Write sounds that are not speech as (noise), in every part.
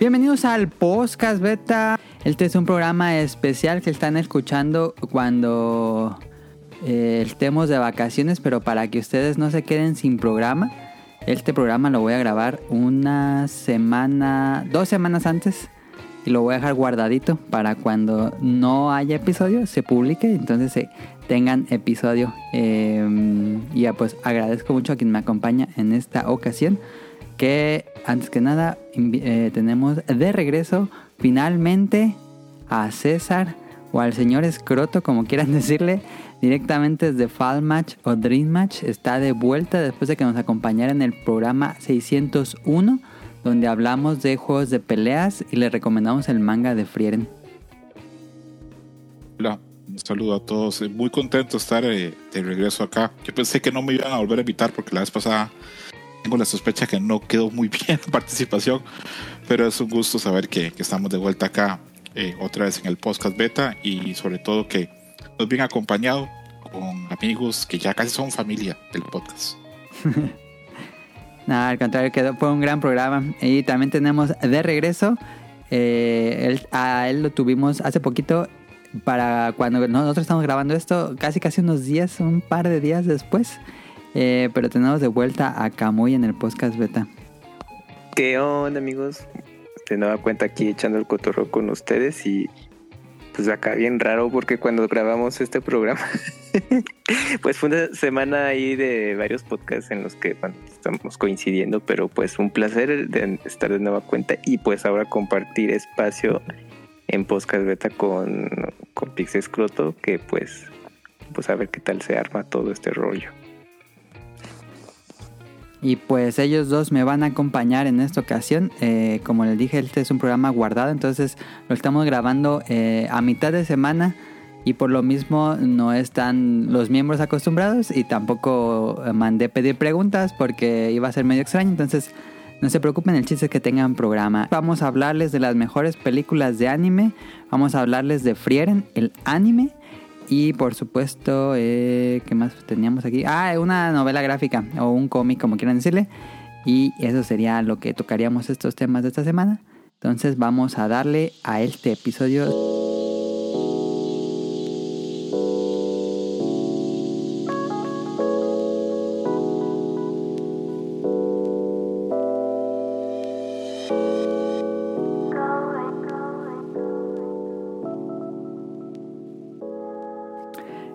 Bienvenidos al Podcast Beta. Este es un programa especial que están escuchando cuando eh, estemos de vacaciones, pero para que ustedes no se queden sin programa, este programa lo voy a grabar una semana, dos semanas antes y lo voy a dejar guardadito para cuando no haya episodio se publique, entonces tengan episodio. Eh, y ya pues agradezco mucho a quien me acompaña en esta ocasión. Que antes que nada eh, tenemos de regreso finalmente a César o al señor Escroto, como quieran (laughs) decirle, directamente desde Fall Match o Dream Match. Está de vuelta después de que nos acompañara en el programa 601, donde hablamos de juegos de peleas y le recomendamos el manga de Frieren. Hola, un saludo a todos. Muy contento de estar eh, de regreso acá. Yo pensé que no me iban a volver a invitar porque la vez pasada tengo la sospecha que no quedó muy bien la participación, pero es un gusto saber que, que estamos de vuelta acá eh, otra vez en el podcast beta y sobre todo que nos bien acompañado con amigos que ya casi son familia del podcast. (laughs) Nada, al contrario, quedó, fue un gran programa. Y también tenemos de regreso, eh, él, a él lo tuvimos hace poquito para cuando nosotros estamos grabando esto, casi casi unos días, un par de días después. Eh, pero tenemos de vuelta a Camuy en el podcast beta. ¿Qué onda amigos? De nueva cuenta aquí echando el cotorro con ustedes y pues acá bien raro porque cuando grabamos este programa (laughs) pues fue una semana ahí de varios podcasts en los que estamos coincidiendo pero pues un placer de estar de nueva cuenta y pues ahora compartir espacio en podcast beta con, con Pix que pues pues a ver qué tal se arma todo este rollo. Y pues ellos dos me van a acompañar en esta ocasión. Eh, como les dije, este es un programa guardado, entonces lo estamos grabando eh, a mitad de semana y por lo mismo no están los miembros acostumbrados y tampoco mandé pedir preguntas porque iba a ser medio extraño, entonces no se preocupen, el chiste es que tengan programa. Vamos a hablarles de las mejores películas de anime, vamos a hablarles de Frieren, el anime y por supuesto, eh, ¿qué más teníamos aquí? Ah, una novela gráfica o un cómic, como quieran decirle. Y eso sería lo que tocaríamos estos temas de esta semana. Entonces vamos a darle a este episodio.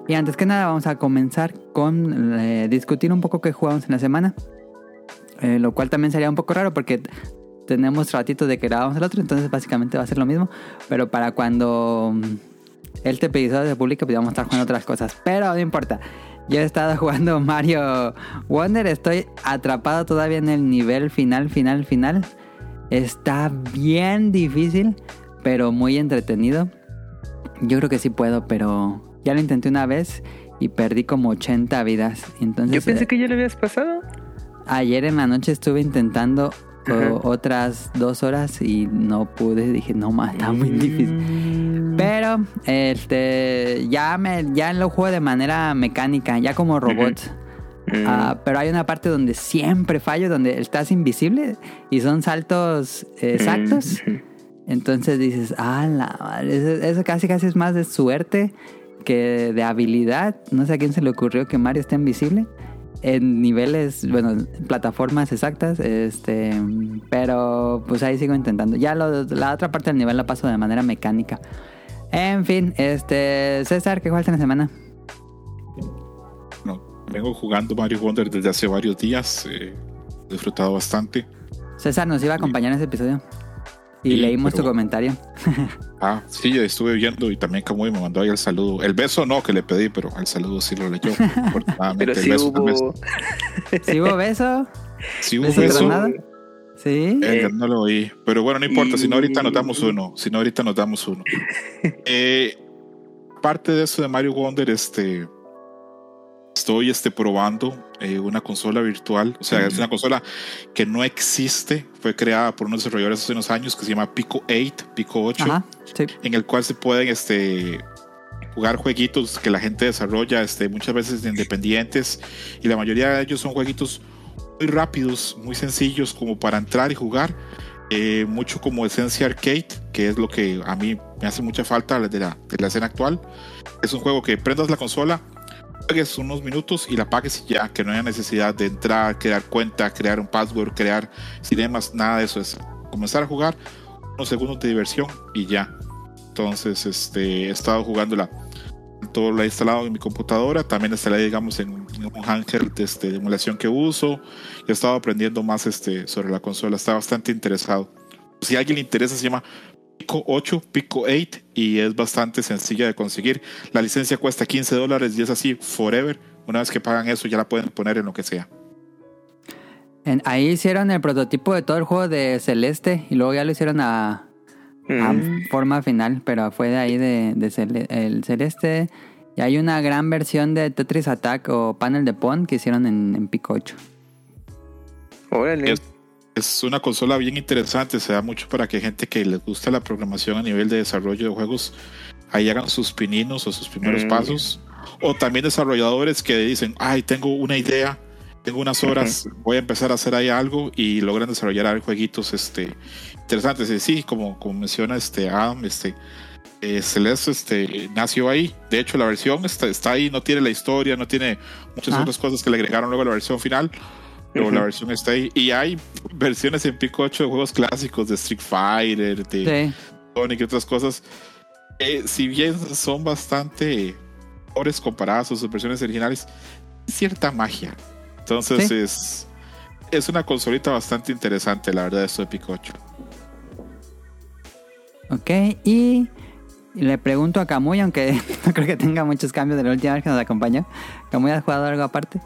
Y antes que nada vamos a comenzar con eh, discutir un poco qué jugamos en la semana. Eh, lo cual también sería un poco raro porque tenemos ratito de que grabamos el otro, entonces básicamente va a ser lo mismo. Pero para cuando mm, este episodio se publique, pues vamos a estar jugando otras cosas. Pero no importa. Yo he estado (laughs) jugando Mario Wonder, estoy atrapado todavía en el nivel final, final, final. Está bien difícil, pero muy entretenido. Yo creo que sí puedo, pero ya lo intenté una vez y perdí como 80 vidas. Entonces, Yo pensé que ya lo habías pasado. Ayer en la noche estuve intentando o, otras dos horas y no pude. Dije, no más, está muy difícil. Pero este ya me ya lo juego de manera mecánica, ya como robot. Ah, pero hay una parte donde siempre fallo, donde estás invisible y son saltos exactos. Entonces dices, ah, la madre, eso, eso casi casi es más de suerte que de habilidad, no sé a quién se le ocurrió que Mario esté invisible en niveles, bueno, plataformas exactas, este, pero pues ahí sigo intentando. Ya la otra parte del nivel la paso de manera mecánica. En fin, este, César, ¿qué juegas en la semana? No, vengo jugando Mario Wonder desde hace varios días, eh, he disfrutado bastante. César nos iba a acompañar en ese episodio. Y leímos pero- tu comentario. (laughs) Ah, sí, yo estuve viendo y también Camuy me mandó ahí el saludo. El beso no que le pedí, pero el saludo sí lo leyó. afortunadamente. Pero El sí beso, el beso. hubo. (laughs) ¿Sí hubo beso? Sí hubo ¿Beso beso. Sí. Eh, yo no lo oí. Pero bueno, no importa. Si no, ahorita nos damos Y- uno. Si no, ahorita nos damos uno. (laughs) Eh, parte de eso de Mario Wonder, este. Estoy este, probando eh, una consola virtual. O sea, es una consola que no existe. Fue creada por unos desarrolladores hace unos años que se llama Pico 8, Pico 8 Ajá. Sí. en el cual se pueden este, jugar jueguitos que la gente desarrolla, este, muchas veces independientes, y la mayoría de ellos son jueguitos muy rápidos, muy sencillos como para entrar y jugar. eh, mucho como esencia arcade, que es lo que a mí me hace mucha falta de la, de la escena actual. Es un juego que prendas la consola, juegues unos minutos y la apagues y ya, que no haya necesidad de entrar, crear cuenta, crear un password, crear cinemas, nada de eso. Es comenzar a jugar unos segundos de diversión y ya. Entonces, este, he estado jugándola. Todo lo he instalado en mi computadora, también instalé, digamos, en, un handheld este, de emulación que uso. He estado aprendiendo más este, sobre la consola. Está bastante interesado. Si a alguien le interesa, se llama Pico 8, Pico 8 y es bastante sencilla de conseguir. La licencia cuesta 15 dólares y es así forever. Una vez que pagan eso ya la pueden poner en lo que sea. En, ahí hicieron el prototipo de todo el juego de Celeste y luego ya lo hicieron a, a Mm. forma final, pero fue de ahí de, de Cele- el Celeste. Y hay una gran versión de Tetris Attack o panel de Pon que hicieron en, en Pico 8. Órale. Es, es una consola bien interesante, se da mucho para que gente que les gusta la programación a nivel de desarrollo de juegos ahí hagan sus pininos o sus primeros Mm. pasos. O también desarrolladores que dicen, ay, tengo una idea, tengo unas horas, voy a empezar a hacer ahí algo y logran desarrollar jueguitos este, interesantes. Y sí, como, como menciona este Adam, este, eh, Celeste este, nació ahí. De hecho, la versión está, está ahí, no tiene la historia, no tiene muchas Ah. otras cosas que le agregaron luego a la versión final. (laughs) Pero la versión está ahí. Y hay versiones en Pico 8 de juegos clásicos de Street Fighter, de Sí. Sonic y otras cosas. Eh, si bien son bastante pobres comparadas a sus versiones originales, cierta magia. Entonces Sí. es, es una consolita bastante interesante, la verdad, esto de Pico 8. Ok, y le pregunto a Camuy, aunque (laughs) no creo que tenga muchos cambios de la última vez que nos acompañó. Camuy, ¿has jugado algo aparte?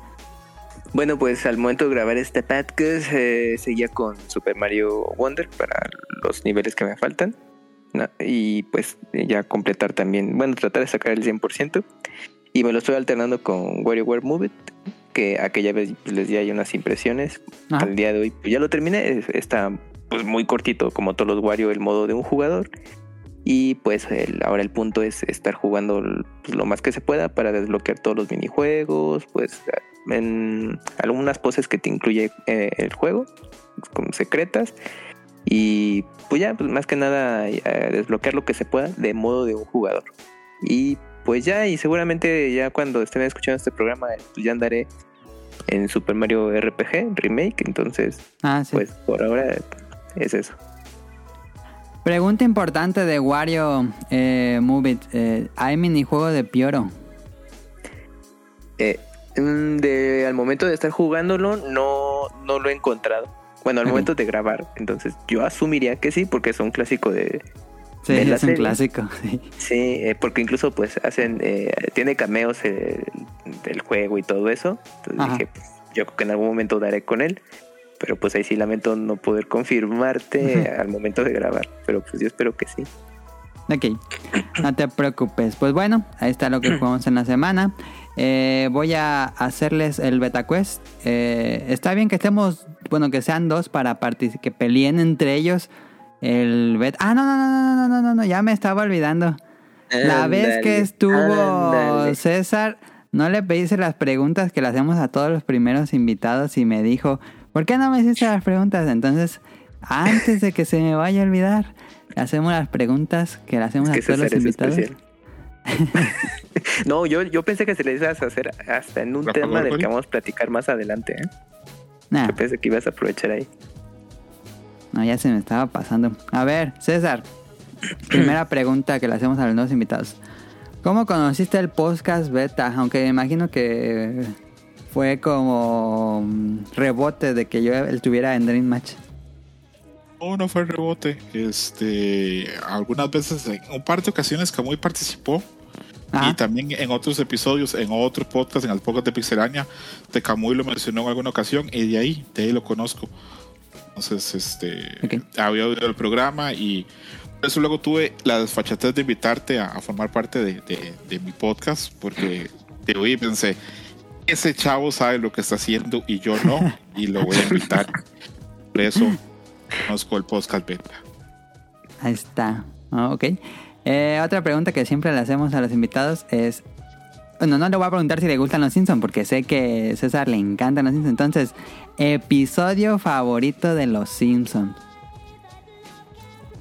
Bueno, pues al momento de grabar este podcast eh, seguía con Super Mario Wonder para los niveles que me faltan. Y pues ya completar también, bueno, tratar de sacar el 100%. Y me lo estoy alternando con WarioWare Move It, que aquella vez pues, les di ahí unas impresiones. Ajá. Al día de hoy pues, ya lo terminé, es- está pues muy cortito como todos los Wario el modo de un jugador. Y pues el- ahora el punto es estar jugando pues, lo más que se pueda para desbloquear todos los minijuegos, pues en algunas poses que te incluye eh, el juego, como secretas. Y pues ya, pues más que nada eh, desbloquear lo que se pueda de modo de un jugador. Y pues ya, y seguramente ya cuando estén escuchando este programa, pues ya andaré en Super Mario RPG Remake. Entonces, Ah, sí. pues por ahora es eso. Pregunta importante de Wario eh, Move It. Eh, ¿Hay minijuego de Pioro? Eh, mm, de, al momento de estar jugándolo, no, no lo he encontrado. Bueno, al momento de grabar. Entonces, yo asumiría que sí, porque es un clásico de. Sí, De la es un clásico. (laughs) sí. Sí, eh, porque incluso, pues, hacen. eh, tiene cameos eh, del juego y todo eso. Entonces Ajá. dije, pues, yo creo que en algún momento daré con él pero pues ahí sí lamento no poder confirmarte (laughs) al momento de grabar, pero pues yo espero que sí. Ok, no te preocupes. Pues bueno, ahí está lo que (clears throat) jugamos en la semana. Eh, voy a hacerles el beta quest. Eh, está bien que estemos, bueno, que sean dos para que peleen entre ellos el beta. Ah, no, no, no, no, no, no, no, no ya me estaba olvidando. La vez que estuvo. César, no le pedí las preguntas que le hacemos a todos los primeros invitados y me dijo, ¿por qué no me hiciste las preguntas? Entonces, antes de que se me vaya a olvidar, hacemos las preguntas que le hacemos Es que a todos los invitados. (laughs) no, yo, yo pensé que se le ibas a hacer hasta en un ¿La tema del que vamos a platicar más adelante. ¿eh? Nah, Yo pensé que ibas a aprovechar ahí. no, ya se me estaba pasando. A ver, César, (clears throat) primera pregunta que le hacemos a los nuevos invitados. ¿Cómo conociste el podcast beta? Aunque imagino que fue como mm, rebote de que yo estuviera en Dream Match. No, no fue rebote. Este, algunas veces, en un par de ocasiones, Camuy participó. Ajá. Y también en otros episodios, en otro podcast, en el podcast de Pixelania, de Camuy lo mencionó en alguna ocasión y de ahí, de ahí lo conozco. Entonces, este, Ok. había oído el programa y por eso luego tuve la desfachatez de invitarte a, a formar parte de, de- de mi podcast, porque te oí y pensé, ese chavo sabe lo que está haciendo y yo no, y lo voy a invitar. Por eso conozco el podcast beta. Ahí está. Ah, ok. Eh, otra pregunta que siempre le hacemos a los invitados es... Bueno, no le voy a preguntar si le gustan los Simpsons, porque sé que César le encantan los Simpsons. Entonces, episodio favorito de los Simpsons.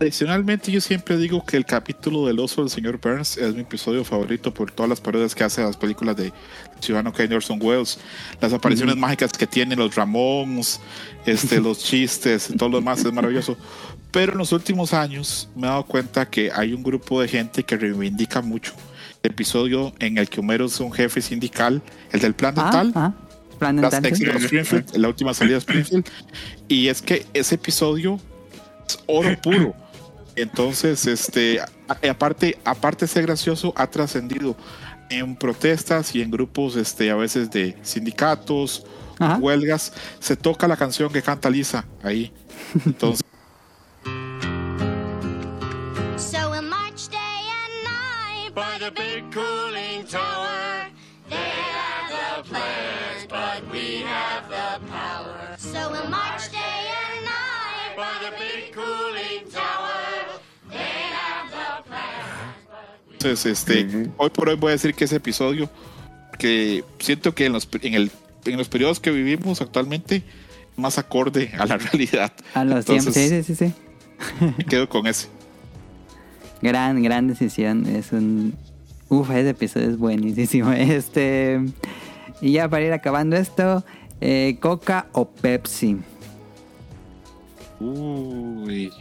Adicionalmente, yo siempre digo que el capítulo del oso del señor Burns es mi episodio favorito por todas las parodias que hace a las películas de Ciudadano Kane Orson Welles, las apariciones mágicas que tienen los Ramones, este, (laughs) los chistes, todo lo demás es maravilloso. Pero en los últimos años me he dado cuenta que hay un grupo de gente que reivindica mucho el episodio en el que Homero es un jefe sindical, el del plan Ah, dental. ah, plan Las Springfield, la última salida de Springfield. Y es que ese episodio es oro puro. Entonces, este, a- aparte, aparte de ser gracioso, ha trascendido en protestas y en grupos, este, a veces de sindicatos, Ajá. huelgas. Se toca la canción que canta Lisa ahí. Entonces, (laughs) So we'll march day and night by the big cooling tower. They have the plans, but we have the power. So we'll march day and night by the big entonces, este, hoy por hoy voy a decir que ese episodio, que siento que en los, en el, en los periodos que vivimos actualmente, más acorde a la (laughs) realidad. A los tiempos, sí, sí, sí, quedo con ese. Gran, gran decisión. Es un. Uf, ese episodio es buenísimo. (laughs) Este. Y ya para ir acabando esto, eh, ¿Coca o Pepsi? Uy.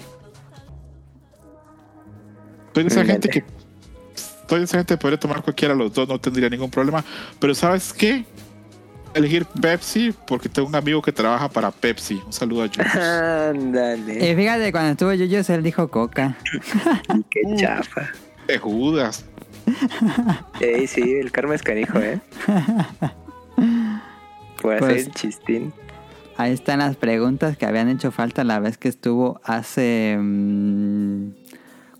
Soy de esa gente que. De esa gente podría tomar cualquiera de los dos, no tendría ningún problema. Pero ¿sabes qué? Elegir Pepsi porque tengo un amigo que trabaja para Pepsi. Un saludo a Julius. Ándale. Eh, fíjate, cuando estuvo Yuyos, él dijo Coca. Qué (laughs) chafa. De Judas. Ey, sí, el karma es canijo, ¿eh? Puede Pues- hacer chistín. Ahí están las preguntas que habían hecho falta la vez que estuvo hace.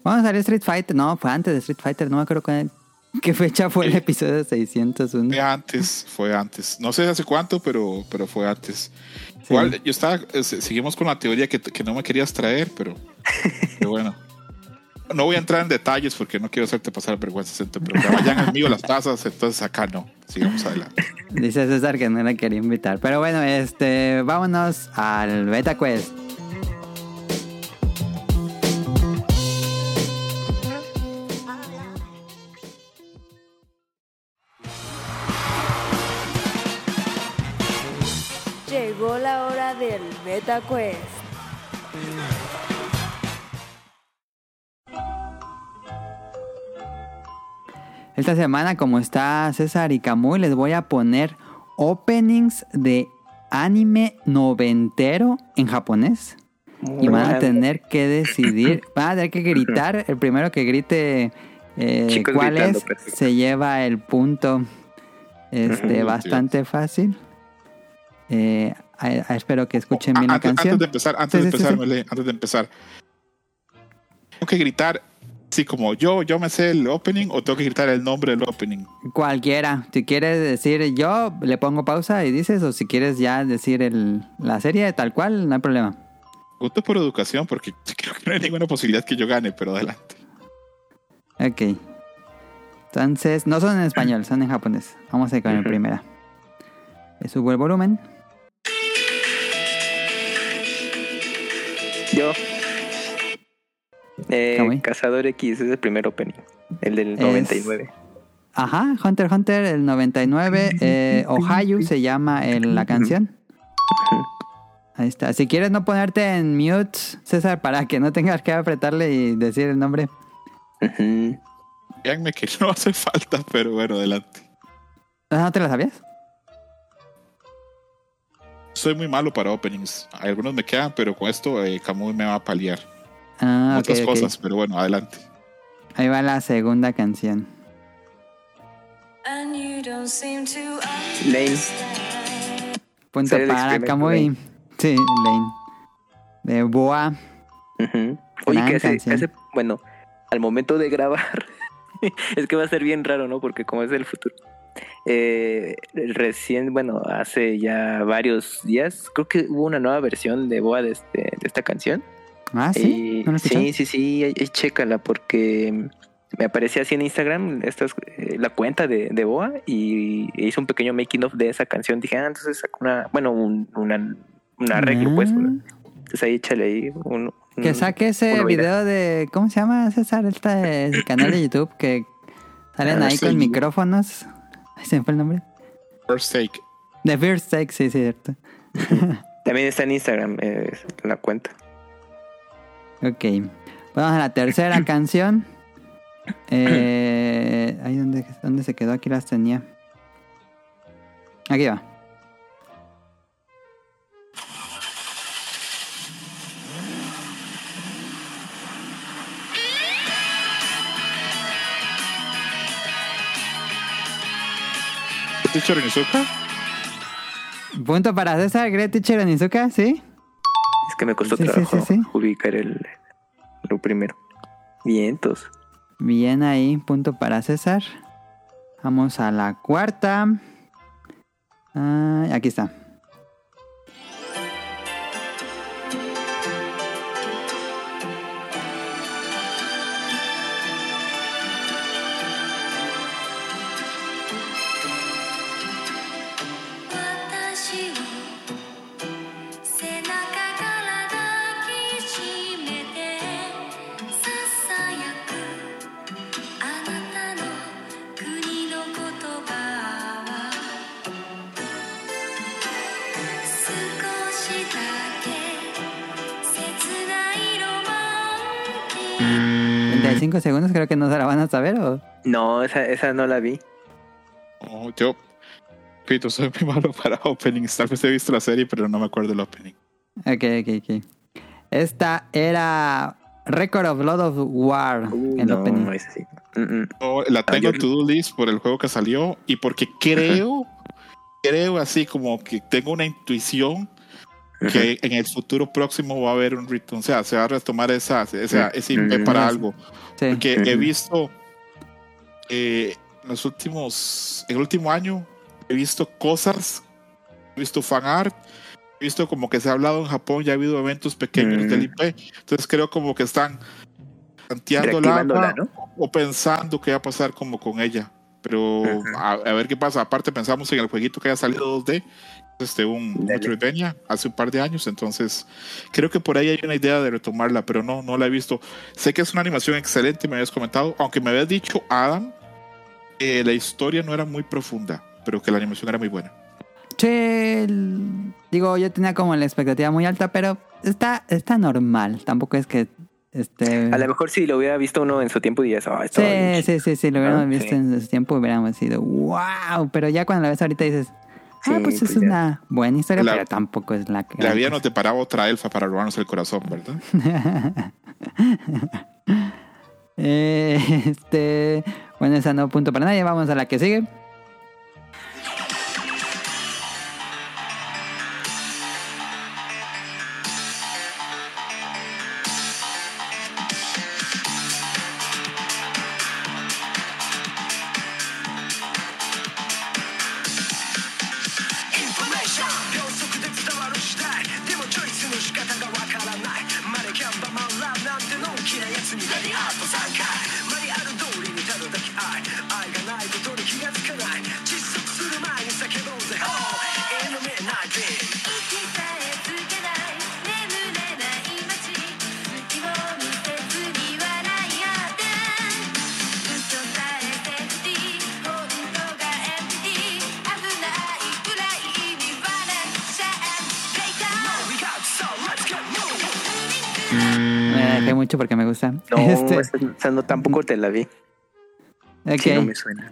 Mm, ¿Cuándo salió Street Fighter? No, fue antes de Street Fighter, no me acuerdo cuál- qué fecha fue el episodio 601. Fue antes, fue antes. No sé hace cuánto, pero, pero fue antes. Igual, yo estaba. eh, Seguimos con la teoría que, que no me querías traer, pero, pero bueno. No voy a entrar en detalles porque no quiero hacerte pasar vergüenza en tu programa. Ya mío las tazas, entonces acá no. Sigamos adelante. Dice César que no la quería invitar. Pero bueno, este, vámonos al Beta Quest. Hora del Beta Quest. Esta semana, como está César y Camuy, les voy a poner openings de anime noventero en japonés. Y van a tener que decidir, (laughs) van a tener que gritar. El primero que grite eh, cuál gritando, es, perfecto. se lleva el punto este, bastante fácil. Eh, a- a- espero que escuchen bien Ah, la canción. antes de empezar, antes Sí, de sí, empezar, sí. Mele, antes de empezar. Tengo que gritar, sí, como yo, yo me sé el opening o tengo que gritar el nombre del opening. Cualquiera. Si quieres decir yo, le pongo pausa y dices, o si quieres ya decir el, la serie tal cual, no hay problema. Voto por educación porque (laughs) creo que no hay ninguna posibilidad que yo gane, pero adelante. Ok. Entonces, no son en español, son en japonés. Vamos a ir con el primera. Le subo el volumen. Yo. Eh. Cazador X es el primer opening. El del Es- 99. Ajá, Hunter x Hunter, el 99. Eh, Ohio se llama el- la canción. Ahí está. Si quieres no ponerte en mute, César, para que no tengas que apretarle y decir el nombre. Créanme que (laughs) no hace falta, pero bueno, adelante. ¿No te la sabías? Soy muy malo para openings. Algunos me quedan, pero con esto eh, Camus me va a paliar. Ah, ok, Muchas ok. cosas, pero bueno, adelante. Ahí va la segunda canción. And you don't seem to Lane. Punto para. Lane. Sí, Lane. De Boa. Oye, que hace, canción. hace- bueno, al momento de grabar, (laughs) es que va a ser bien raro, ¿no? Porque como es el futuro. Eh, recién, bueno, hace ya varios días, creo que hubo una nueva versión de Boa de, este, de esta canción. Ah, sí. Sí, sí, sí, chécala porque me aparecía así en Instagram estas, eh, la cuenta de, de Boa y hizo un pequeño making of de esa canción. Dije, ah, entonces sacó una, bueno, un, una- un arreglo, pues. Ah. una- entonces ahí échale ahí un, Que Mm, saque ese video de. ¿Cómo se llama César? Este el canal de YouTube que salen Ah, ahí sí. con micrófonos. ¿Se me fue el nombre? First take. The First Take, sí, cierto. (laughs) También está en Instagram eh, la cuenta. Ok. Vamos a la tercera (clears throat) canción. Eh, ahí donde, ¿Dónde se quedó? Aquí las tenía. Aquí va. ¿Teacher Onizuka? Punto para César, Great Teacher Onizuka, ¿sí? Es que me costó Sí, sí, trabajo sí, sí. ubicar el, lo primero. Vientos. Bien ahí, punto para César. Vamos a la cuarta. Ah, aquí está. 5 segundos creo que no se la van a saber, ¿o? No, esa, esa no la vi. Oh, yo, repito, soy muy malo para openings. Tal vez he visto la serie, pero no me acuerdo el opening. Ok, ok, ok. Esta era Record of Lord of War, uh, el no, opening. Sí. mm -mm. Oh, la ah, tengo en to-do list por el juego que salió y porque creo, creo así como que tengo una intuición que en el futuro próximo va a haber un return, o sea, se va a retomar esa, esa, ese IP para algo. Sí. Porque he visto eh, en los últimos, en el último año, he visto cosas, he visto fan art, he visto como que se ha hablado en Japón, ya ha habido eventos pequeños Mm. del IP, entonces creo como que están tanteando agua ¿no? o pensando qué va a pasar como con ella. Pero a, a ver qué pasa. Aparte pensamos en el jueguito que haya salido 2D, este un Dale. Metroidvania hace un par de años, entonces creo que por ahí hay una idea de retomarla, pero no, no la he visto. Sé que es una animación excelente, me habías comentado, aunque me habías dicho Adam que la historia no era muy profunda, pero que la animación era muy buena. Sí, el- digo, yo tenía como la expectativa muy alta, pero está, está normal. Tampoco es que este. A lo mejor si lo hubiera visto uno en su tiempo dirías, ah, bien Sí, sí, sí, sí, lo hubiéramos Ah, visto sí. en su tiempo hubiéramos sido wow, pero ya cuando la ves ahorita dices, ah, Sí, pues, pues es ya. una buena historia, La- pero tampoco es la que... La vida nos deparaba otra elfa para robarnos el corazón, ¿verdad? (laughs) Eh, este, bueno, esa no punto para nadie, vamos a la que sigue.「esa, no tampoco te la vi. ok. Sí, no me suena.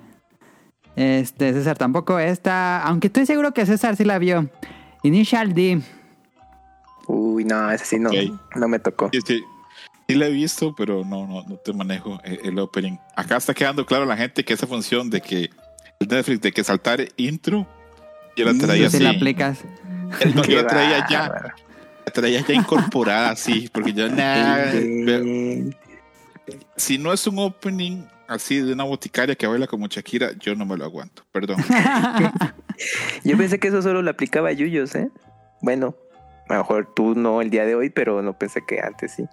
Este, César tampoco esta, aunque estoy seguro que César sí la vio. Initial D. Uy, no, esa sí no, no me tocó. Sí la he visto, pero no, no, no te manejo el, el opening. Acá está quedando claro a la gente que esa función de que el Netflix de que saltar intro, yo la Y traía Si así. la aplicas. No, yo la traía ya, la traía ya incorporada así, porque yo nada. Si no es un opening así de una boticaria que baila como Shakira, yo no me lo aguanto. Perdón. (laughs) Yo pensé que eso solo lo aplicaba a Yuyos, ¿eh? Bueno, a lo mejor tú no el día de hoy, pero no pensé que antes sí.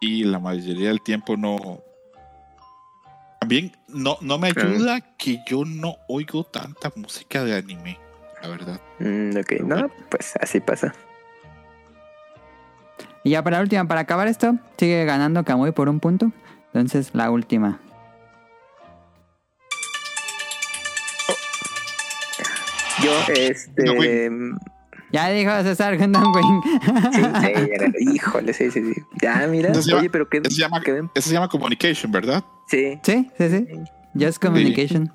y la mayoría del tiempo no. También no, no me ayuda que yo no oigo tanta música de anime, la verdad. Mm, ok, no, pues así pasa. Y ya para la última, para acabar esto, sigue ganando Kamui por un punto. Entonces, la última. Yo, este. No, mm, Ya dijo César Gundam Wing. sí, sí, era- híjole, sí, sí, sí. Ya, mira. Llama- Oye, pero qué. Eso se llama, qué- eso se llama communication, ¿verdad? Sí. sí, sí, sí. Just Communication.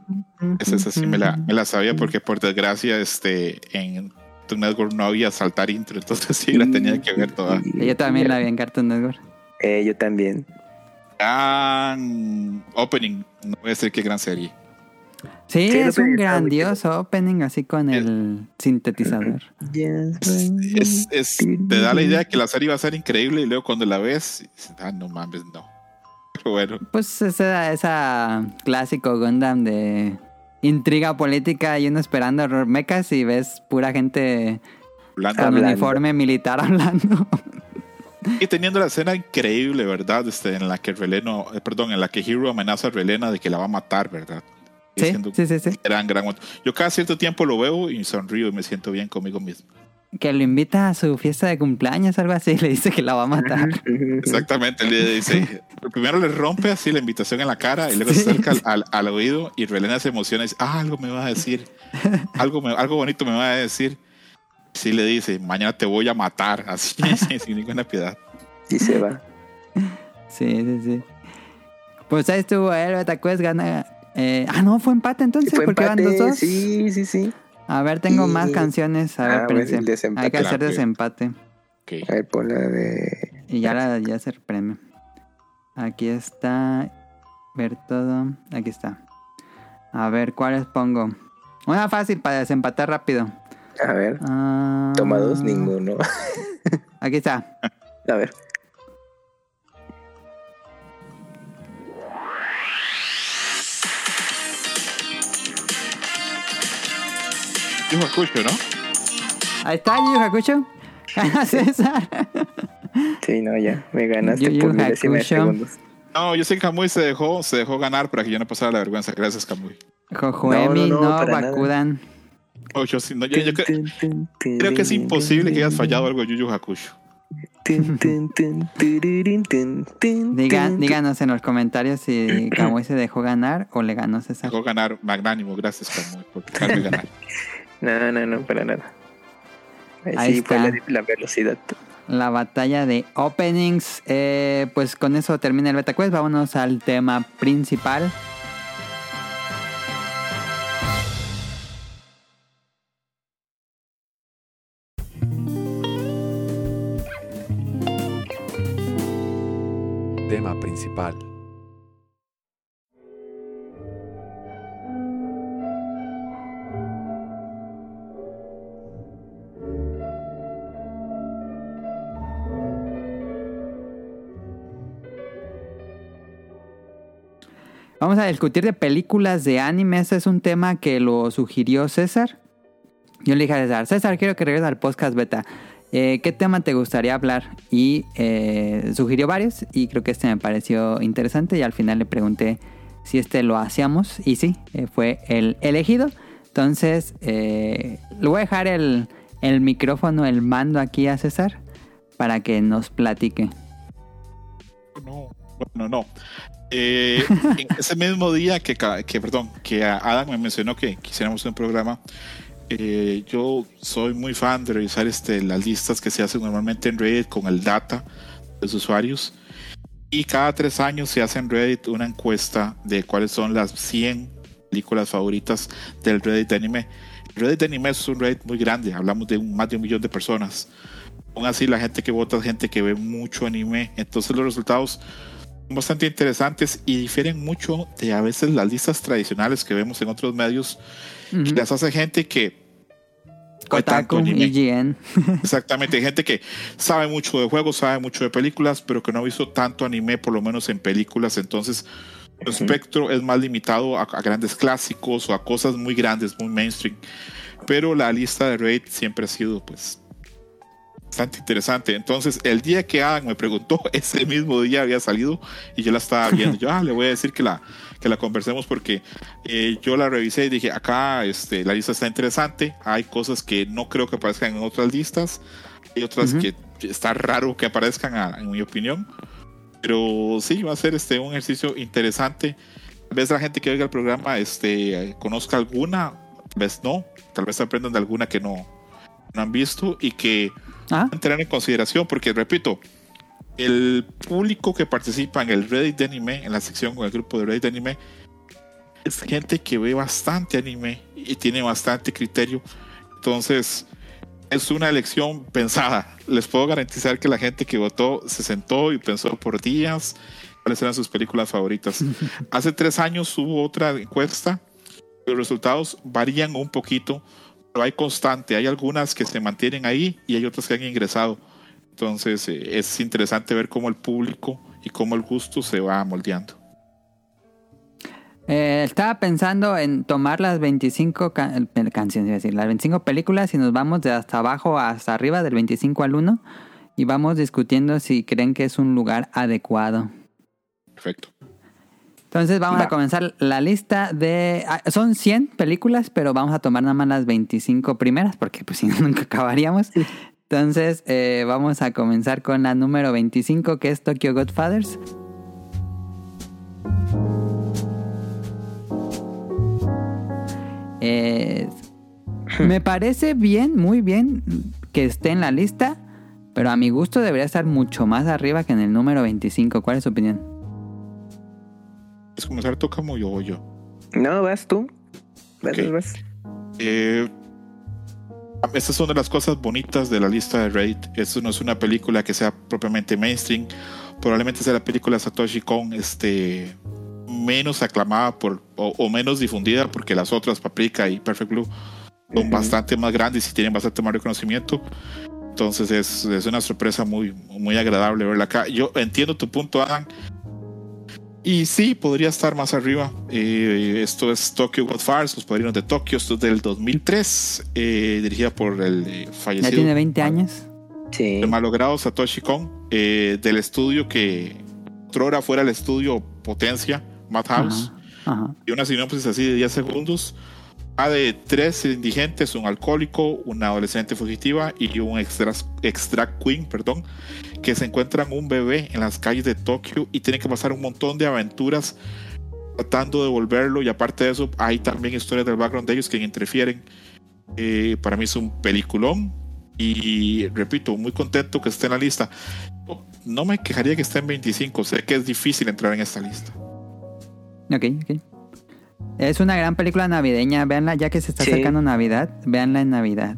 Esa, esa sí me la, me la sabía porque por desgracia este en Cartoon Network no había saltar intro, entonces sí la tenía que ver toda. Yo también la vi en Cartoon Network. Eh, yo también. Gran opening, no voy a decir qué gran serie. Sí, es un grandioso opening así con el sintetizador. Es, es- es- te da la idea que la serie va a ser increíble y luego cuando la ves, dices, ah, no mames, no. (laughs) Pero bueno, Pues esa, esa clásico Gundam de intriga política y uno esperando mechas y ves pura gente hablando con uniforme militar (laughs) hablando. y teniendo la escena increíble, ¿verdad? Este, en la que Releno, eh, perdón, en la que Hero amenaza a Relena de que la va a matar, ¿verdad? Sí, sí, sí, sí. Gran. Yo cada cierto tiempo lo veo y sonrío y me siento bien conmigo mismo. Que lo invita a su fiesta de cumpleaños, algo así, (laughs) le dice que la va a matar. Exactamente, le dice, (laughs) primero le rompe así la invitación en la cara y luego Sí. se acerca al, al- al oído y Relena se emociona y dice, ah, algo me va a decir, algo, me- algo bonito me va a decir. Sí le dice, mañana te voy a matar, (laughs) así, sin, sin ninguna piedad. Y se va. Sí, sí, sí. Pues ahí estuvo él, Betacuest gana. eh, ah, no, fue empate entonces, Fue porque van empate. dos dos. Sí, sí, sí. A ver, tengo Y- más canciones. A ver, Ah, bueno, espérense. el desempate. Hay que hacer desempate. Ok. A ver, pon la de. Y ya, la, ya se premio. Aquí está. Ver todo. Aquí está. A ver, ¿cuáles pongo? Una fácil para desempatar rápido. A ver. Ah, Toma dos, ninguno. (laughs) Aquí está. A ver. Me escucho, ¿no? Ahí está, Yu Yu Hakusho. Gana César. Sí, no, ya. Me ganaste Yu Yu por milésima de Hakusho. segundos. No, yo sé que Kamui se dejó, se dejó ganar para que yo no pasara la vergüenza. Gracias, Kamui. Jojoemi, No, no, no, no, para nada. Bakudan. Oh, yo sí, no, yo- yo cre- creo que es imposible que hayas fallado algo Yu Yu Hakusho. Digan, díganos en los comentarios si Kamui se dejó ganar o le ganó César. Dejó ganar magnánimo. Gracias, Kamui, por dejarme (laughs) ganar. No, no, no, para nada. Ahí Ahí sí fue está. la, la velocidad. La batalla de openings. Eh, pues con eso termina el beta quest. Vámonos al tema principal. Tema principal. Vamos a discutir de películas de anime. Ese es un tema que lo sugirió César. Yo le dije a César, César, quiero que regreses al podcast beta. Eh, ¿Qué tema te gustaría hablar? Y eh, sugirió varios y creo que este me pareció interesante y al final le pregunté si este lo hacíamos y sí, eh, fue el elegido. Entonces, le voy a dejar el, el micrófono, el mando aquí a César para que nos platique. No, bueno, no. Eh, (laughs) en ese mismo día que, que, perdón, que Adam me mencionó que quisiéramos un programa, eh, yo soy muy fan de revisar este, las listas que se hacen normalmente en Reddit con el data de los usuarios. Y cada tres años se hace en Reddit una encuesta de cuáles son las 100 películas favoritas del Reddit de anime. El Reddit de anime es un Reddit muy grande, hablamos de un- más de un millón de personas. Aún así, la gente que vota es gente que ve mucho anime. Entonces, los resultados bastante interesantes y difieren mucho de a veces las listas tradicionales que vemos en otros medios. Que Las hace gente que. Kotaku. IGN. (laughs) Exactamente, hay gente que sabe mucho de juegos, sabe mucho de películas, pero que no ha visto tanto anime, por lo menos en películas. Entonces, el espectro es más limitado a, a grandes clásicos o a cosas muy grandes, muy mainstream. Pero la lista de Raid siempre ha sido, pues, bastante interesante. Entonces, el día que Adam me preguntó, (laughs) ese mismo día había salido y yo la estaba viendo. Yo, ah, le voy a decir que la, que la conversemos porque eh, yo la revisé y dije, acá este, la lista está interesante. Hay cosas que no creo que aparezcan en otras listas. Hay otras Ujú. que está raro que aparezcan, a- en mi opinión. Pero sí, va a ser este, un ejercicio interesante. Tal vez la gente que oiga el programa este, conozca alguna, tal vez no, tal vez aprendan de alguna que no, no han visto y que Ah, tener en consideración, porque repito, el público que participa en el Reddit de anime, en la sección con el grupo de Reddit de anime, es gente que ve bastante anime y tiene bastante criterio. Entonces, es una elección pensada. Les puedo garantizar que la gente que votó se sentó y pensó por días cuáles eran sus películas favoritas. (laughs) Hace tres años hubo otra encuesta. Los resultados varían un poquito, hay constante. Hay algunas que se mantienen ahí y hay otras que han ingresado. Entonces eh, es interesante ver cómo el público y cómo el gusto se va moldeando. eh, estaba pensando en tomar las 25 ca- eh, canciones, decir, las 25 películas y nos vamos de hasta abajo hasta arriba, del 25 al 1, y vamos discutiendo si creen que es un lugar adecuado. Perfecto. Entonces vamos Va. a comenzar la lista de... ah, Son 100 películas, pero vamos a tomar nada más las 25 primeras, porque pues (laughs) si no, nunca acabaríamos. Entonces eh, vamos a comenzar con la número 25, que es Tokyo Godfathers. Eh, (laughs) me parece bien, muy bien que esté en la lista, pero a mi gusto debería estar mucho más arriba que en el número 25. ¿Cuál es su opinión? Comenzar toca muy yo yo. No, vas tú. Vas, Ok. vas. Eh, esta es una de las cosas bonitas de la lista de Raid. Esto no es una película que sea propiamente mainstream. Probablemente sea la película de Satoshi Kon este, menos aclamada por, o, o menos difundida porque las otras, Paprika y Perfect Blue, son Ujú. bastante más grandes y tienen bastante más reconocimiento. Entonces es, es una sorpresa muy, muy agradable verla acá. Yo entiendo tu punto, Adam. Y sí, podría estar más arriba. Eh, esto es Tokyo Godfathers, Los Padrinos de Tokio. Esto es del 2003, eh, dirigida por el eh, Ya fallecido. tiene 20 años. Sí. El malogrado Satoshi Kon, eh, del estudio que otrora fuera el estudio Potencia, Madhouse. Ajá, ajá. Y una sinopsis así de 10 segundos. A de tres indigentes, un alcohólico, una adolescente fugitiva y un extra, extra queen, perdón, que se encuentran un bebé en las calles de Tokio y tienen que pasar un montón de aventuras tratando de devolverlo. Y aparte de eso, hay también historias del background de ellos que interfieren. Eh, para mí es un peliculón. Y repito, muy contento que esté en la lista. No me quejaría que esté en 25. Sé que es difícil entrar en esta lista. Ok, ok. Es una gran película navideña. Véanla ya que se está Sí. acercando Navidad. Véanla en Navidad.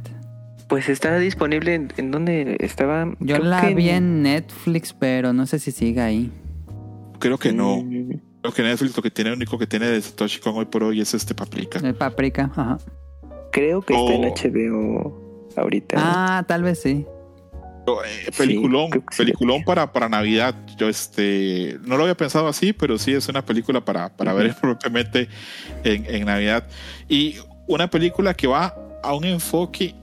Pues está disponible en, en donde estaba. Yo creo la que vi en Netflix, pero no sé si siga ahí. Creo que no. Mm, Creo que Netflix lo que tiene, lo único que tiene de Satoshi Kon hoy por hoy es este Paprika. El Paprika, ajá. Creo que está en Oh. HBO ahorita. Ah, tal vez sí. Pero, eh, peliculón, sí. peliculón para, para Navidad. Yo este no lo había pensado así, pero sí es una película para, para ver (laughs) propiamente en, en Navidad. Y una película que va a un enfoque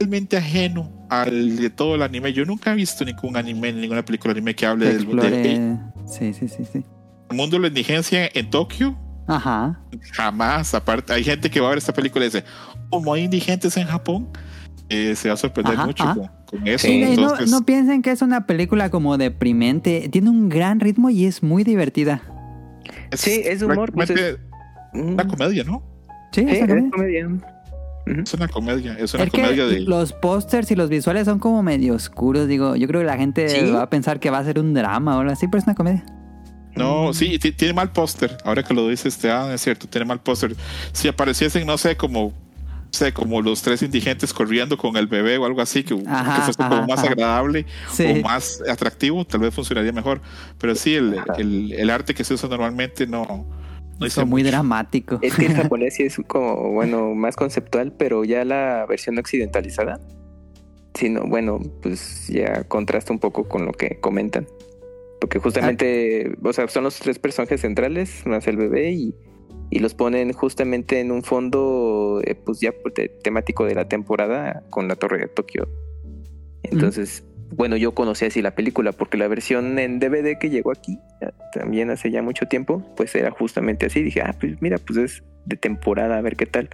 totalmente ajeno al de todo el anime. Yo nunca he visto ningún anime, ninguna película anime que hable Que del, explore... del Sí, sí, sí, sí. mundo de la indigencia en Tokio. Ajá. Jamás. Aparte, hay gente que va a ver esta película y dice, como hay indigentes en Japón, eh, se va a sorprender Ajá, mucho ajá. con, con eso. Sí, Y no, Entonces, no piensen que es una película como deprimente. Tiene un gran ritmo y es muy divertida. Sí, es humor, pues, Mm, una comedia, ¿no? Sí, sí, es bien. Es una comedia, es una Es que comedia de... los pósters y los visuales son como medio oscuros. Digo, yo creo que la gente ¿Sí? va a pensar que va a ser un drama o algo así, pero es una comedia. No, sí, ti- tiene mal póster. Ahora que lo dices, este, ah, es cierto, tiene mal póster. Si apareciesen, no sé, como, no sé, como los tres indigentes corriendo con el bebé o algo así, que, Ajá, que fuese como ajá, más ajá. agradable Sí. o más atractivo, tal vez funcionaría mejor. Pero sí, el, el, el arte que se usa normalmente no, Son muy mucho. dramático. Es que el (laughs) japonés sí es como, bueno, más conceptual, pero ya la versión occidentalizada, sí, no, bueno, pues ya contrasta un poco con lo que comentan. Porque justamente, o sea, son los tres personajes centrales, más el bebé, y, y los ponen justamente en un fondo, eh, pues ya te- temático de la temporada con la Torre de Tokio. Entonces, bueno, yo conocí así la película porque la versión en DVD que llegó aquí, también hace ya mucho tiempo, pues era justamente así. Dije, ah, pues mira, pues es de temporada, a ver qué tal.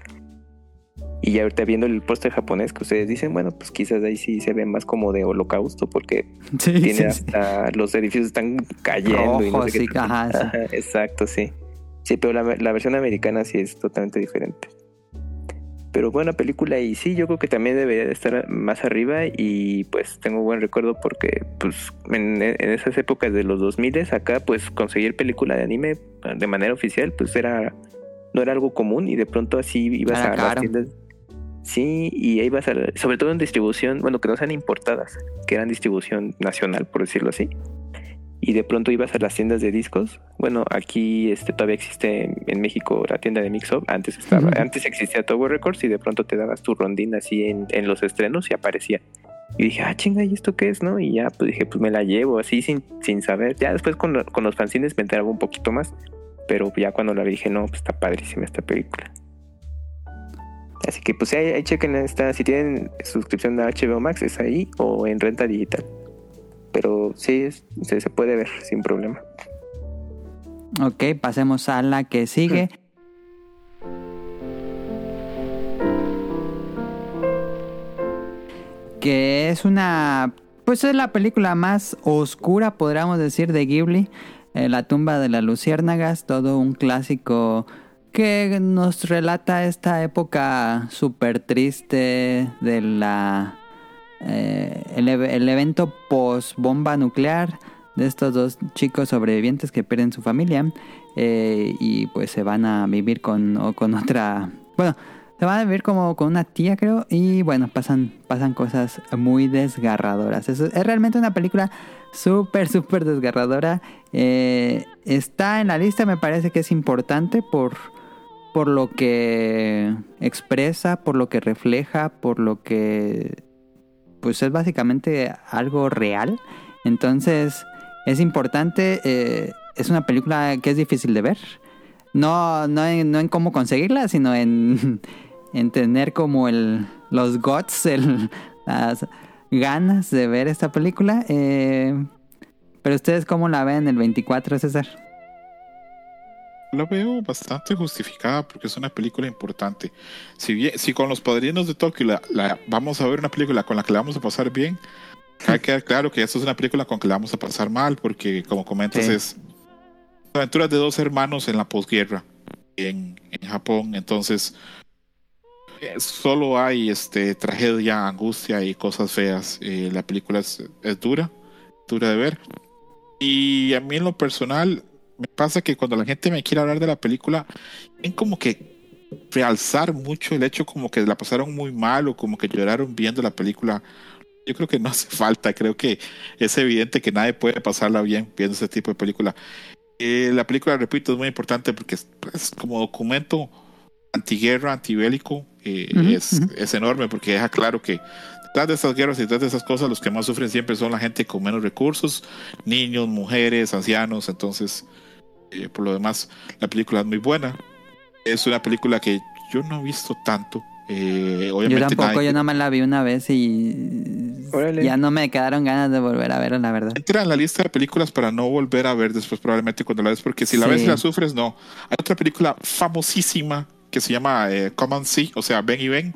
Y ya ahorita viendo el póster japonés que ustedes dicen, bueno, pues quizás ahí sí se ve más como de holocausto porque (laughs) Sí, tiene sí, sí. hasta los edificios están cayendo y no sé qué ajá. (laughs) Ajá, exacto, sí. Sí, pero la, la versión americana sí es totalmente diferente. Pero buena película y sí, yo creo que también debería de estar más arriba y pues tengo buen recuerdo porque pues en, en esas épocas de los 2000 acá pues conseguir película de anime de manera oficial pues era no era algo común y de pronto así ibas a las tiendas Sí, y ahí vas a, sobre todo en distribución, bueno, que no sean importadas, que eran distribución nacional, por decirlo así. Y de pronto ibas a las tiendas de discos. Bueno, aquí este todavía existe en, en México la tienda de Mix Up. Antes estaba, antes existía Tower Records y de pronto te dabas tu rondín así en, en los estrenos y aparecía. Y dije, ah, chinga, ¿y esto qué es? ¿No? Y ya, pues dije, pues me la llevo así sin, sin saber. Ya después con, con los fanzines me enteraba un poquito más. Pero ya cuando la vi dije, no, pues está padrísima esta película. Así que pues ahí, ahí chequen esta, si tienen suscripción de HBO Max es ahí o en renta digital. Pero sí, se puede ver sin problema. Ok, pasemos a la que sigue. Que es una. Pues es la película más oscura, podríamos decir, de Ghibli. Eh, la tumba de las luciérnagas, todo un clásico que nos relata esta época súper triste de la. Eh, el, ev- el evento post bomba nuclear de estos dos chicos sobrevivientes que pierden su familia eh, y pues se van a vivir con, con otra, bueno, se van a vivir como con una tía creo y bueno, pasan, pasan cosas muy desgarradoras. Es, es realmente una película súper, súper desgarradora. Eh, está en la lista, me parece que es importante por, por lo que expresa, por lo que refleja, por lo que pues es básicamente algo real. Entonces es importante, eh, es una película que es difícil de ver. No, no, en, no en cómo conseguirla, sino en, (laughs) en tener como el, los guts, el, (laughs) las ganas de ver esta película. Eh, pero ustedes cómo la ven el 24, César? La veo bastante justificada porque es una película importante. Si bien, si con los padrinos de Tokio la, la- vamos a ver una película con la que la vamos a pasar bien, hay que quedar claro que esto es una película con la que la vamos a pasar mal porque, como comentas, Sí. es aventuras de dos hermanos en la posguerra en, en Japón. Entonces, eh, solo hay este tragedia, angustia y cosas feas. Eh, la película es, es dura, dura de ver. Y a mí en lo personal me pasa que cuando la gente me quiere hablar de la película, ven como que realzar mucho el hecho como que la pasaron muy mal o como que lloraron viendo la película. Yo creo que no hace (laughs) falta, creo que es evidente que nadie puede pasarla bien viendo ese tipo de película. Eh, la película, repito, es muy importante porque es, es como documento antiguerra, antibélico, eh, es, es enorme porque deja claro que detrás de estas guerras y detrás de esas cosas los que más sufren siempre son la gente con menos recursos, niños, mujeres, ancianos, entonces eh, por lo demás la película es muy buena. Es una película que yo no he visto tanto. eh, Yo obviamente tampoco, nadie- yo nada más la vi una vez y Órale. ya no me quedaron ganas de volver a verla, la verdad. entra en la lista de películas para no volver a ver después probablemente cuando la ves, porque si la Sí. ves y la sufres, no. Hay otra película famosísima que se llama eh, Come and See, o sea, Ven y Ven,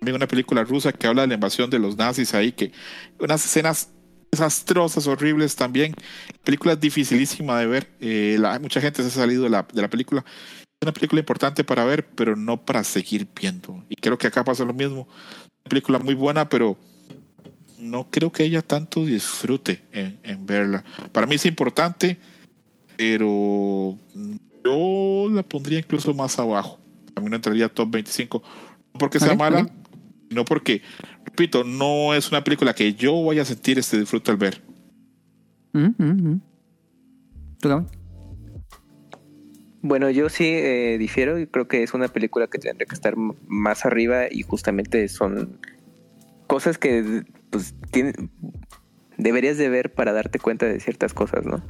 también una película rusa que habla de la invasión de los nazis ahí, que unas escenas desastrosas, horribles también, película dificilísima de ver, eh, la- mucha gente se ha salido de la, de la película, es una película importante para ver, pero no para seguir viendo, y creo que acá pasa lo mismo, una película muy buena, pero no creo que haya tanto disfrute en, en verla. Para mí es importante, pero yo la pondría incluso más abajo. A mí no entraría top 25. No porque sea mala. Sino porque, repito, no es una película que yo vaya a sentir este disfrute al ver. Mm, mm, mm. Bueno, yo sí eh, difiero y creo que es una película que tendría que estar más arriba y justamente son cosas que pues tienen, deberías de ver para darte cuenta de ciertas cosas, ¿no?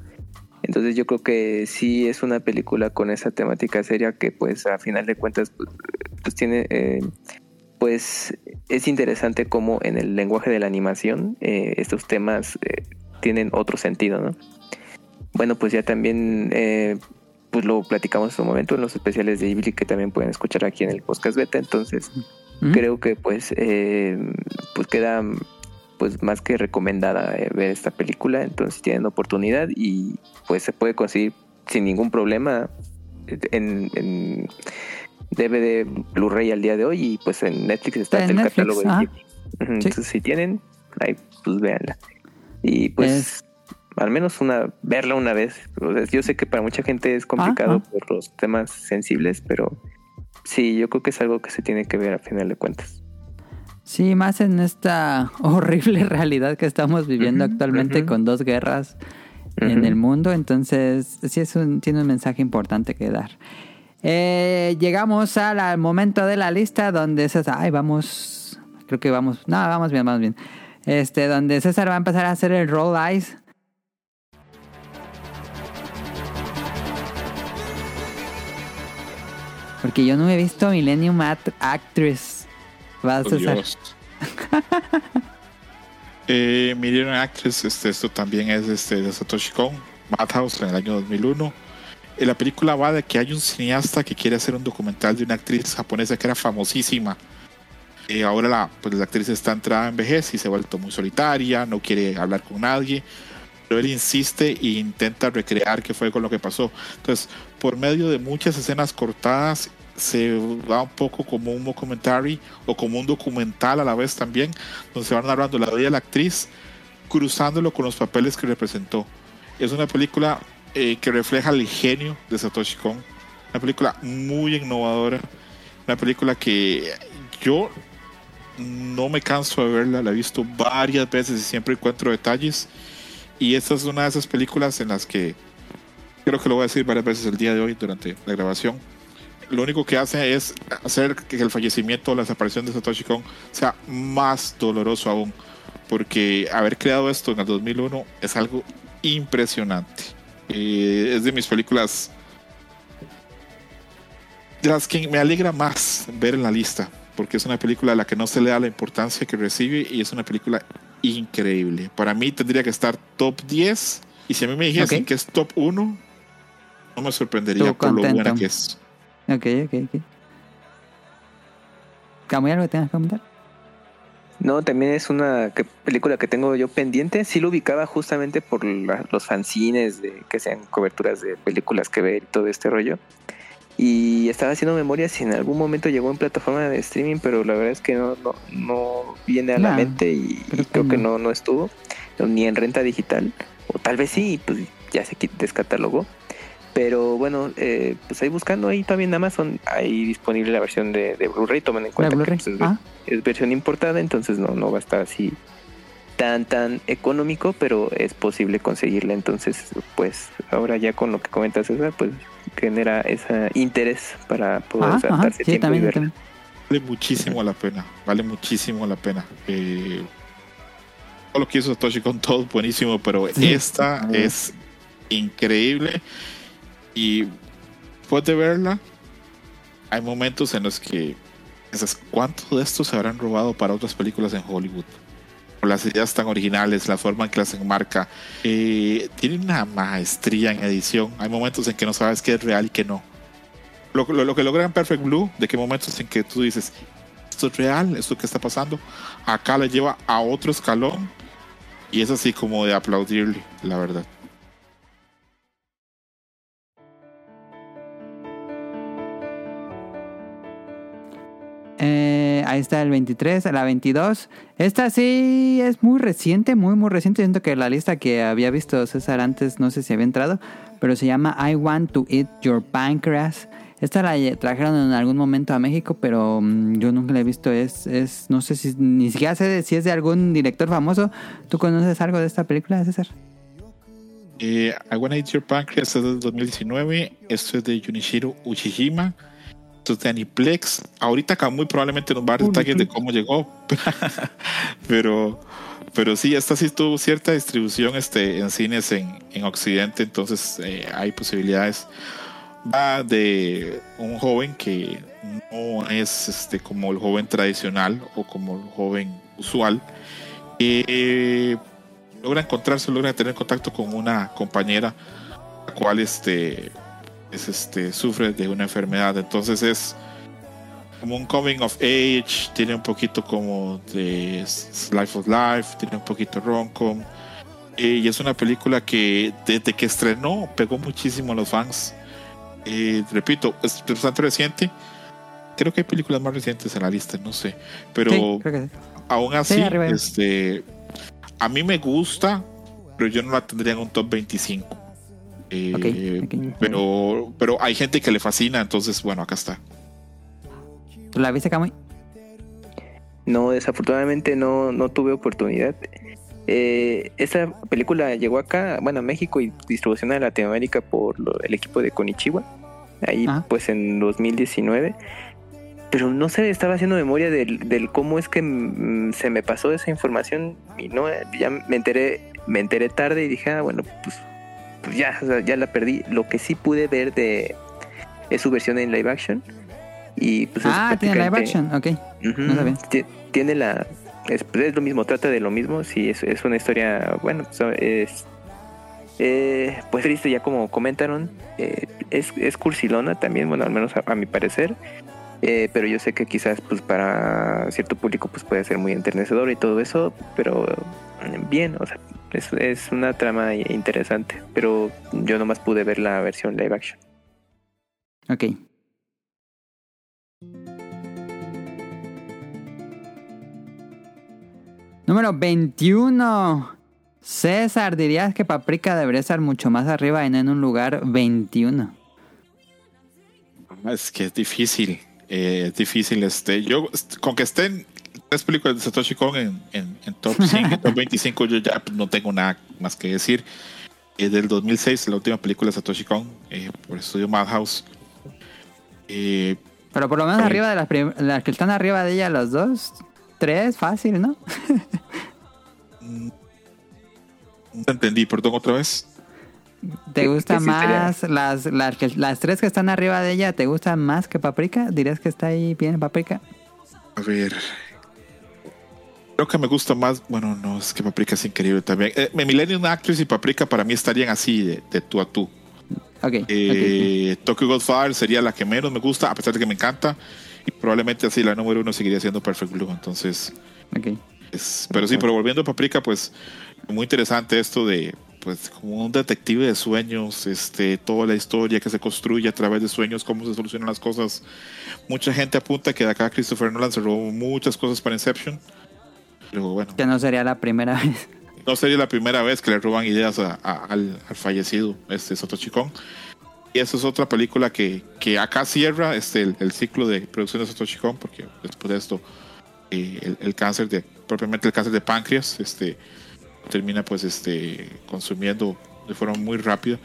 Entonces yo creo que sí es una película con esa temática seria que pues a final de cuentas pues, pues, tiene eh, pues es interesante cómo en el lenguaje de la animación eh, estos temas eh, tienen otro sentido, ¿no? Bueno, pues ya también eh, pues lo platicamos en su momento en los especiales de Ghibli que también pueden escuchar aquí en el podcast beta. Entonces, creo que pues eh, pues queda pues más que recomendada ver esta película entonces tienen oportunidad y pues se puede conseguir sin ningún problema en, en DVD Blu-ray al día de hoy y pues en Netflix está En el Netflix, catálogo de. Ghibli. Entonces si tienen ahí pues véanla y pues Es- al menos una verla una vez O sea, yo sé que para mucha gente es complicado por los temas sensibles pero sí yo creo que es algo que se tiene que ver a final de cuentas Sí, más en esta (laughs) horrible realidad que estamos viviendo actualmente con dos guerras en el mundo. Entonces, sí es un, tiene un mensaje importante que dar. Eh, llegamos al, al momento de la lista donde César, ay, vamos, creo que vamos, no, vamos bien, vamos bien. Este, donde César va a empezar a hacer el roll eyes. Porque yo no he visto Millennium Act- Actress. Va, Oh, César. Dios. (laughs) eh, Million Actress, este, esto también es este, de Satoshi Kon, Madhouse en el año 2001. Eh, la película va de que hay un cineasta que quiere hacer un documental de una actriz japonesa que era famosísima. Eh, ahora la, pues, la actriz está entrada en vejez y se ha vuelto muy solitaria, no quiere hablar con nadie. Pero él insiste e intenta recrear qué fue con lo que pasó. Entonces, por medio de muchas escenas cortadas, se va un poco como un documentary o como un documental a la vez también, donde se va narrando la vida de la actriz, cruzándolo con los papeles que representó. Es una película eh, que refleja el genio de Satoshi Kon, una película muy innovadora, una película que yo no me canso de verla, la he visto varias veces y siempre encuentro detalles. Y esta es una de esas películas en las que creo que lo voy a decir varias veces el día de hoy durante la grabación. Lo único que hace es hacer que el fallecimiento o la desaparición de Satoshi Kon sea más doloroso aún. Porque haber creado esto en el 2001 es algo impresionante. Es de mis películas de las que me alegra más ver en la lista. Porque es una película a la que no se le da la importancia que recibe y es una película increíble. Para mí tendría que estar top 10. Y si a mí me dijesen que es top 1, no me sorprendería por lo buena que es. Ok, ok, ok. ¿Camuy algo que tengas que comentar? No, también es una que- película que tengo yo pendiente. Sí lo ubicaba justamente por la- los fanzines de que sean coberturas de películas que ver y todo este rollo. Y estaba haciendo memoria si en algún momento llegó en plataforma de streaming, pero la verdad es que no, no, no viene a la mente y, creo y creo que no. no, estuvo. Ni en renta digital. O tal vez sí, pues ya se descatalogó. Pero bueno, eh, pues ahí buscando ahí también en Amazon, ahí disponible la versión de, de Blu-ray, tomen en cuenta que pues, es, Ah, es versión importada, entonces no, no va a estar así tan tan económico, pero es posible conseguirla. Entonces, pues ahora ya con lo que comenta César, pues genera ese interés para poder ajá, ajá. saltarse Sí, tiempo y también, verla. también. Vale muchísimo la pena. Vale muchísimo la pena. Eh, todo lo que hizo Satoshi con todo buenísimo, pero Sí. esta es increíble. Y después de verla, hay momentos en los que piensas, ¿cuánto de esto se habrán robado para otras películas en Hollywood? Por las ideas tan originales, la forma en que las enmarca. Eh, tiene una maestría en edición. Hay momentos en que no sabes qué es real y qué no. Lo, lo- lo que logra en Perfect Blue, de que momentos en que tú dices, esto es real, esto que está pasando, acá le lleva a otro escalón y es así como de aplaudirle, la verdad. Eh, ahí está el 23, la 22. Esta sí es muy reciente, muy, muy reciente. Siento que la lista que había visto César antes, no sé si había entrado, pero se llama I Want to Eat Your Pancreas. Esta la trajeron en algún momento a México, pero mm, yo nunca la he visto. Es, es, no sé si ni siquiera sé si es de algún director famoso. ¿Tú conoces algo de esta película, César? Eh, I Wanna Eat Your Pancreas es del 2019. Esto es de Junichiro Uchijima. De Aniplex. Ahorita acá muy probablemente nos va a dar detalles de cómo llegó. (laughs) pero, pero sí, esta sí tuvo cierta distribución este, en cines en, en Occidente. Entonces eh, hay posibilidades. Va de un joven que no es este, como el joven tradicional o como el joven usual. que logra encontrarse, logra tener contacto con una compañera, la cual este, es, este, sufre de una enfermedad. Entonces es como un coming of age, tiene un poquito como de Life of Life, tiene un poquito rom-com. Eh, y es una película que desde que estrenó pegó muchísimo a los fans. Eh, repito, es bastante reciente. Creo que hay películas más recientes en la lista, no sé. Pero Sí, que aún así, este, a mí me gusta, pero yo no la tendría en un top 25. Eh, Ok, ok. Pero, pero hay gente que le fascina, entonces, bueno, acá está. ¿Tú la viste, Camuy? No, desafortunadamente no, no tuve oportunidad. Eh, esta película llegó acá, bueno, a México y distribución a Latinoamérica por lo- el equipo de Konichiwa. Ahí, Ah. pues en 2019. Pero no sé, estaba haciendo memoria del, del cómo es que mm, se me pasó esa información y no, ya me enteré, me enteré tarde y dije, ah, bueno, pues, pues ya, o sea, ya la perdí. Lo que sí pude ver de es su versión en live action. Y pues es Ah, tiene live action, ok. Ujú. No sabía. Ti- Tiene la. Es, pues, es lo mismo, trata de lo mismo. Sí, es, es una historia. Bueno, pues, es. eh, pues triste, ya como comentaron. eh, es, es cursilona también, bueno, al menos a, a mi parecer. eh, pero yo sé que quizás, pues para cierto público, pues puede ser muy enternecedor y todo eso. Pero mm, bien, o sea, es, es una trama interesante. Pero yo nomás pude ver la versión live action. Ok. Número 21. César, dirías que Paprika debería estar mucho más arriba y no en un lugar 21. Es que es difícil. eh, es difícil. Este, yo, con que estén tres películas de Satoshi Kon en, en, en top 5, en (laughs) top 25, yo ya no tengo nada más que decir. Es del 2006, la última película de Satoshi Kon, eh, por el estudio Madhouse. Eh, Pero por lo menos arriba de las, las que están arriba de ella, los dos, tres, fácil, ¿no? no entendí, perdón, otra vez. ¿Te Que- gusta que sí sería- más las, las, que- las tres que están arriba de ella? ¿Te gustan más que Paprika? ¿Dirías que está ahí bien Paprika? A ver. Creo que me gusta más. Bueno, no, es que Paprika es increíble también. Eh, Millennium Actress y Paprika para mí estarían así, de, de tú a tú. Ok. ok, Eh, Tokyo Godfather sería la que menos me gusta, a pesar de que me encanta. Y probablemente así la número uno seguiría siendo Perfect Blue. Entonces, ok. ok. es- pero sí, pero volviendo a Paprika, pues muy interesante esto de, pues, como un detective de sueños, este, toda la historia que se construye a través de sueños, cómo se solucionan las cosas. Mucha gente apunta que de acá Christopher Nolan se robó muchas cosas para Inception. Pero bueno, Que no sería la primera vez. no sería la primera vez que le roban ideas a- a- al, al fallecido este Satoshi Kon. Y esa es otra película que, que acá cierra este, el, el ciclo de producción de Satoshi Kon, porque después de esto, eh, el, el cáncer de, propiamente el cáncer de páncreas, este, termina pues este, consumiendo de forma muy rápida.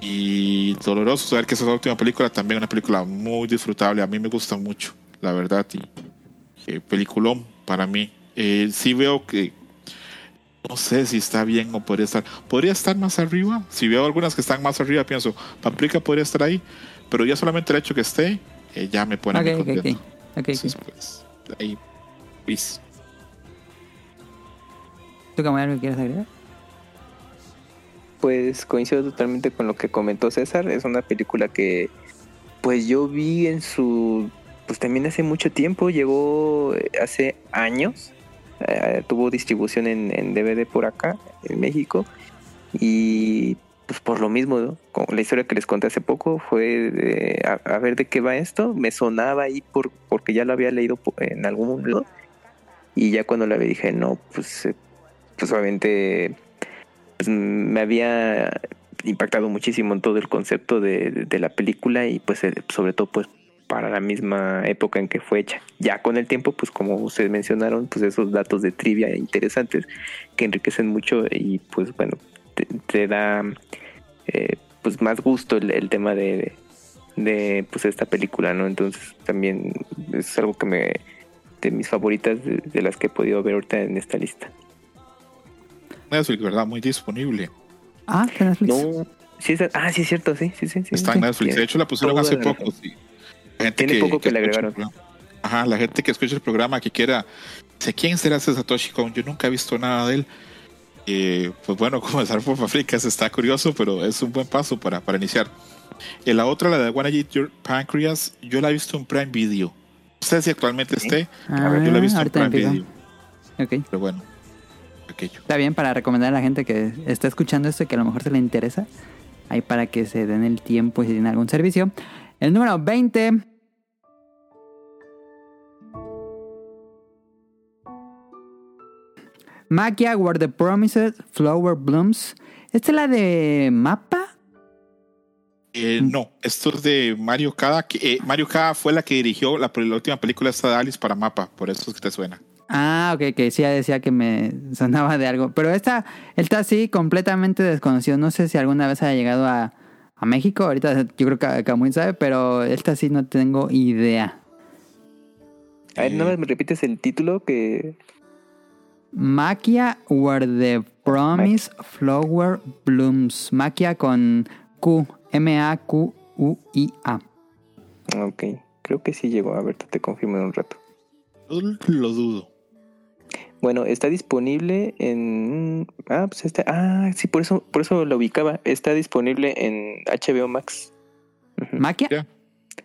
Y doloroso saber que esa es la última película, también una película muy disfrutable, a mí me gusta mucho, la verdad, y eh, peliculón para mí. Eh, sí veo que no sé si está bien o podría estar. Podría estar más arriba. Si veo algunas que están más arriba, pienso, Paprika podría estar ahí. Pero ya solamente el hecho que esté, eh, ya me pone Ok, muy contento. ok. Ok, ok. Entonces, pues, ahí, please. ¿Tú, que quieres agregar? Pues coincido totalmente con lo que comentó César. Es una película que pues yo vi en su... Pues también hace mucho tiempo, llegó eh, hace años. Eh, tuvo distribución en, DVD por acá, en México. Y pues por lo mismo, la historia que les conté hace poco fue de, a, ver de qué va esto. Me sonaba ahí por, porque ya lo había leído en algún lado. Y ya cuando la dije, no, pues, eh, pues obviamente pues, me había impactado muchísimo en todo el concepto de la película y pues eh, sobre todo pues para la misma época en que fue hecha. Ya con el tiempo, pues como ustedes mencionaron, pues esos datos de trivia interesantes que enriquecen mucho y pues bueno, te, te da eh, pues más gusto el, el tema de, de pues esta película, ¿no? Entonces también es algo que me de mis favoritas de, de las que he podido ver ahorita en esta lista. Netflix, ¿verdad? Muy disponible. Ah, está en Netflix. No, sí es, ah, sí es cierto, sí, sí, sí. Está sí. en Netflix. De hecho, la pusieron hace poco. sí. La gente Tiene poco que le escucha el agregaron. Ajá, la gente que escucha el programa que quiera. Sé quién será ese Satoshi Kon. Yo nunca he visto nada de él. Eh, pues bueno, (laughs) comenzar por Paprika está curioso, pero es un buen paso para, para iniciar. Y la otra, la de Wanna Eat Your Pancreas, yo la he visto en Prime Video. No sé si actualmente esté. Ah, yo lo he visto en Prime. Video, Ok. pero bueno. Está bien para recomendar a la gente que está escuchando esto y que a lo mejor se le interesa. Ahí para que se den el tiempo y si tienen algún servicio. El número 20. Magia Where the Promised Flower Blooms. ¿Esta es la de mapa? Eh, no, esto es de Mario Kada. que, eh, Mario Kada fue la que dirigió la, la última película esta de Alice para Mapa, por eso es que te suena. Ah, ok, que sí, ya decía que me sonaba de algo. Pero esta, esta sí, completamente desconocido. No sé si alguna vez haya llegado a, a México. Ahorita yo creo que Camuy sabe, pero esta sí no tengo idea. A ver, nada más me repites el título que. Maquia Where the Promise Flower Blooms. Maquia con Q. M-A-Q-U-I-A. Ok, creo que sí llegó. A ver, te confirmo en un rato. Lo dudo. Bueno, está disponible en. Ah, pues está. Ah, sí, por eso, por eso lo ubicaba. Está disponible en HBO Max. ¿Maquia?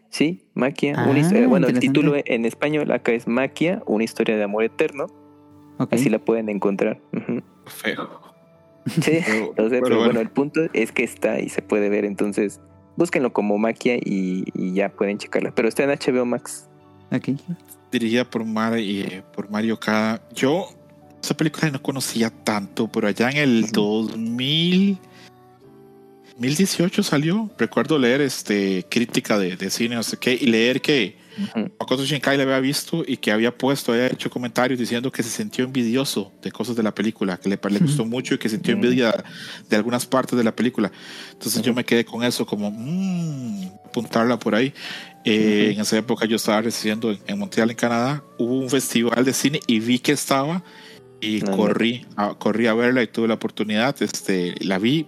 Sí, Maquia. Ah, una historia- bueno, el título en español acá es Maquia, una historia de amor eterno. Ok. Así la pueden encontrar. Feo. Sí, Pero- (laughs) sé, pero pero, bueno. bueno, el punto es que está y se puede ver. Entonces, búsquenlo como Maquia y, y ya pueden checarla. Pero está en HBO Max. Ok. Dirigida por, Mar, eh, por Mario Kada. Yo esa película no conocía tanto, pero allá en el 2000, 2018 salió. Recuerdo leer este crítica de, de cine, no sé qué, y leer que Ujú. Makoto Shinkai la había visto y que había puesto, había hecho comentarios diciendo que se sintió envidioso de cosas de la película, que le, le gustó mucho y que sintió envidia de algunas partes de la película. Entonces yo me quedé con eso, como mmm, apuntarla por ahí. Eh, Ujú. En esa época yo estaba residiendo en, en Montreal, en Canadá. Hubo un festival de cine y vi que estaba y Ah, corrí, a, corrí a verla y tuve la oportunidad. Este, la vi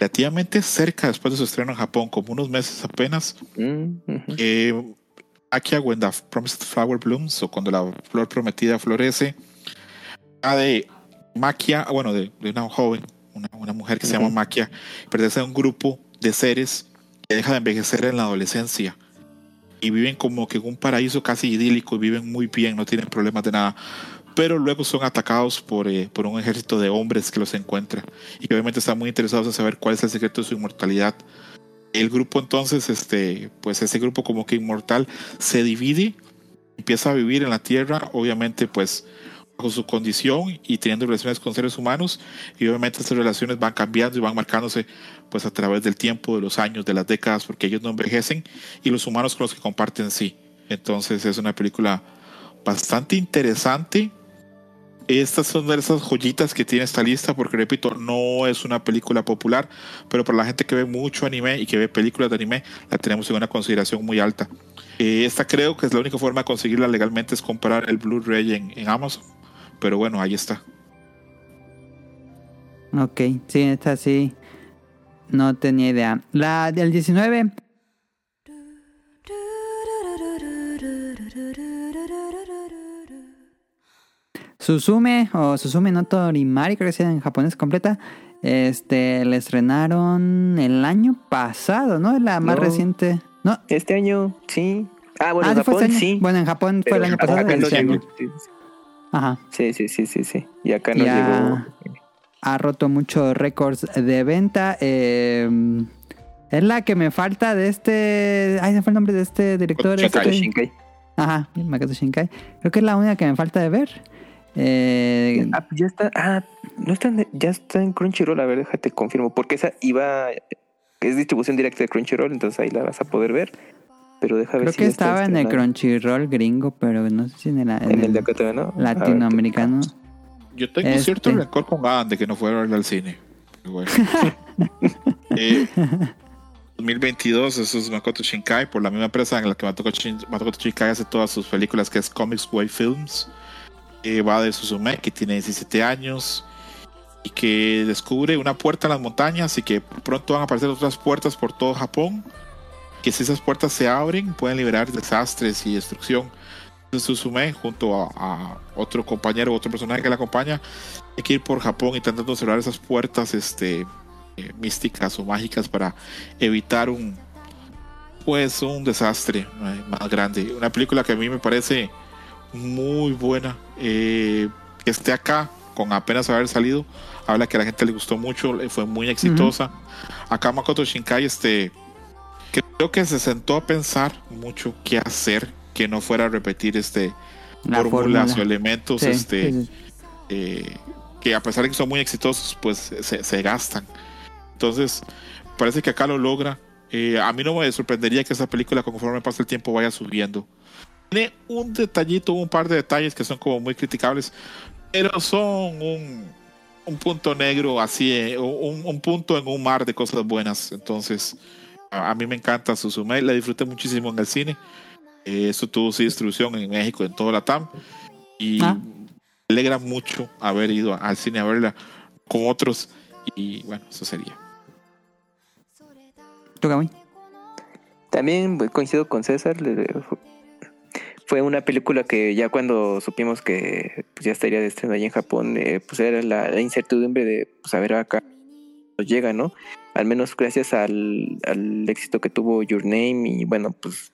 relativamente cerca después de su estreno en Japón, como unos meses apenas. Mm, ujú. Eh, Akia When the Promised Flower Blooms o cuando la flor prometida florece. Ah, de Maquia, bueno, de, de una joven, una, una mujer que se llama. Maquia, pertenece a un grupo de seres que deja de envejecer en la adolescencia y viven como que en un paraíso casi idílico y viven muy bien, no tienen problemas de nada. Pero luego son atacados por, eh, por un ejército de hombres que los encuentra y que obviamente están muy interesados en saber cuál es el secreto de su inmortalidad el grupo entonces, este, pues ese grupo como que inmortal se divide, empieza a vivir en la tierra, obviamente pues bajo su condición y teniendo relaciones con seres humanos y obviamente estas relaciones van cambiando y van marcándose pues a través del tiempo, de los años, de las décadas, porque ellos no envejecen y los humanos con los que comparten sí. Entonces es una película bastante interesante. Estas son de esas joyitas que tiene esta lista, porque repito, no es una película popular, pero para la gente que ve mucho anime y que ve películas de anime, la tenemos en una consideración muy alta. Eh, esta creo que es la única forma de conseguirla legalmente es comprar el Blu-ray en, en Amazon, pero bueno, ahí está. Ok, sí, esta sí. No tenía idea. La del 19. Suzume o Suzume no Torimari, creo que sea en japonés completa. Este, la estrenaron el año pasado, ¿no? Es la más No. reciente. No, Este año, sí. Ah, bueno, ah, en sí Japón este año. sí. Bueno, en Japón fue el año acá pasado. no este llegó. Sí, Ajá. Sí, sí, sí, sí, sí. Y acá no Ya. llegó. ha roto muchos récords de venta. eh, es la que me falta de este. Ay, se fue el nombre de este director. Makoto este- Shinkai. Ajá, Makoto Shinkai. Creo que es la única que me falta de ver. Eh, Ah, pues ya está. Ah, no está en- ya está en Crunchyroll. A ver, déjate confirmo. Porque esa iba. Es distribución directa de Crunchyroll, entonces ahí la vas a poder ver. Pero deja ver creo si que está estaba en el. Crunchyroll gringo, pero no sé si en el, en En el el de acá no. A ver, latinoamericano. Yo tengo Este. cierto rencor con Adam de que no fue a verla al cine. Bueno. (laughs) Eh, 2022, eso es Makoto Shinkai, por la misma empresa en la que Makoto, Shin- Makoto Shinkai hace todas sus películas, que es Comics Way Films. Eh, va de Suzume, que tiene 17 años y que descubre una puerta en las montañas y que pronto van a aparecer otras puertas por todo Japón. Que si esas puertas se abren, pueden liberar desastres y destrucción. Entonces Suzume, junto a, a otro compañero, otro personaje que la acompaña, hay que ir por Japón intentando cerrar esas puertas este, eh, místicas o mágicas para evitar un pues un desastre eh, más grande. Una película que a mí me parece muy buena. eh, que esté acá con apenas haber salido. Habla que a la gente le gustó mucho, fue muy exitosa. Acá Makoto Shinkai, este, creo que se sentó a pensar mucho qué hacer, que no fuera a repetir este La fórmulas fórmula. o elementos Sí, este, sí, sí. eh, que a pesar de que son muy exitosos, pues se, se gastan. Entonces, parece que acá lo logra. Eh, a mí no me sorprendería que esa película, conforme pasa el tiempo, vaya subiendo. Tiene un detallito, un par de detalles que son como muy criticables, pero son un, un punto negro, así, eh, un, un punto en un mar de cosas buenas. Entonces, a, a mí me encanta Suzume, la disfruté muchísimo en el cine. Eh, eso tuvo su distribución en México, en todo la TAM. Y Ah. me alegra mucho haber ido al cine a verla con otros. Y bueno, eso sería. También pues, coincido con César. Fue una película que ya cuando supimos que pues, ya estaría de estreno ahí en Japón, eh, pues era la, la incertidumbre de pues, a ver acá nos llega, ¿no? Al menos gracias al, al éxito que tuvo Your Name y bueno, pues,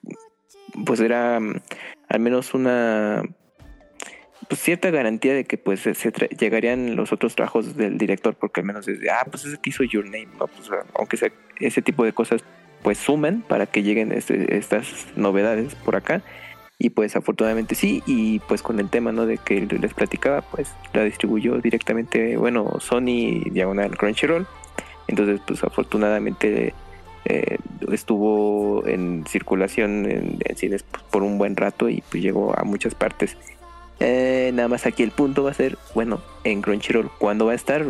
pues era mm, al menos una pues, cierta garantía de que pues se, llegarían los otros trabajos del director porque al menos desde ah pues ese que hizo Your Name no pues aunque sea ese tipo de cosas pues sumen para que lleguen este- estas novedades por acá. Y pues afortunadamente sí y pues con el tema no de que les platicaba pues la distribuyó directamente bueno Sony diagonal Crunchyroll entonces pues afortunadamente eh, estuvo en circulación en, en cines pues, por un buen rato y pues llegó a muchas partes eh, nada más aquí el punto va a ser, bueno, en Crunchyroll, ¿cuándo va a estar?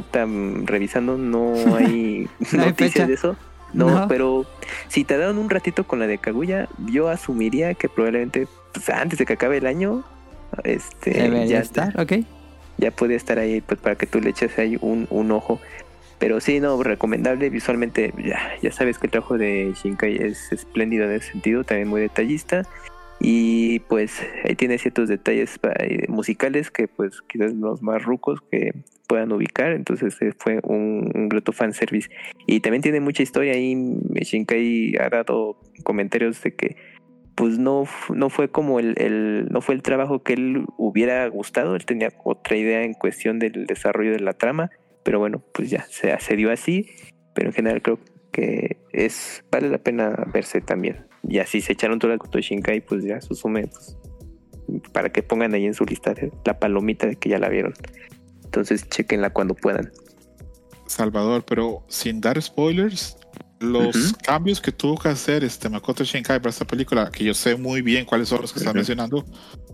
Revisando, no (laughs) hay No hay noticias de eso. No, No. pero si te dan un ratito con la de Kaguya, yo asumiría que probablemente pues, antes de que acabe el año, este, ya, estar, ok. ya puede estar ahí pues para que tú le eches ahí un, un ojo. Pero sí, no, recomendable visualmente, ya, ya sabes que el trabajo de Shinkai es espléndido en ese sentido, también muy detallista. Y pues ahí tiene ciertos detalles eh, musicales que pues quizás los más rucos que puedan ubicar. Entonces eh, fue un, un grato fanservice. Y también tiene mucha historia ahí. Shinkai ha dado comentarios de que pues no, no fue como el, el- no fue el trabajo que él hubiera gustado. Él tenía otra idea en cuestión del desarrollo de la trama. Pero bueno, pues ya se, se dio así. Pero en general creo que es vale la pena verse también. Y así se echaron toda la de Shinkai, pues ya Susume, pues, para que pongan ahí en su lista la palomita de que ya la vieron. Entonces chequenla cuando puedan. Salvador, pero sin dar spoilers, los cambios que tuvo que hacer este Makoto Shinkai para esta película, que yo sé muy bien cuáles son los que están mencionando,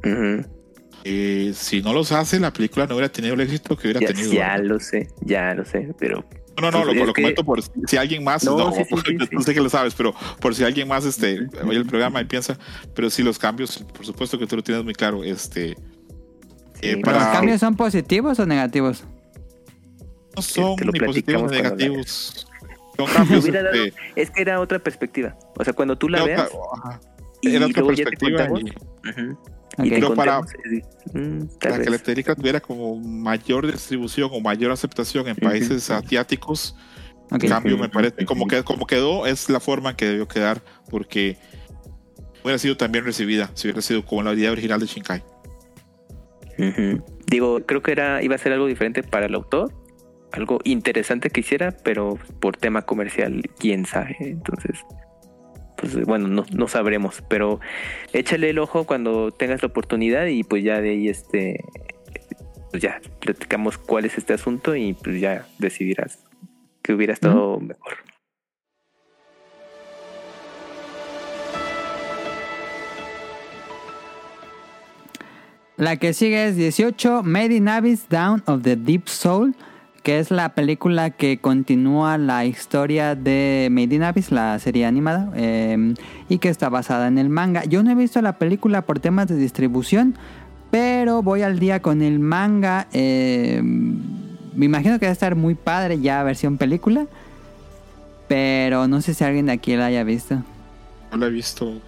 Ujú. Eh, si no los hace, la película no hubiera tenido el éxito que hubiera Ya, tenido. ya ¿verdad? lo sé, ya lo sé, pero No, no, no, Pues lo, es lo que- comento por si alguien más, No, no, sí, sí, sí, yo sí. sé que lo sabes, pero por si alguien más este, oye el programa y piensa, pero sí los cambios, por supuesto que tú lo tienes muy claro, este, eh, Sí, para- ¿Los cambios son positivos o negativos? no son te lo ni positivos ni negativos, son cambios, hubiera dado- este, es que era otra perspectiva. O sea, cuando tú la era otra- veas ajá, y era otra luego ya te perspectiva contamos, y-. y te Pero para- mm, vez. que la película tuviera como mayor distribución o mayor aceptación en países asiáticos, Ok. en cambio me parece como que como quedó es la forma en que debió quedar porque hubiera sido también recibida si hubiera sido como la idea original de Shinkai. Digo, creo que era iba a ser algo diferente para el autor, algo interesante que hiciera, pero por tema comercial, quién sabe. Entonces, pues bueno, no, no sabremos, pero échale el ojo cuando tengas la oportunidad y pues ya de ahí este pues ya platicamos cuál es este asunto y pues ya decidirás que hubiera estado mejor. La que sigue es 18, Made in Abyss Down of the Deep Soul, que es la película que continúa la historia de Made in Abyss, la serie animada, eh, y que está basada en el manga. Yo no he visto la película por temas de distribución, pero voy al día con el manga. eh, me imagino que va a estar muy padre ya versión película, pero no sé si alguien de aquí la haya visto. Yo la he visto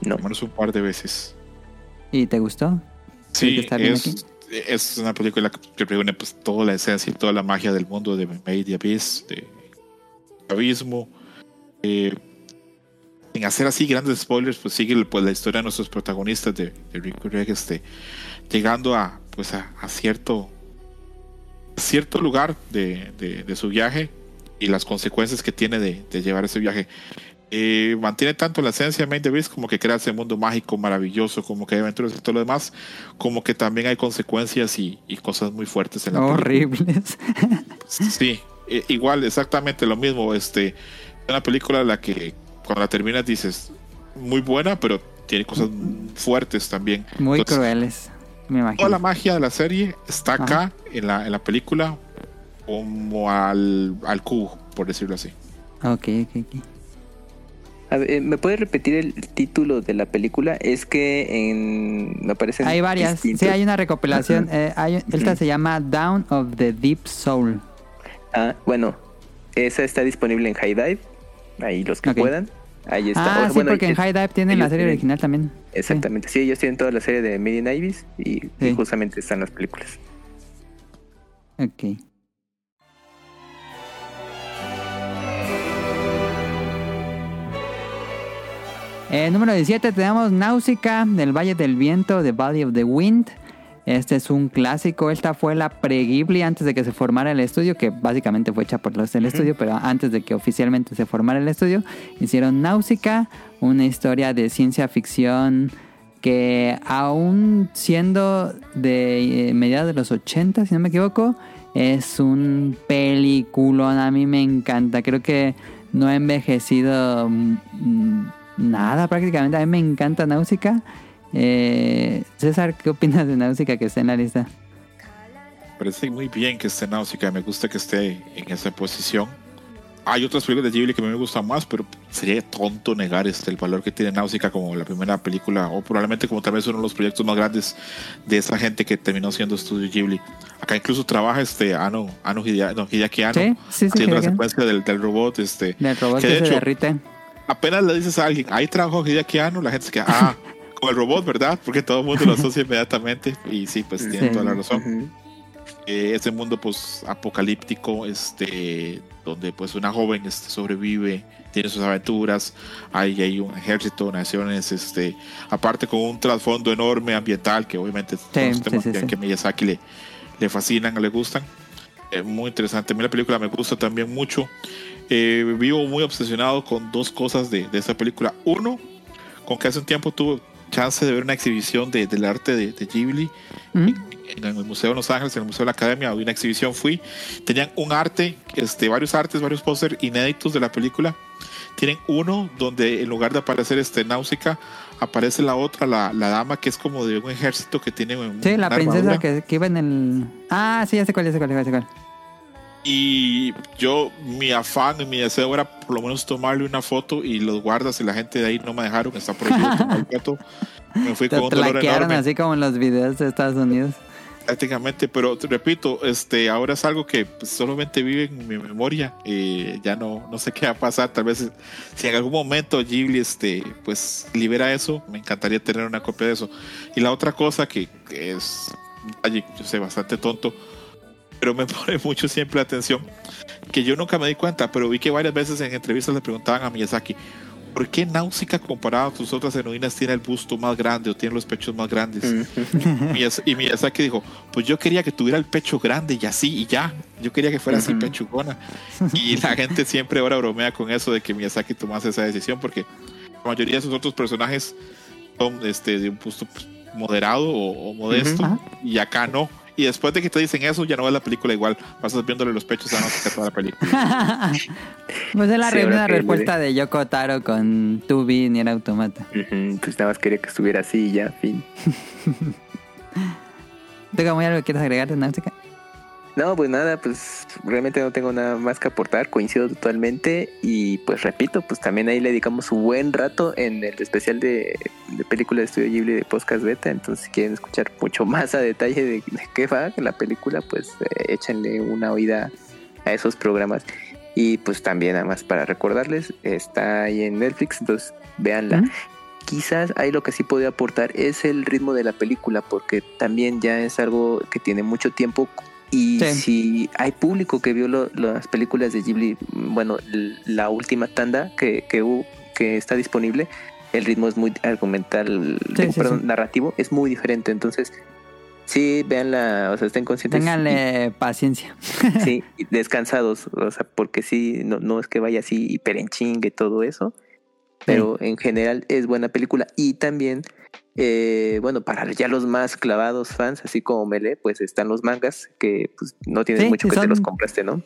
No. menos un par de veces. ¿Y te gustó? Sí, Sí, que está bien es, es una película que- reúne pues, toda la esencia y toda la magia del mundo de Made the Abyss, de Abismo. Eh, sin hacer así grandes spoilers, pues sigue pues, la historia de nuestros protagonistas de, de Rico y Greg, este, llegando a, pues, a cierto, cierto lugar de, de- de su viaje y las consecuencias que tiene de, de llevar ese viaje. Eh, mantiene tanto la esencia de Main the Beast como que crea ese mundo mágico, maravilloso, como que hay aventuras y todo lo demás, como que también hay consecuencias y, y cosas muy fuertes en la película. Horribles. (laughs) Sí, eh, igual, exactamente lo mismo. Este, una película en la que cuando la terminas dices muy buena, pero tiene cosas fuertes también. Muy Entonces, crueles, me Toda la imagino. magia de la serie está acá en la, en la película como al, al cubo, por decirlo así. Ok, ok, ok. A ver, eh, ¿Me puedes repetir el título de la película? Es que en me parecen Hay varias. distintos. Sí, hay una recopilación. Eh, hay- esta se llama Down of the Deep Soul. Ah, bueno, esa está disponible en High Dive. Ahí los que puedan. Ahí está. Ah, O- sí, bueno, porque en High Dive tienen la serie tienen- original también. Exactamente. Sí, ellos tienen toda la serie de Midi Navis y, y justamente están las películas. Ok. Eh, número 17 tenemos Náusica del Valle del Viento, The Valley of the Wind. Este es un clásico. Esta fue la pre-Ghibli antes de que se formara el estudio, que básicamente fue hecha por los del estudio, pero antes de que oficialmente se formara el estudio, hicieron Náusica, una historia de ciencia ficción que aún siendo de eh, mediados de los 80, si no me equivoco, es un peliculón. A mí me encanta. Creo que no ha envejecido mm, nada prácticamente. A mí me encanta Náusica. Eh, César, ¿qué opinas de Náusica que está en la lista? Parece muy bien que esté Náusica, me gusta que esté en esa posición. Hay otras películas de Ghibli que a mí me gustan más, pero sería tonto negar este, el valor que tiene Náusica como la primera película, o probablemente como tal vez uno de los proyectos más grandes de esa gente que terminó siendo Estudio Ghibli. Acá incluso trabaja este Ano, Ano Hideaki, Sí, sí, sí, haciendo la secuencia del, del robot. Este, Del robot Que que, de se hecho- derrite. Apenas le dices a alguien, ahí trabajó Hideaki Anno, la gente se queda, ah, (laughs) con el robot, ¿verdad? Porque todo el mundo lo asocia inmediatamente, y sí, pues tiene Sí. toda la razón Ujú. eh, ese mundo pues apocalíptico este donde pues una joven este, sobrevive tiene sus aventuras hay, hay un ejército naciones este aparte con un trasfondo enorme ambiental que obviamente son los sí, temas sí, que, sí. que Miyazaki le, le fascinan le gustan Eh, muy interesante a mí la película me gusta también mucho Eh, vivo muy obsesionado con dos cosas de, de esa película uno con que hace un tiempo tuve chance de ver una exhibición de- del arte de, de Ghibli ¿Mm? en el Museo de Los Ángeles, en el Museo de la Academia, había una exhibición, fui, tenían un arte, este, varios artes, varios pósters inéditos de la película. Tienen uno donde en lugar de aparecer este Náusica, aparece la otra, la, la dama que es como de un ejército que tiene un- Sí, la princesa que, que iba en el... Ah, sí, ya sé cuál, ya sé cuál, ya sé cuál. Y yo, mi afán y mi deseo era por lo menos tomarle una foto y los guardas y la gente de ahí no me dejaron, está prohibido tomar foto. (laughs) Me fui Te con un dolor enorme. así como en los videos de Estados Unidos. prácticamente, pero repito, este, ahora es algo que pues, solamente vive en mi memoria. eh, ya no, no sé qué va a pasar. Tal vez si en algún momento Ghibli, este, pues libera eso, me encantaría tener una copia de eso. Y la otra cosa que, que es, yo sé, bastante tonto, pero me (laughs) pone mucho siempre la atención, que yo nunca me di cuenta, pero vi que varias veces en entrevistas le preguntaban a Miyazaki. ¿Por qué Náusica comparado a tus otras heroínas tiene el busto más grande o tiene los pechos más grandes? (laughs) Miyaz- y Miyazaki dijo, pues yo quería que tuviera el pecho grande y así y ya. Yo quería que fuera así pechugona. Y la gente siempre ahora bromea con eso de que Miyazaki tomase esa decisión porque la mayoría de sus otros personajes son este, de un busto moderado o, o modesto y acá no. Y después de que te dicen eso, ya no ves la película igual. Vas viéndole los pechos a Náusica toda la película. (laughs) pues es la Sí, respuesta de Yoko Taro con Tubi ni era automata. Ujú, Pues nada más quería que estuviera así y ya, fin. (laughs) ¿Tú como algo que quieres agregar de Náusica? No, pues nada, pues realmente no tengo nada más que aportar, coincido totalmente y pues repito, pues también ahí le dedicamos un buen rato en el especial de, de película de Estudio Ghibli de Podcast Beta, entonces si quieren escuchar mucho (laughs) más a detalle de, de qué va la película, pues eh, échenle una oída a esos programas y pues también nada más para recordarles, está ahí en Netflix, entonces véanla. ¿Mm? Quizás ahí lo que sí podría aportar es el ritmo de la película, porque también ya es algo que tiene mucho tiempo. Y Sí. si hay público que vio lo- las películas de Ghibli, bueno, l- la última tanda que, que, que está disponible, el ritmo es muy argumental, Sí, digo, sí, perdón, narrativo, es muy diferente. Entonces, sí, veanla, o sea, estén conscientes. Ténganle paciencia. y- sí, (laughs) y descansados, o sea, porque sí, no, no es que vaya así hiper en chingue todo eso, pero en general es buena película. Y también, eh, bueno, para ya los más clavados fans, así como Mele, pues están los mangas, que pues no tienes Sí, mucho que te son- los compraste, ¿no?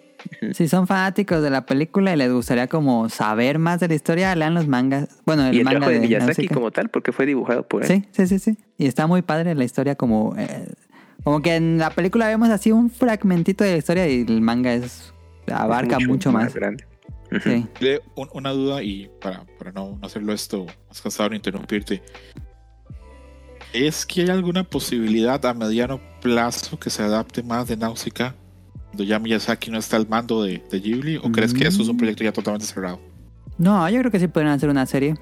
Si son fanáticos de la película y les gustaría como saber más de la historia, lean los mangas. Bueno, el y el manga de de Miyazaki como tal, porque fue dibujado por él. Sí, sí, sí, sí. Y está muy padre la historia como... eh, como que en la película vemos así un fragmentito de la historia y el manga es abarca Es mucho, más. grande. Sí. Un- una duda y para, para no, no hacerlo esto más cansado de interrumpirte. ¿Es que hay alguna posibilidad a mediano plazo que se adapte más de Náusica cuando ya Miyazaki no está al mando de, de Ghibli? ¿O crees que eso es un Mm. proyecto ya totalmente cerrado? No, yo creo que sí podrían hacer una serie.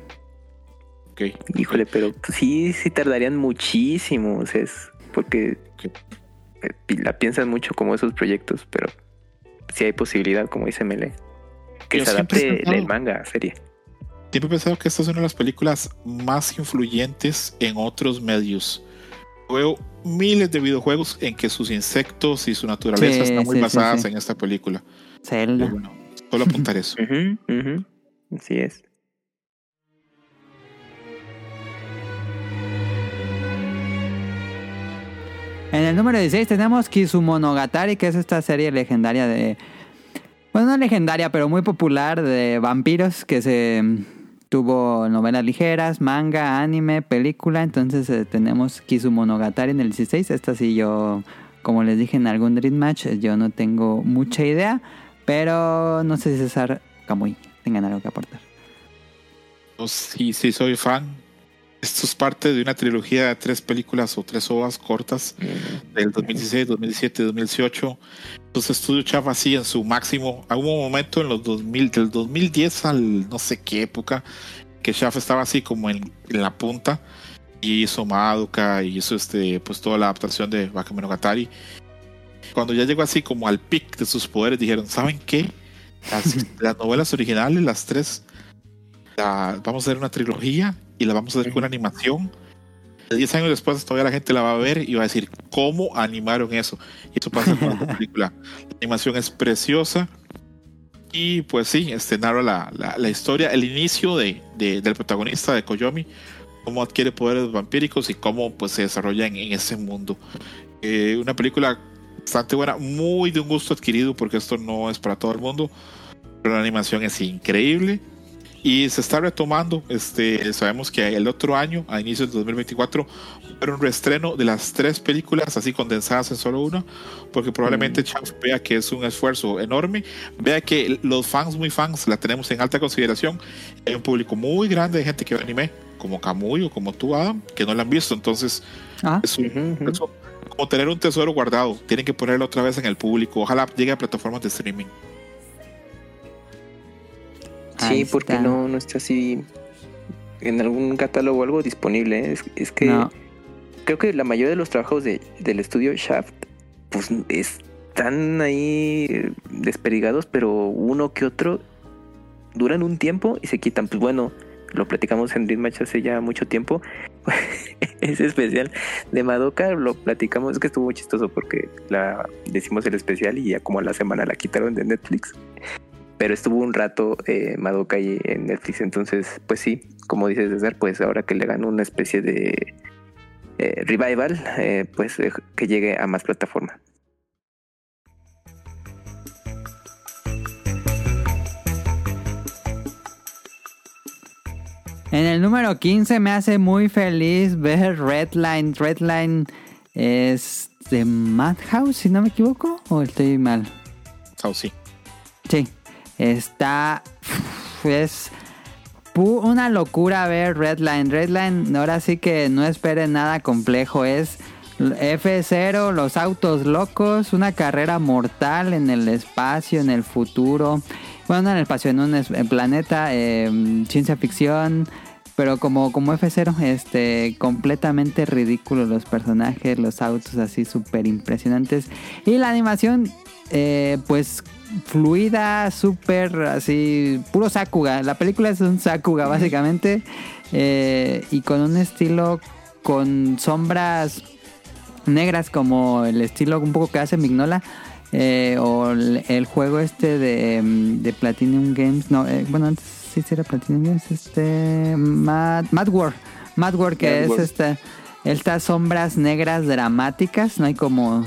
Ok. Híjole, pero sí, sí tardarían muchísimo, o sea, es porque eh, la piensan mucho como esos proyectos, pero sí hay posibilidad, como dice Mele, que Yo se adapte pensado- el manga a serie. Siempre he pensado que esta es una de las películas más influyentes en otros medios. Veo miles de videojuegos en que sus insectos y su naturaleza Sí, están muy sí, basadas sí. en esta película. Zelda. Bueno, solo apuntar eso. (laughs) Ujú, Así es. En el número 16 tenemos Kizumonogatari, que es esta serie legendaria de... Bueno, no legendaria, pero muy popular de vampiros, que se mm, tuvo novelas ligeras, manga, anime, película. Entonces eh, tenemos Kizumonogatari en el 16. Esta sí yo, como les dije en algún Dream Match, eh, yo no tengo mucha idea. Pero no sé si César Camuy tengan algo que aportar. Sí, sí, soy fan. Esto es parte de una trilogía de tres películas o tres ovas cortas del 2016, 2017 2018. Los estudios Chafa así en su máximo. Hubo un momento en los 2000, del 2010 al no sé qué época, que Chafa estaba así como en, en la punta y hizo Madoka y hizo este, pues toda la adaptación de Bakemonogatari. Cuando ya llegó así como al pic de sus poderes, dijeron, ¿saben qué? Las, (laughs) las novelas originales, las tres, la- vamos a hacer una trilogía y la vamos a hacer con una animación. Diez años después todavía la gente la va a ver y va a decir cómo animaron eso. Y eso pasa con la (laughs) película. La animación es preciosa. Y pues sí, este narra la, la, la historia, el inicio de, de- del protagonista de Koyomi, cómo adquiere poderes vampíricos y cómo pues se desarrolla en, en ese mundo. Eh, una película bastante buena, muy de un gusto adquirido porque esto no es para todo el mundo, pero la animación es increíble y se está retomando. Este, sabemos que el otro año, a inicios de 2024, era un reestreno de las tres películas así condensadas en solo una, porque probablemente Chav vea que es un esfuerzo enorme, vea que los fans muy fans la tenemos en alta consideración. Hay un público muy grande de gente que ve anime, como Kamui o como tú, Adam, que no la han visto. Entonces, Ah, es un- es un- como tener un tesoro guardado. Tienen que ponerlo otra vez en el público. Ojalá llegue a plataformas de streaming. Sí, porque no, no está así en algún catálogo o algo disponible. ¿eh? Es, es que No. creo que la mayoría de los trabajos de, del estudio Shaft, pues están ahí eh, desperdigados, pero uno que otro duran un tiempo y se quitan. Pues bueno, lo platicamos en Dream Match hace ya mucho tiempo. (laughs) Ese especial de Madoka lo platicamos, es que estuvo muy chistoso porque la decimos el especial y ya como a la semana la quitaron de Netflix. Pero estuvo un rato eh, Madoka ahí en Netflix, entonces, pues sí, como dices César, pues ahora que le ganó una especie de eh, revival, eh, pues eh, que llegue a más plataformas. En el número 15 me hace muy feliz ver Redline. Redline es de Madhouse, si no me equivoco, o estoy mal. Oh, sí. Sí, está. Es una locura ver Redline. Redline, ahora sí que no esperen nada complejo. Es F0, los autos locos, una carrera mortal en el espacio, en el futuro. Bueno, no en el espacio, en un planeta, eh, ciencia ficción. Pero como, como F0, este, completamente ridículo los personajes, los autos así súper impresionantes. Y la animación, eh, pues fluida, súper así, puro Sakuga. La película es un Sakuga básicamente eh, y con un estilo con sombras negras como el estilo un poco que hace Mignola. eh, o el, el juego este de, de Platinum Games, no, eh, bueno, antes sí sí era Platinum Games, este, Mad, Mad War, Mad War que Mad es War. este, estas sombras negras dramáticas, no hay como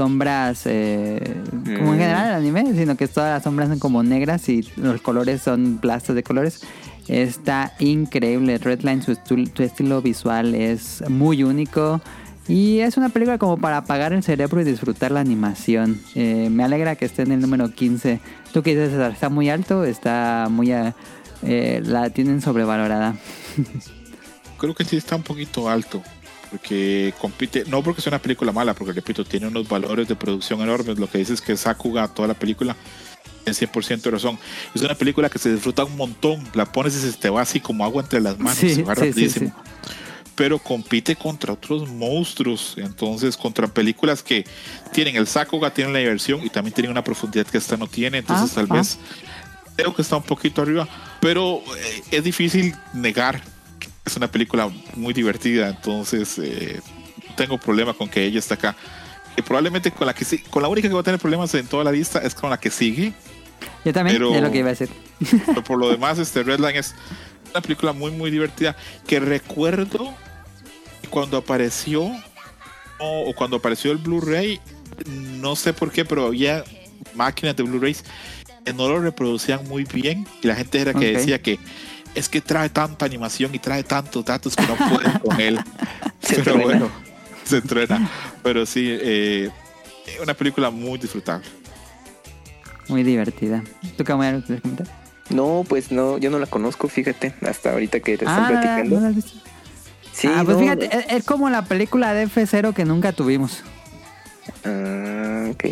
sombras eh, como en general el anime, sino que todas las sombras son como negras y los colores son plastas de colores. Está increíble. Redline, su, su estilo visual es muy único. Y es una película como para apagar el cerebro y disfrutar la animación. Eh, me alegra que esté en el número 15. ¿Tú qué dices? ¿Está muy alto? ¿Está muy... a- eh, la tienen sobrevalorada? (laughs) Creo que sí está un poquito alto. Porque compite, no porque sea una película mala, porque repito, tiene unos valores de producción enormes. Lo que dice es que Sakuga, toda la película, en 100% de razón. Es una película que se disfruta un montón. La pones y se te va así como agua entre las manos. Sí, se va sí, sí, rapidísimo. Pero compite contra otros monstruos. Entonces, contra películas que tienen el Sakuga, tienen la diversión y también tienen una profundidad que esta no tiene. Entonces, Ah, tal ah. vez creo que está un poquito arriba. Pero eh, es difícil negar es una película muy divertida. Entonces, eh, tengo problema con que ella esté acá. Y probablemente con la que sí- con la única que va a tener problemas en toda la lista es con la que sigue. Yo también, Pero- es lo que iba a decir. (laughs) Pero por lo demás, este Redline es una película muy, muy divertida que recuerdo cuando apareció o, o cuando apareció el Blu-ray, no sé por qué, pero había máquinas de Blu-rays que no lo reproducían muy bien y la gente era que decía que es que trae tanta animación y trae tantos datos que no pueden con él. (laughs) Se pero truena. bueno, se entrena. Pero sí, eh, una película muy disfrutable. Muy divertida. ¿Tú qué me quieres comentar? No, pues no, yo no la conozco, fíjate, hasta ahorita que te están Ah, ¿no la- platicando. no la has visto? Sí, ah, pues no, fíjate, es, es como la película de F0 que nunca tuvimos. Ah, ok,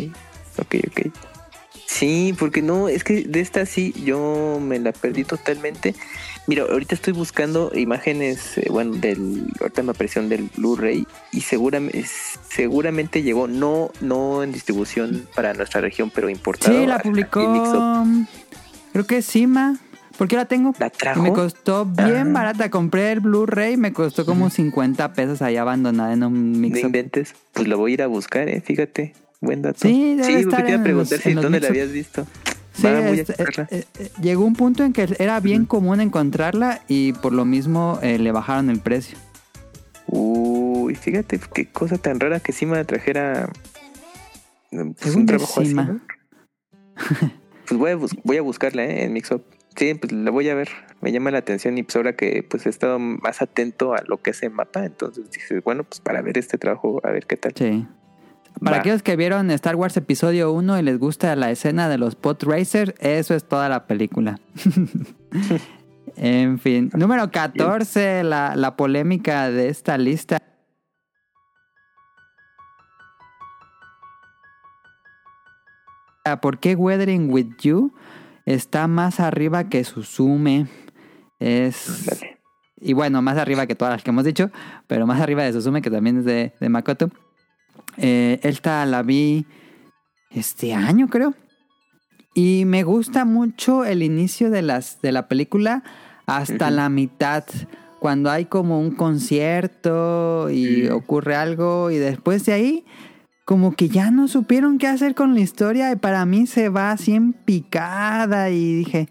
ok, ok. Sí, porque no, es que de esta sí, yo me la perdí totalmente. Mira, ahorita estoy buscando imágenes, eh, bueno, del, ahorita me aparecieron del Blu-ray y seguramente, seguramente llegó, no, no en distribución para nuestra región, pero importado. Sí, la publicó. Creo que Sima. Porque la tengo. ¿La trajo? me costó bien Ah. barata. Compré el Blu-ray. Me costó como 50 pesos ahí abandonada en un No mix inventes. Pues la voy a ir a buscar, eh, fíjate. Buen dato. Sí, debe sí estar porque te iba a preguntar los- si dónde la habías visto. Sí, este, eh, eh, llegó un punto en que era bien común encontrarla y por lo mismo eh, le bajaron el precio. Uy, fíjate qué cosa tan rara que Sima trajera mm, pues, un trabajo así. ¿no? Pues voy a, voy a buscarla en Mixup. Sí, pues la voy a ver. Me llama la atención y pues ahora que pues he estado más atento a lo que es el mapa, entonces dije, bueno, pues para ver este trabajo, a ver qué tal. Sí. Para Va. aquellos que vieron Star Wars Episodio 1 y les gusta la escena de los Pod Racers, eso es toda la película. (laughs) en fin. Número 14, la, la polémica de esta lista. ¿Por qué Weathering with You está más arriba que Suzume? Es. Dale. Y bueno, más arriba que todas las que hemos dicho, pero más arriba de Suzume, que también es de, de Makoto. Eh, esta la vi este año, creo. Y me gusta mucho el inicio de, las, de la película hasta la mitad. Cuando hay como un concierto y ocurre algo y después de ahí como que ya no supieron qué hacer con la historia y para mí se va así en picada y dije,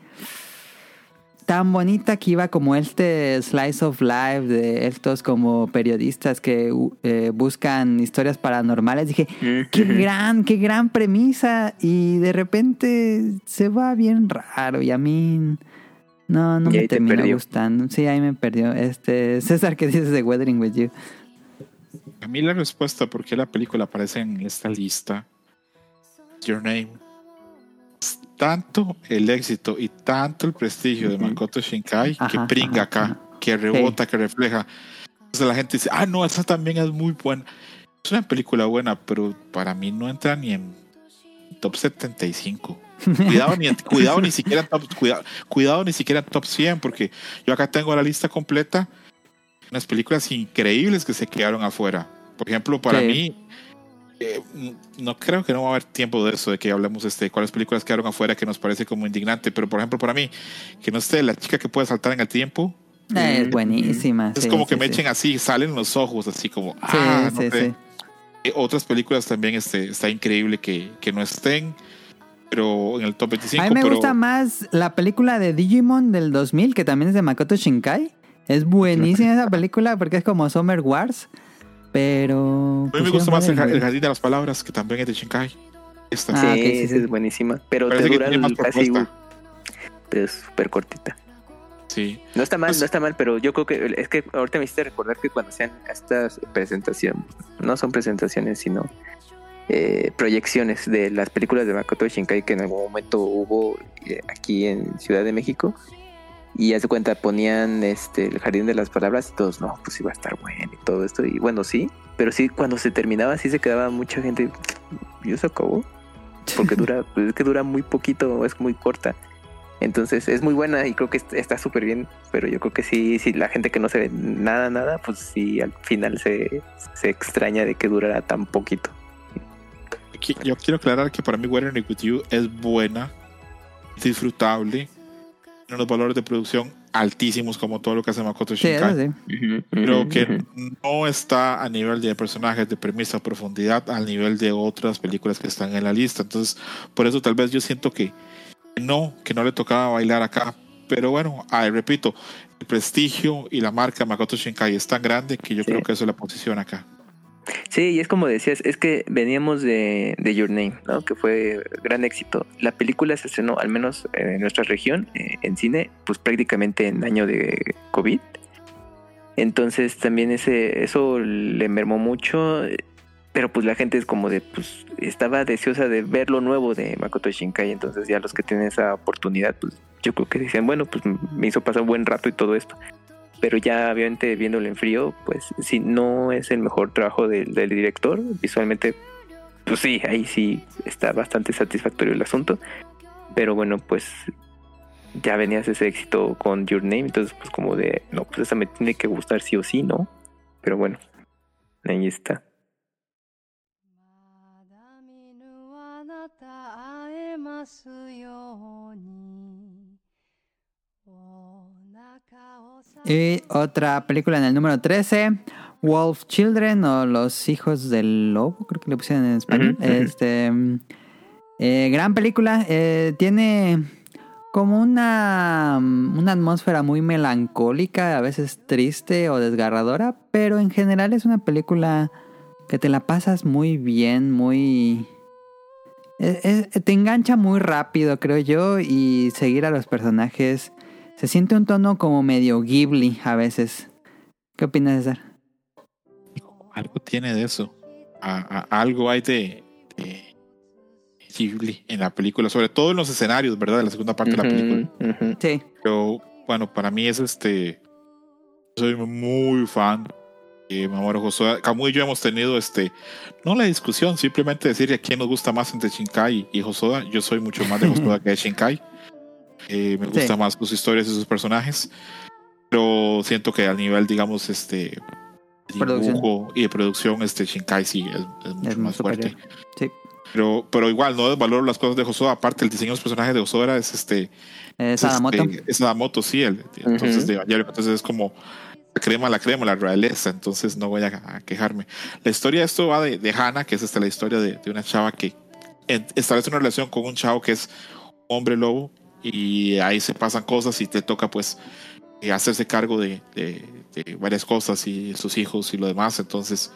tan bonita que iba como este slice of life de estos como periodistas que eh, buscan historias paranormales. Dije, (laughs) qué gran, qué gran premisa y de repente se va bien raro y a mí no, no me te terminó gustando. Sí, ahí me perdió. Este, César, ¿qué dices de Weathering with You? A mí la respuesta por qué la película aparece en esta lista, Your Name, tanto el éxito y tanto el prestigio de. Makoto Shinkai que Ajá, bringa ajá, acá, ajá. que rebota, que refleja. Entonces la gente dice, ah, no, esa también es muy buena. Es una película buena, pero para mí no entra ni en top 75. Cuidado ni, (laughs) cuidado ni siquiera en top, cuidado, cuidado ni siquiera en top 100, porque yo acá tengo la lista completa. Unas películas increíbles que se quedaron afuera. Por ejemplo, para Sí. mí, Eh, no creo que no va a haber tiempo de eso, de que hablemos este, cuáles películas quedaron afuera que nos parece como indignante, pero por ejemplo para mí, que no esté la chica que puede saltar en el tiempo, Eh, es buenísima. es sí, como que me sí. echen así, salen los ojos, así como, ah, no sé. Eh, Otras películas también este, está increíble que, que no estén, pero en el top 25. A mí me pero, gusta más la película de Digimon del 2000, que también es de Makoto Shinkai. Es buenísima esa película porque es como Summer Wars. Pero. A mí me gusta más el, Jardín de las Palabras, que también es de Shinkai. Esta. Ah, sí, ok, sí, es buenísima. Pero Parece te que dura más casi. Pero es súper cortita. Sí. No está mal, Pues- no está mal, pero yo creo que es que ahorita me hiciste recordar que cuando hacían estas presentaciones, no son presentaciones, sino eh, proyecciones de las películas de Makoto Shinkai que en algún momento hubo eh, aquí en Ciudad de México. Y haz de cuenta, ponían este el jardín de las palabras y todos, no, pues iba a estar bueno y todo esto. Y bueno, sí, pero sí, cuando se terminaba, sí se quedaba mucha gente. ¿Y eso acabó? Porque dura, (laughs) pues es que dura muy poquito, es muy corta. Entonces es muy buena y creo que est- está súper bien, pero yo creo que sí, si la gente que no se ve nada, nada, pues sí, al final se, se extraña de que durara tan poquito. Qui- Yo quiero aclarar que para mí Weathering It With You es buena, disfrutable, unos valores de producción altísimos como todo lo que hace Makoto Sí, Shinkai. sí. pero que no está a nivel de personajes, de premisa, profundidad, al nivel de otras películas que están en la lista. Entonces, por eso tal vez yo siento que no, que no le tocaba bailar acá. Pero bueno, ay, repito, el prestigio y la marca Makoto Shinkai es tan grande que yo Sí. creo que eso la posiciona acá. Sí, y es como decías, es que veníamos de, de Your Name, ¿no? Que fue gran éxito. La película se estrenó, al menos en nuestra región, eh, en cine, pues prácticamente en año de COVID. Entonces también ese, eso le mermó mucho, pero pues la gente es como de, pues estaba deseosa de ver lo nuevo de Makoto Shinkai, entonces ya los que tienen esa oportunidad, pues yo creo que decían, bueno, pues me hizo pasar un buen rato y todo esto pero ya obviamente viéndolo en frío, pues si no es el mejor trabajo del, director, visualmente, pues sí, ahí sí está bastante satisfactorio el asunto, pero bueno, pues ya venías ese éxito con Your Name, entonces pues como de, no, pues esa me tiene que gustar sí o sí, ¿no? Pero bueno, ahí está. Y otra película en el número 13, Wolf Children o Los Hijos del Lobo, creo que le pusieron en español. Este, eh, gran película, eh, tiene como una, una atmósfera muy melancólica, a veces triste o desgarradora, pero en general es una película que te la pasas muy bien, muy... es- es- te engancha muy rápido, creo yo, y seguir a los personajes se siente un tono como medio Ghibli a veces. ¿Qué opinas, César? Algo tiene de eso. A- a- algo hay de, de Ghibli en la película, sobre todo en los escenarios, ¿verdad? En la segunda parte de la película. Sí. Pero bueno, para mí es este. Soy muy fan de Mamoru Hosoda. Camu y yo hemos tenido este. No la discusión, simplemente decir a quién nos gusta más entre Shinkai y Hosoda. Yo soy mucho más de Hosoda (laughs) que de Shinkai. Eh, me Sí. gusta más sus historias y sus personajes. Pero siento que al nivel, digamos, este. Dibujo y de producción, este Shinkai sí es, es mucho Es más fuerte. Sí. Pero, pero igual, no desvaloro las cosas de Hosoda. Aparte, el diseño de los personajes de Hosoda es este es, Sadamoto. este, es Sadamoto, sí. El, entonces, Ujú. de Evangelion. entonces es como la crema, la crema, la realeza. Entonces no voy a, a quejarme. La historia de esto va de, de Hannah, que es esta, la historia de, de una chava que en- establece una relación con un chavo que es hombre lobo. Y ahí se pasan cosas y te toca, pues, eh, hacerse cargo de, de- de varias cosas y sus hijos y lo demás. Entonces,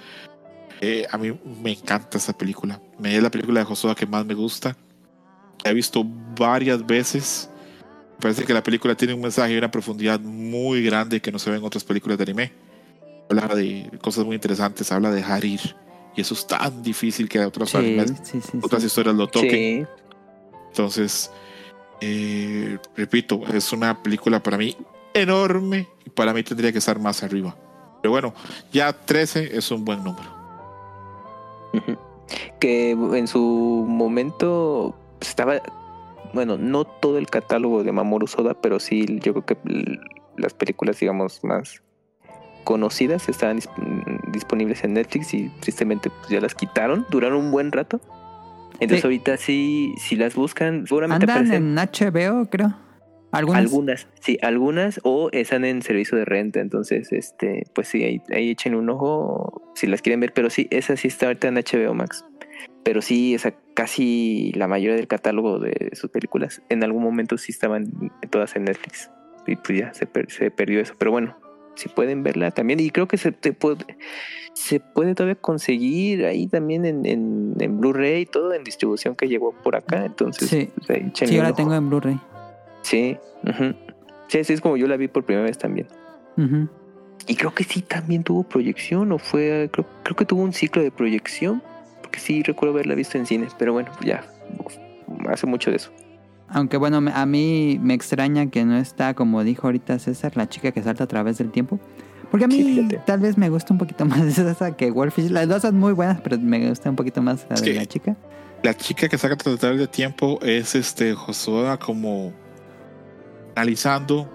eh, a mí me encanta esta película. Me es la película de Josué que más me gusta. La he visto varias veces. Me parece que la película tiene un mensaje y una profundidad muy grande que no se ve en otras películas de anime. Habla de cosas muy interesantes, habla de dejar ir. Y eso es tan difícil que otros Sí, animes, sí, sí, otras historias lo toquen. Entonces, eh, repito, es una película para mí enorme y para mí tendría que estar más arriba. Pero bueno, ya 13 es un buen número. (laughs) Que en su momento estaba, bueno, no todo el catálogo de Mamoru Soda, pero sí yo creo que las películas, digamos, más conocidas estaban dis- disponibles en Netflix y tristemente pues, ya las quitaron. Duraron un buen rato. Entonces Sí. ahorita sí, si las buscan, seguramente Andan aparecen en HBO, creo. Algunas. algunas, sí, algunas o están en servicio de renta. Entonces, este, pues sí, ahí, ahí echen un ojo si las quieren ver. Pero sí, esa sí está ahorita en HBO Max. Pero sí, esa casi la mayoría del catálogo de sus películas en algún momento sí estaban todas en Netflix. Y pues ya se, per- se perdió eso. Pero bueno, si pueden verla también. Y creo que se, te puede, se puede todavía conseguir ahí también en, en, en Blu-ray y todo en distribución que llegó por acá. Entonces, Sí. pues Sí, yo la tengo en Blu-ray. Sí, ujú. sí, así es como yo la vi por primera vez también. Y creo que sí también tuvo proyección o fue, creo, creo que tuvo un ciclo de proyección, porque sí recuerdo haberla visto en cine, pero bueno, ya, hace mucho de eso. Aunque bueno, a mí me extraña que no está, como dijo ahorita César, la chica que salta a través del tiempo. Porque a mí Sí, tal vez me gusta un poquito (laughs) más esa que Wolfish. Las dos son muy buenas, pero me gusta un poquito más la de Sí. la chica. La chica que saca tratar de tiempo es este Josué como analizando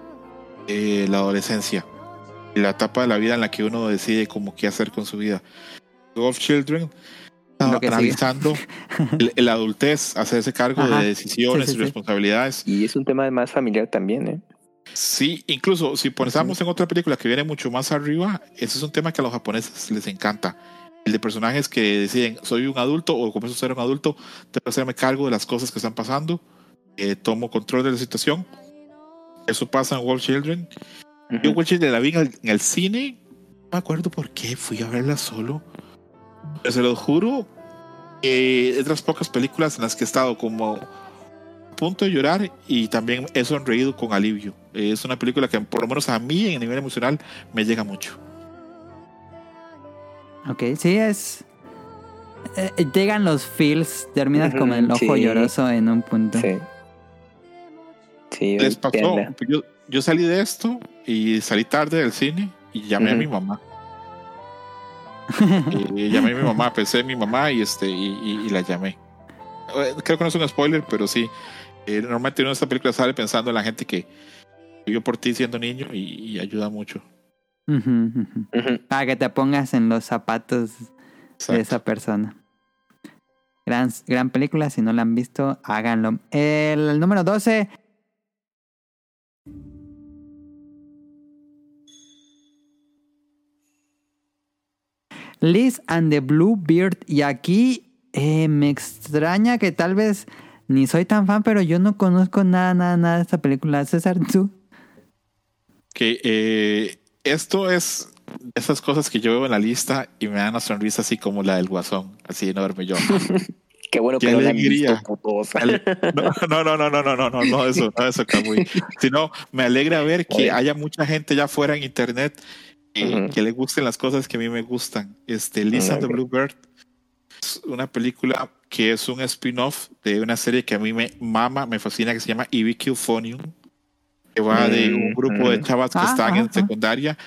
eh, la adolescencia la etapa de la vida en la que uno decide como qué hacer con su vida. Golf Children Lo que analizando (laughs) el- la adultez, hacerse cargo Ajá. de decisiones Sí, sí, y sí. responsabilidades. Y es un tema más familiar también, ¿eh? Sí, incluso si pensamos en otra película que viene mucho más arriba, ese es un tema que a los japoneses les encanta. El de personajes que deciden, soy un adulto o comienzo a ser un adulto, tengo que hacerme cargo de las cosas que están pasando, eh, tomo control de la situación. Eso pasa en World Children. Yo Ujú. World Children la vi en el, en el cine, no me acuerdo por qué, fui a verla solo. Pero se lo juro, que es de las pocas películas en las que he estado como a punto de llorar y también he sonreído con alivio. Eh, Es una película que por lo menos a mí en el nivel emocional me llega mucho. Ok, sí, es. eh, llegan los feels, terminas Ujú, como el ojo sí. lloroso en un punto. Sí. Sí, Les pasó, yo, yo salí de esto y salí tarde del cine y llamé a mi mamá. Y llamé a mi mamá, pensé en mi mamá y este y, y- y la llamé. Eh, Creo que no es un spoiler, pero sí. Eh, normalmente uno en esta película sale pensando en la gente que vivió por ti siendo niño y, y ayuda mucho. Ujú. Para que te pongas en los zapatos de esa persona. Gran, gran película, si no la han visto, háganlo. El, número 12. Liz and the Blue Beard. Y aquí eh, me extraña que tal vez ni soy tan fan, pero yo no conozco nada, nada, nada de esta película. César, tú. Que eh, esto es de esas cosas que yo veo en la lista y me dan una sonrisa así como la del guasón, así enorme yo. (laughs) Qué bueno que no la visto, No, no, no, no, no, no, no, no, eso, no, eso, Camuy. Sino me alegra ver que Oye. haya mucha gente ya fuera en internet que le gusten las cosas que a mí me gustan. Este, Lisa and the Ok. Bluebird es una película que es un spin-off de una serie que a mí me mama, me fascina, que se llama EBQ Phonium, que va de un grupo de Mm. chavas que Ah, están ajá, en ajá. secundaria,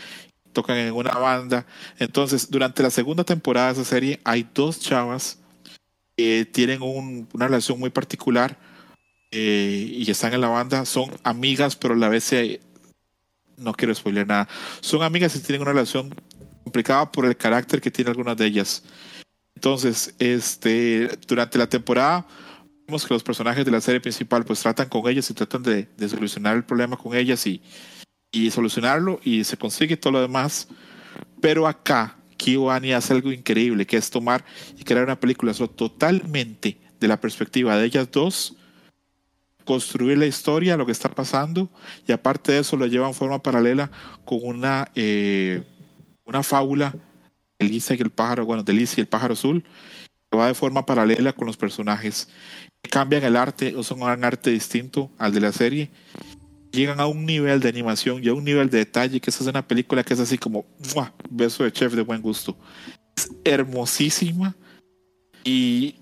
tocan en una banda. Entonces, durante la segunda temporada de esa serie hay dos chavas que tienen un- una relación muy particular eh, y están en la banda, son amigas, pero a la vez se, no quiero spoiler nada, son amigas y tienen una relación complicada por el carácter que tienen algunas de ellas. Entonces, este, durante la temporada, vemos que los personajes de la serie principal pues tratan con ellas y tratan de, de solucionar el problema con ellas y, y solucionarlo y se consigue todo lo demás. Pero acá, Kiwani hace algo increíble, que es tomar y crear una película solo totalmente de la perspectiva de ellas dos, construir la historia, lo que está pasando, y aparte de eso lo lleva en forma paralela con una, eh, una fábula de Lisa y el pájaro, bueno, de Lisa y el pájaro azul, que va de forma paralela con los personajes. Cambian el arte, o son un arte distinto al de la serie, llegan a un nivel de animación y a un nivel de detalle que esa es una película que es así como ¡mua! beso de chef de buen gusto. Es hermosísima y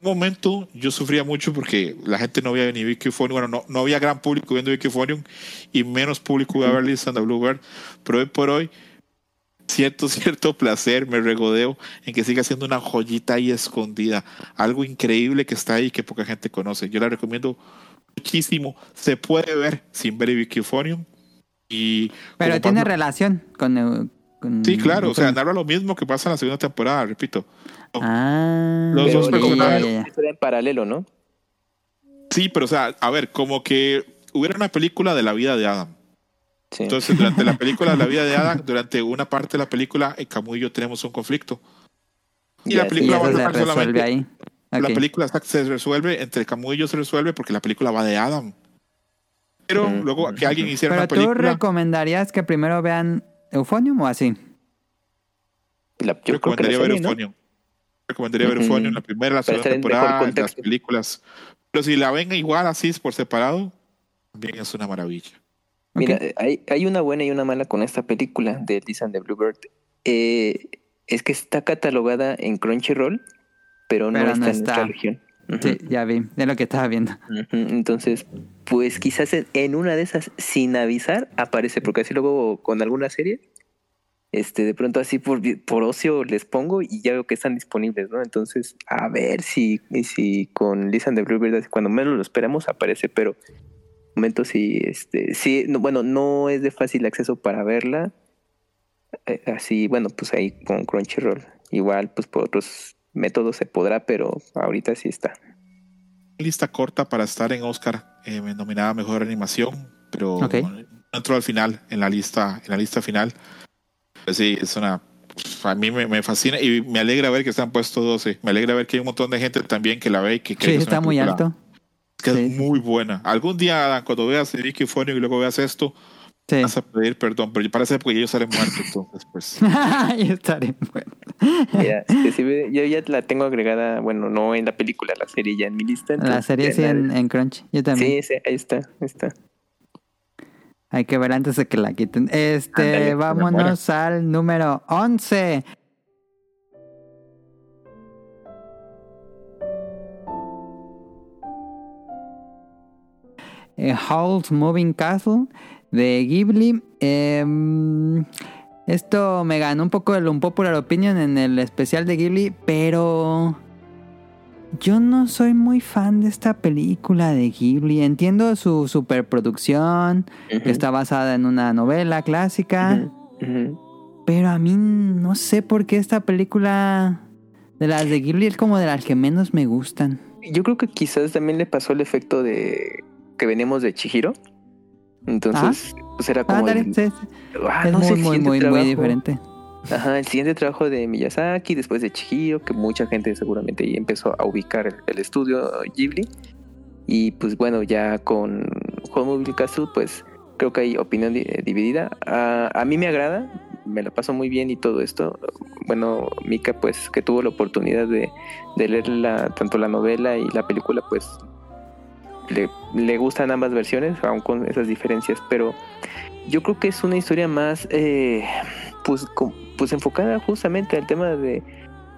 momento yo sufría mucho porque la gente no ni Vicky Phonium, bueno, no, no había gran público viendo Vicky Phonium y menos público iba a ver Lisa and the Bluebird, pero hoy por hoy siento (laughs) cierto placer, me regodeo en que siga siendo una joyita ahí escondida, algo increíble que está ahí que poca gente conoce. Yo la recomiendo muchísimo. Se puede ver sin ver Vicky Phonium Y Pero tiene relación con... con- Sí, claro, o sea, narra lo mismo que pasa en la segunda temporada, repito. Ah, Los dos personajes- ya, ya. Historia en paralelo, ¿no? Sí, pero o sea, a ver, como que hubiera una película de la vida de Adam. Sí. Entonces, durante la película de la vida de Adam, (laughs) durante una parte de la película, en Camus y yo tenemos un conflicto. Y Ya, la Y película va a resuelve solamente. ahí. La película se resuelve, entre Camus y yo se resuelve porque la película va de Adam. Pero Mm. luego que alguien hiciera Pero una tú película, recomendarías que primero vean Euphonium o así? La- yo yo creo que la recomendaría ver serie, ¿no? Recomendaría ver Ujú. Euphonium, la primera, la segunda temporada, las películas. Pero si la ven igual así por separado, también es una maravilla. Mira, Ok. eh, hay, hay una buena y una mala con esta película de Lisa and the Bluebird. Eh, es que está catalogada en Crunchyroll, pero no Pero está no en está. nuestra región. Ujú, Sí, ya vi, de lo que estaba viendo. ujú. Entonces, pues quizás en una de esas, sin avisar, aparece, porque así luego con alguna serie, este, de pronto así por, por ocio les pongo y ya veo que están disponibles, ¿no? Entonces, a ver si, si con Lisa and the Bluebird, cuando menos lo esperamos, aparece, pero momento sí, este, sí, no, bueno, no es de fácil acceso para verla. Eh, así, bueno, pues ahí con Crunchyroll. Igual, pues por otros métodos se podrá, pero ahorita sí está. Lista corta para estar en Oscar, eh, nominada a mejor animación, pero no entró al final, en la lista, en la lista final. Pues sí, es una. A mí me, me fascina y me alegra ver que están puestos 12. Me alegra ver que hay un montón de gente también que la ve y que cree Sí, que es está muy película alto. Que Sí. es muy buena. Algún día, Adam, cuando veas Ricky Fonio y luego veas esto, Sí. vas a pedir perdón, pero parece porque yo estaré muerto, entonces, pues. (laughs) Ahí estaré. Mira, ve- yo ya la tengo agregada, bueno, no en la película, la serie ya en mi lista. La serie sí en, en Crunch. Yo también. Sí, sí, ahí está, ahí está. Hay que ver antes de que la quiten. Este, vámonos al número 11. Eh, Howl's Moving Castle de Ghibli. Em, esto me ganó un poco el Unpopular Opinion en el especial de Ghibli, pero yo no soy muy fan de esta película de Ghibli. Entiendo su superproducción, que está basada en una novela clásica, pero a mí no sé por qué esta película de las de Ghibli es como de las que menos me gustan. Yo creo que quizás también le pasó el efecto de que venimos de Chihiro. Entonces, pues era como. Ándale, el- ah, es no muy, muy, muy, muy diferente. Ajá, el siguiente trabajo de Miyazaki, después de Chihiro, que mucha gente seguramente ahí empezó a ubicar el, el estudio Ghibli. Y pues bueno, ya con Home Castle, pues creo que hay opinión di- dividida. A, a mí me agrada, me la paso muy bien y todo esto. Bueno, Mika, pues que tuvo la oportunidad de, de leer la, tanto la novela y la película, pues le, le gustan ambas versiones, aun con esas diferencias, pero yo creo que es una historia más, eh, pues, pues enfocada justamente al tema de,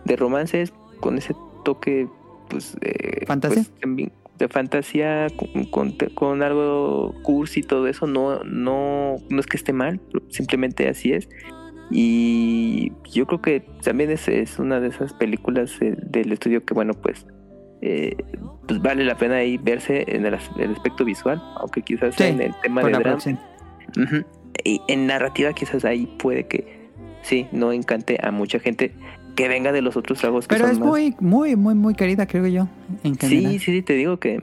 de romances con ese toque, pues, eh, ¿Fantasía? pues, también de fantasía, con, con, con algo cursi y todo eso, no, no, no es que esté mal, simplemente así es. Y yo creo que también es, es una de esas películas eh, del estudio que, bueno, pues, eh, pues vale la pena ahí verse en el, as- el aspecto visual, aunque quizás Sí, en el tema de drama. Y en narrativa quizás ahí puede que sí, no encante a mucha gente que venga de los otros tragos que Pero son es más- muy, muy, muy, muy querida, creo yo. En. Sí, sí, sí, te digo que,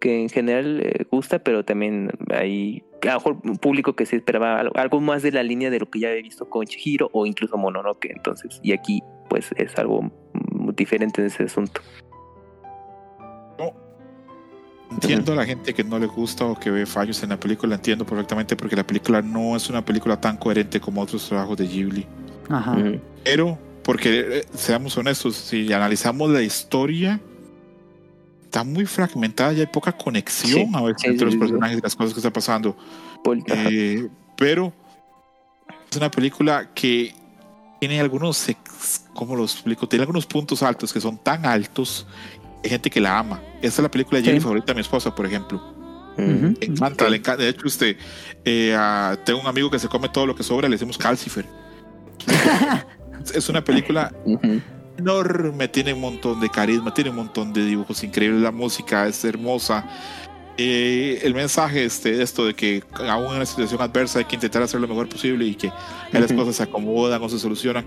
que en general eh, gusta, pero también hay a lo mejor un público que se esperaba algo, algo más de la línea de lo que ya he visto con Chihiro o incluso Mononoke, entonces, y aquí pues es algo mm, diferente en ese asunto. Entiendo a la gente que no le gusta o que ve fallos en la película, entiendo perfectamente porque la película no es una película tan coherente como otros trabajos de Ghibli. Ajá. Pero, porque eh, seamos honestos, si analizamos la historia, está muy fragmentada y hay poca conexión Sí, a veces sí, entre sí, los personajes y las cosas que están pasando. Eh, pero es una película que tiene algunos, ¿cómo lo explico? Tiene algunos puntos altos que son tan altos, hay gente que la ama. Esta es la película de Ghibli Sí. favorita de mi esposa, por ejemplo. Ujú. Le encanta, le encanta. De hecho, usted, eh, ah, tengo un amigo que se come todo lo que sobra, le decimos calcifer. (laughs) es una película Ujú. enorme, tiene un montón de carisma, tiene un montón de dibujos increíbles, la música es hermosa. eh, el mensaje este, de esto de que aún en una situación adversa hay que intentar hacer lo mejor posible y que ahí las cosas se acomodan o se solucionan.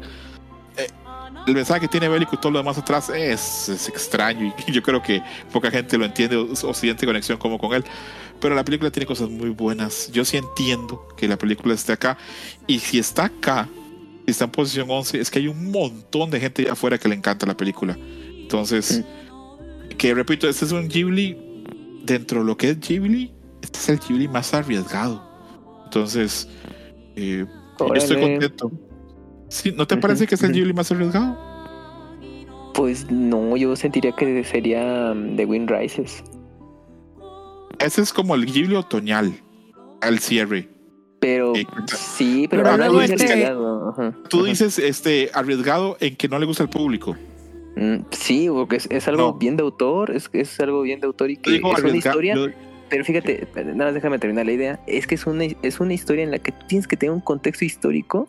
El mensaje que tiene Bélico y todo lo demás atrás es, es extraño y yo creo que poca gente lo entiende o, o siente conexión como con él. Pero la película tiene cosas muy buenas. Yo sí entiendo que la película esté acá. Y si está acá, si está en posición 11, es que hay un montón de gente afuera que le encanta la película. Entonces, que repito, este es un Ghibli dentro de lo que es Ghibli, este es el Ghibli más arriesgado. Entonces, eh, yo estoy contento. Sí, ¿No te parece que es el. Ghibli más arriesgado? Pues no, yo sentiría que sería um, The Wind Rises. Ese es como el Ghibli otoñal, al cierre. Pero Eh, sí, pero, pero no es este- arriesgado, ajá. Tú dices este arriesgado en que no le gusta al público. Mm, Sí, porque es, es algo No. bien de autor, es, es algo bien de autor y que digo es una historia. yo- Pero fíjate, nada más déjame terminar la idea. Es que es una, es una historia en la que tienes que tener un contexto histórico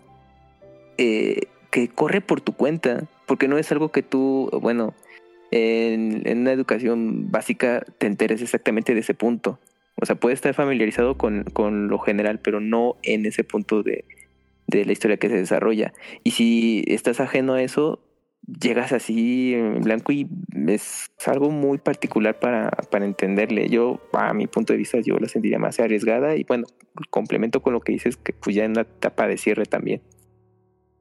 eh, que corre por tu cuenta, porque no es algo que tú, bueno, en, en una educación básica te enteres exactamente de ese punto. O sea, puedes estar familiarizado con, con lo general, pero no en ese punto de, de la historia que se desarrolla. Y si estás ajeno a eso, llegas así en blanco y es algo muy particular para, para entenderle. Yo, a mi punto de vista, yo la sentiría más arriesgada y bueno, complemento con lo que dices que pues ya en la etapa de cierre también.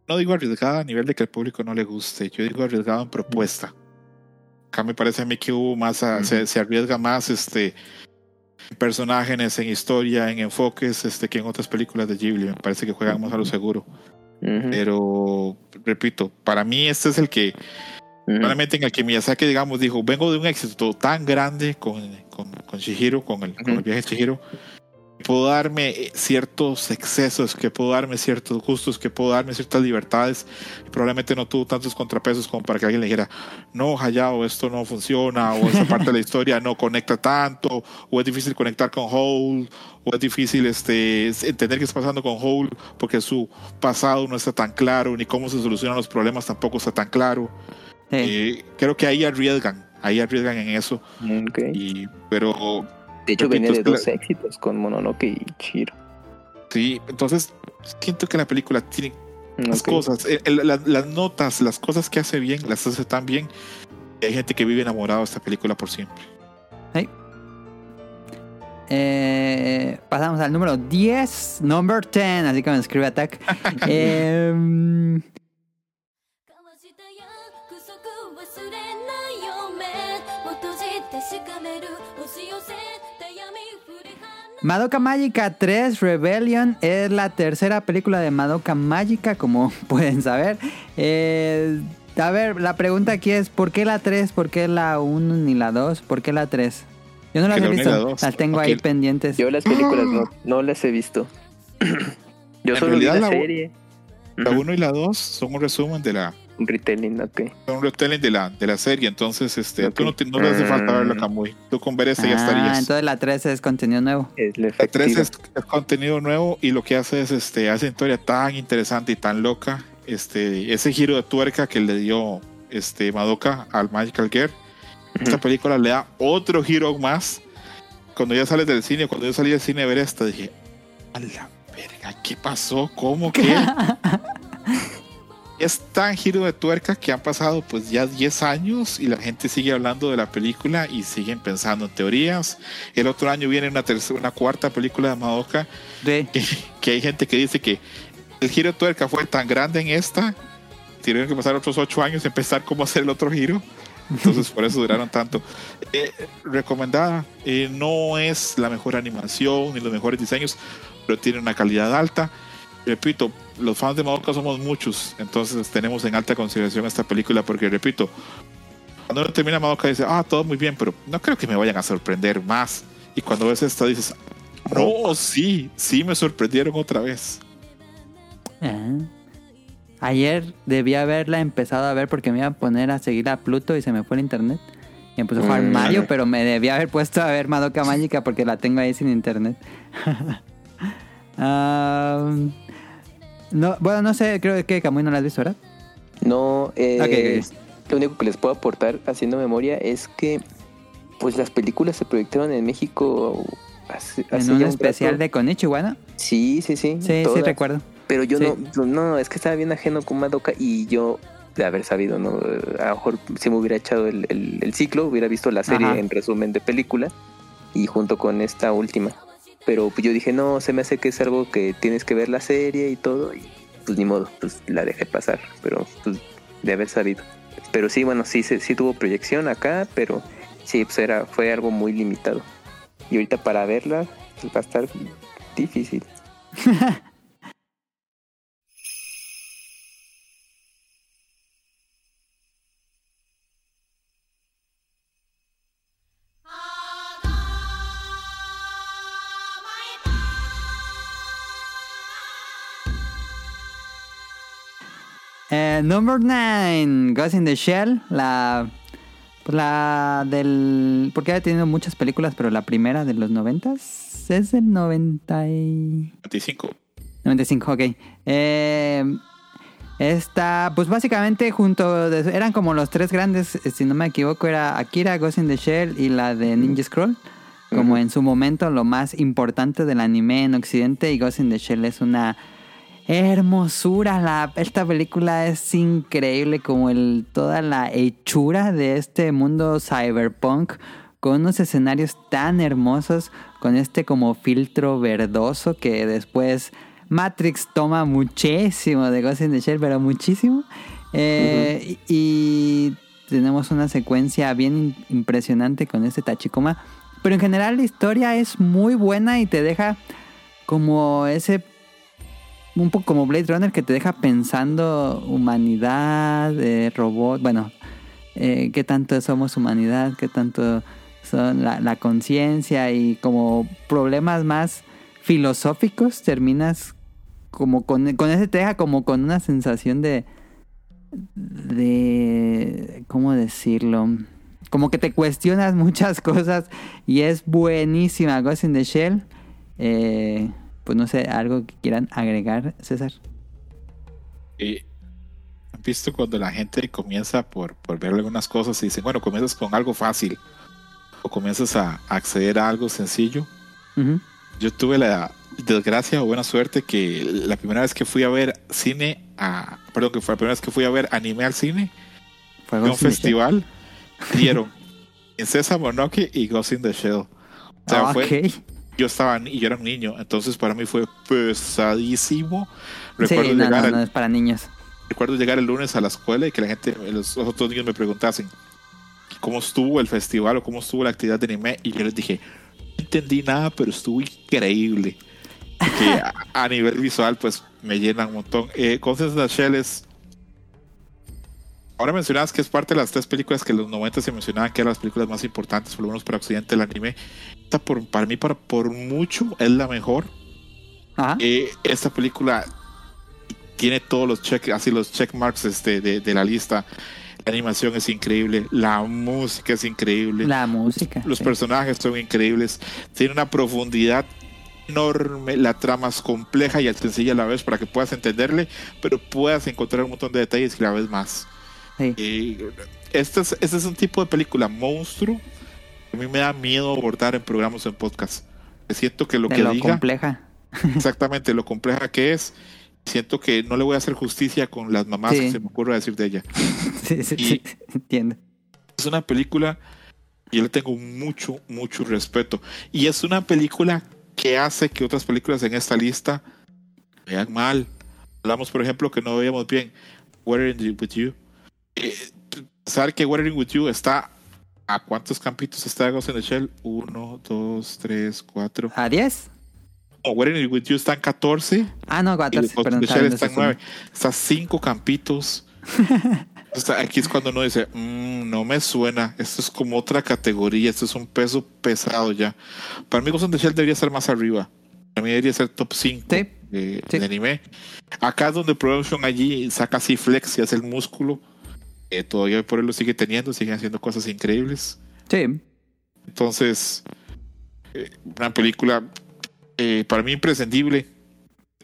No digo arriesgada a nivel de que al público no le guste, yo digo arriesgado en propuesta. Acá me parece a mí que hubo más, a- se, se arriesga más este en personajes, en historia, en enfoques, este, que en otras películas de Ghibli. Me parece que juegan más a lo seguro. Pero, repito, para mí este es el que, realmente en el que Miyazaki, digamos, dijo, vengo de un éxito tan grande con, con, con Shihiro, con el, con el viaje de Shihiro, puedo darme eh, ciertos excesos, que puedo darme ciertos gustos, que puedo darme ciertas libertades. Y probablemente no tuvo tantos contrapesos como para que alguien le dijera, no, Hayao, esto no funciona, o esta (laughs) parte de la historia no conecta tanto, o es difícil conectar con Hole, o es difícil este, entender qué está pasando con Hole, porque su pasado no está tan claro, ni cómo se solucionan los problemas tampoco está tan claro. Sí. Eh, creo que ahí arriesgan, ahí arriesgan en eso. Ok. Y, pero De hecho, repito, venía de dos la- éxitos con Mononoke y Chiro. sí, entonces siento que la película tiene las cosas, eh, el- la- las notas, las cosas que hace bien, las hace tan bien. Hay gente que vive enamorado de esta película por siempre. Eh, pasamos al número 10, number 10, así como escribe Attack. (laughs) Em, Madoka Mágica 3 Rebellion es la tercera película de Madoka Mágica, como (laughs) pueden saber. Eh, a ver, la pregunta aquí es: ¿por qué la 3? ¿Por qué la 1 ni la 2? ¿Por qué la 3? Yo no las he la la visto, dos. las tengo ahí pendientes. Yo las películas no, (gasps) no las he visto. (clears throat) Yo En solo vi la la serie. La Ujú. 1 y la 2 son un resumen de la, Un retelling, ok. son un retelling de la, de la serie. Entonces, este, Ok. tú no, te, no le hace falta verla, Mm. Kamui. Tú con ver ese ya ah, estarías. entonces la 3 es contenido nuevo. Es la La 3 efectiva. es, es contenido nuevo y lo que hace es este hace historia tan interesante y tan loca. Este, ese giro de tuerca que le dio este Madoka al Magical Girl. Esta Ujú. película le da otro giro más. Cuando ya sales del cine, cuando yo salí del cine a ver esta, dije, a la verga, ¿qué pasó? ¿Cómo que? (laughs) es tan giro de tuerca que han pasado pues ya 10 años y la gente sigue hablando de la película y siguen pensando en teorías. El otro año viene una tercera, una cuarta película de Madoka Sí. que, que hay gente que dice que el giro de tuerca fue tan grande en esta, tuvieron que pasar otros 8 años en empezar cómo hacer el otro giro. Entonces por eso duraron tanto. Eh, recomendada, eh, no es la mejor animación ni los mejores diseños, pero tiene una calidad alta. Repito, los fans de Madoka somos muchos, entonces tenemos en alta consideración esta película porque, repito, cuando termina Madoka dice, ah, todo muy bien, pero no creo que me vayan a sorprender más. Y cuando ves esta dices, no, sí, sí me sorprendieron otra vez. Ah. Ayer debí haberla empezado a ver porque me iba a poner a seguir a Pluto y se me fue el internet. Y puse a jugar Mm. Mario, pero me debía haber puesto a ver Madoka Mágica porque la tengo ahí sin internet. (laughs) Ah, no, bueno, no sé, creo que Camuy no la has visto, ¿verdad? No, eh, lo único que les puedo aportar haciendo memoria es que Pues las películas se proyectaron en México hace, hace En un especial rato. de Konichiwa, ¿no? Sí, sí, sí. Sí, sí, recuerdo. Pero yo Sí. no, no, no, es que estaba bien ajeno con Madoka y yo, de haber sabido, ¿no? A lo mejor si me hubiera echado el, el- el ciclo, hubiera visto la serie Ajá. en resumen de película y junto con esta última. Pero yo dije, no, se me hace que es algo que tienes que ver la serie y todo y pues ni modo, pues la dejé pasar, pero pues de haber sabido. Pero sí, bueno, sí, sí, sí tuvo proyección acá, pero sí, pues era, fue algo muy limitado. Y ahorita para verla pues, va a estar difícil. (laughs) Eh, number 9, Ghost in the Shell, la pues la del porque ha tenido muchas películas, pero la primera de los 90 es del 90 y 25. 95, ok. Eh, esta, pues básicamente junto, de- eran como los tres grandes, eh, si no me equivoco, era Akira, Ghost in the Shell y la de Ninja Scroll. Como en su momento lo más importante del anime en Occidente y Ghost in the Shell es una hermosura. La, esta película es increíble como el, toda la hechura de este mundo cyberpunk con unos escenarios tan hermosos, con este como filtro verdoso que después Matrix toma muchísimo de Ghost in the Shell, pero muchísimo. Eh, y, y tenemos una secuencia bien impresionante con este Tachikoma. Pero en general la historia es muy buena y te deja como ese un poco como Blade Runner que te deja pensando humanidad, eh, robot, bueno, eh, qué tanto somos humanidad, qué tanto son la, la conciencia y como problemas más filosóficos terminas como con, con ese te deja como con una sensación de de cómo decirlo como que te cuestionas (laughs) muchas cosas y es buenísima Ghost in the Shell eh, pues no sé algo que quieran agregar César Y visto cuando la gente comienza por, por ver algunas cosas y dicen, bueno, comienzas con algo fácil o comienzas a acceder a algo sencillo. Ujú. Yo tuve la desgracia o buena suerte que la primera vez que fui a ver cine, a, perdón, que fue la primera vez que fui a ver anime al cine, Fue en un festival, dieron (laughs) Princesa Mononoke y Ghost in the Shell. O sea, Ah, fue, ok. Yo estaba y yo era un niño, entonces para mí fue pesadísimo. Sí, Recuerdo, no, llegar no, al- no es para niños. recuerdo llegar el lunes a la escuela y que la gente, los otros niños me preguntasen cómo estuvo el festival o cómo estuvo la actividad de anime y yo les dije, no entendí nada, pero estuvo increíble. Que (laughs) a, a nivel visual pues me llena un montón. Eh, the Shell es... Ahora mencionabas que es parte de las tres películas que en los 90 se mencionaban que eran las películas más importantes, por lo menos para Occidente, el anime. Esta por, para mí, para, por mucho, es la mejor. Ajá. Eh, esta película tiene todos los check, así los check marks este, de, de la lista. La animación es increíble, la música es increíble, La música. los sí. personajes son increíbles, tiene una profundidad enorme, la trama es compleja y sencilla a la vez para que puedas entenderle, pero puedas encontrar un montón de detalles y la vez más. Sí. Eh, este, es, este es un tipo de película monstruo que a mí me da miedo abordar en programas o en podcast. Siento que lo de que lo diga compleja. (laughs) exactamente lo compleja que es. Siento que no le voy a hacer justicia con las mamás Sí. que se me ocurre decir de ella. (laughs) Sí, sí, Y- sí, entiendo. Es una película que yo le tengo mucho, mucho respeto. Y es una película que hace que otras películas en esta lista vean mal. Hablamos, por ejemplo, que no veíamos bien Weathering With You. Eh, saber que Weathering With You está ¿A cuántos campitos está Ghost in the Shell? Uno, dos, tres, cuatro. ¿A 10? No, Weathering With You están 14. Ah, no, Y 14. Ghost Perdón, in the Shell están ese 9. Está cinco campitos. (laughs) O sea, aquí es cuando uno dice, "Mm, no me suena, esto es como otra categoría, esto es un peso pesado ya. Para mí Ghost in the Shell debería estar más arriba. Para mí debería ser top 5 Sí. de, Sí. de anime. Acá es donde Production allí saca así flex y hace el músculo. Eh, todavía por él lo sigue teniendo, siguen haciendo cosas increíbles. Sí. Entonces, eh, una película eh, para mí imprescindible.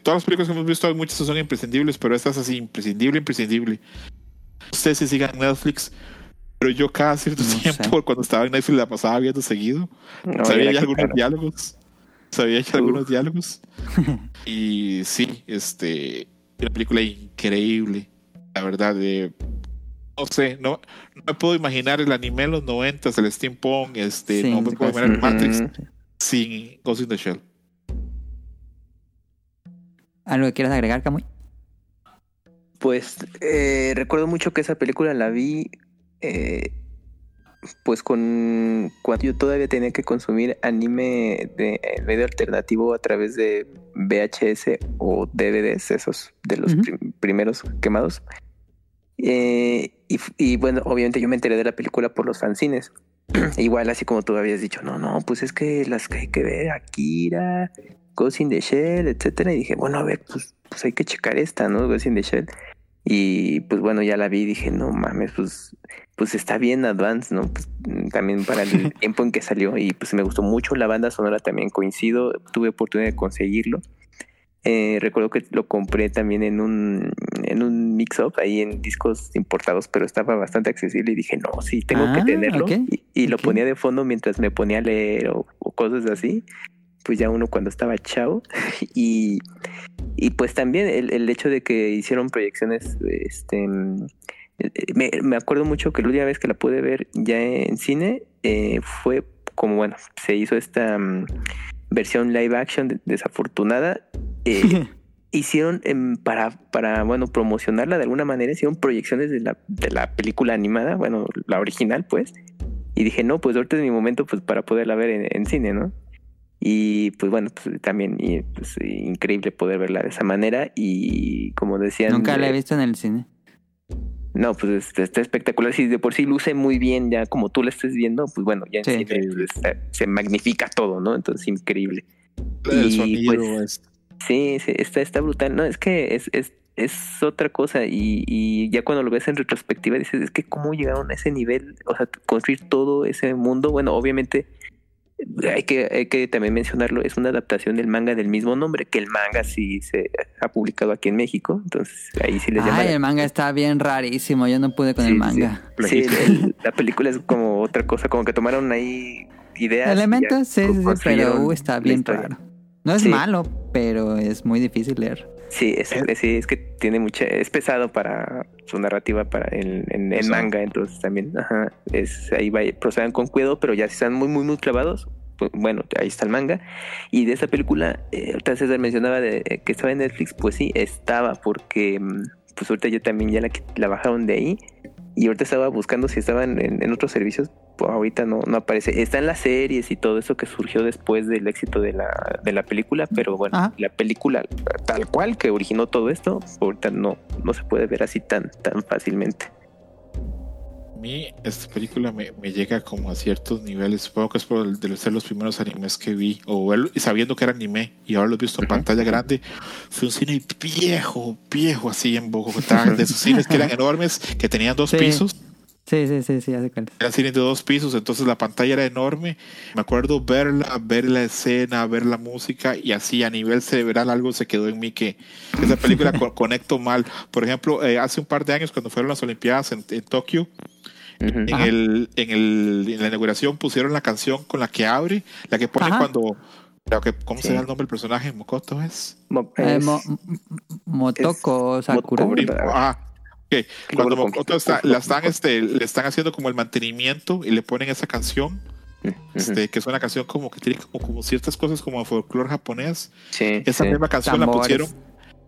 Todas las películas que hemos visto, muchas son imprescindibles, pero esta es así, imprescindible, imprescindible. Ustedes si sigan Netflix, pero yo cada cierto No tiempo, sé. (laughs) cuando estaba en Netflix, la pasaba viendo seguido. No, sabía ya algunos quitaron. diálogos. Sabía ya algunos (laughs) diálogos. y sí, este. Una película increíble. La verdad, de. No sé, no, no me puedo imaginar el anime en los 90, el steampunk, este, Sí, no me puedo imaginar el Matrix sin Ghost in the Shell. ¿Algo que quieras agregar, Camuy? Pues eh, recuerdo mucho que esa película la vi eh, pues con cuando yo todavía tenía que consumir anime de en medio alternativo a través de VHS o DVDs, esos de los prim- primeros quemados. Eh, y, y bueno, obviamente yo me enteré de la película por los fanzines. (clears throat) Igual así como tú habías dicho, no, no, pues es que las que hay que ver, Akira, Ghost in the Shell, etcétera. Y dije, bueno, a ver, pues, pues hay que checar esta, ¿no? Ghost in the Shell. Y pues bueno, ya la vi y dije, no mames, pues, pues está bien Advance, ¿no? Pues, mm, también para el (laughs) tiempo en que salió. Y pues me gustó mucho la banda sonora también, coincido, tuve oportunidad de conseguirlo. Eh, recuerdo que lo compré también en un, en un mix-up, ahí en discos importados, pero estaba bastante accesible y dije, no, sí, tengo Ah, que tenerlo. ok, Y, y lo ponía de fondo mientras me ponía a leer o, o cosas así. Pues ya uno cuando estaba chavo. (laughs) Y, y pues también el, el hecho de que hicieron proyecciones, este, mm, eh, me, me acuerdo mucho que la última vez que la pude ver ya en cine eh, fue como, bueno, se hizo esta mm, versión live action de- desafortunada. Eh, (laughs) hicieron em, para, para, bueno, promocionarla de alguna manera, hicieron proyecciones de la, de la película animada, bueno, la original, pues. Y dije, no, pues ahorita es mi momento pues para poderla ver en, en cine, ¿no? Y pues bueno, pues también y, pues, increíble poder verla de esa manera y como decían... Nunca la he visto en el cine. No, pues está, está espectacular. Si de por sí luce muy bien, ya como tú la estés viendo, pues bueno, ya en Sí. cine pues, se, magnifica todo, ¿no? Entonces, increíble. El Y, sonido pues, es- Sí, sí, está, está brutal. No, es que es, es, es otra cosa y, y ya cuando lo ves en retrospectiva dices, es que cómo llegaron a ese nivel, o sea, construir todo ese mundo. Bueno, obviamente hay que, hay que también mencionarlo, es una adaptación del manga del mismo nombre, que el manga sí se ha publicado aquí en México, entonces ahí sí les llama. Ay, la- el manga está bien rarísimo. Yo no pude con Sí, el manga. Sí, el- la película es como otra cosa, como que tomaron ahí ideas. Elementos, sí, sí, sí, construyeron pero uh, está bien raro. No es Sí. malo, pero es muy difícil leer. Sí, es, sí, es que tiene mucha, es pesado para su narrativa para en, en, manga, entonces también, ajá, es ahí va, procedan con cuidado, pero ya si están muy, muy, muy clavados, pues, bueno, ahí está el manga. Y de esa película, eh, ahorita César mencionaba de, eh, que estaba en Netflix, pues sí, estaba, porque mm, pues ahorita yo también ya la bajaron de ahí. Y ahorita estaba buscando si estaban en, en otros servicios, pues ahorita no, no aparece. Está en las series y todo eso que surgió después del éxito de la, de la película, pero bueno, Ajá. la película tal cual que originó todo esto, ahorita no, no se puede ver así tan, tan fácilmente. Mí esta película me, me llega como a ciertos niveles. Supongo que es por el de ser los primeros animes que vi, o verlo- sabiendo que era anime y haberlos visto en Ujú. pantalla grande. Fue un cine viejo, viejo así en Bogotá, de esos (laughs) cines que eran enormes, que tenían dos Sí. pisos. Sí, sí, sí, sí, cuál es. Eran cines de dos pisos, entonces la pantalla era enorme. Me acuerdo verla, ver la escena, ver la música y así a nivel cerebral algo se quedó en mí que esa película (laughs) co- conecto mal. Por ejemplo, eh, hace un par de años cuando fueron las Olimpiadas en, en Tokio, Ujú. en, Ajá. el, en, el, en la inauguración pusieron la canción con la que abre, la que pone Ajá. cuando... la que- ¿Cómo Sí. será el nombre del personaje? ¿Mokoto es? Mo- Eh, es- Mo- Motoko Sakura. Motoko. Primo. Ah, ok. Cuando Mokoto está, la están, este, le están haciendo como el mantenimiento y le ponen esa canción, este, que es una canción como que tiene como, como ciertas cosas como folclore japonés. Sí, Esa sí. misma canción la pusieron,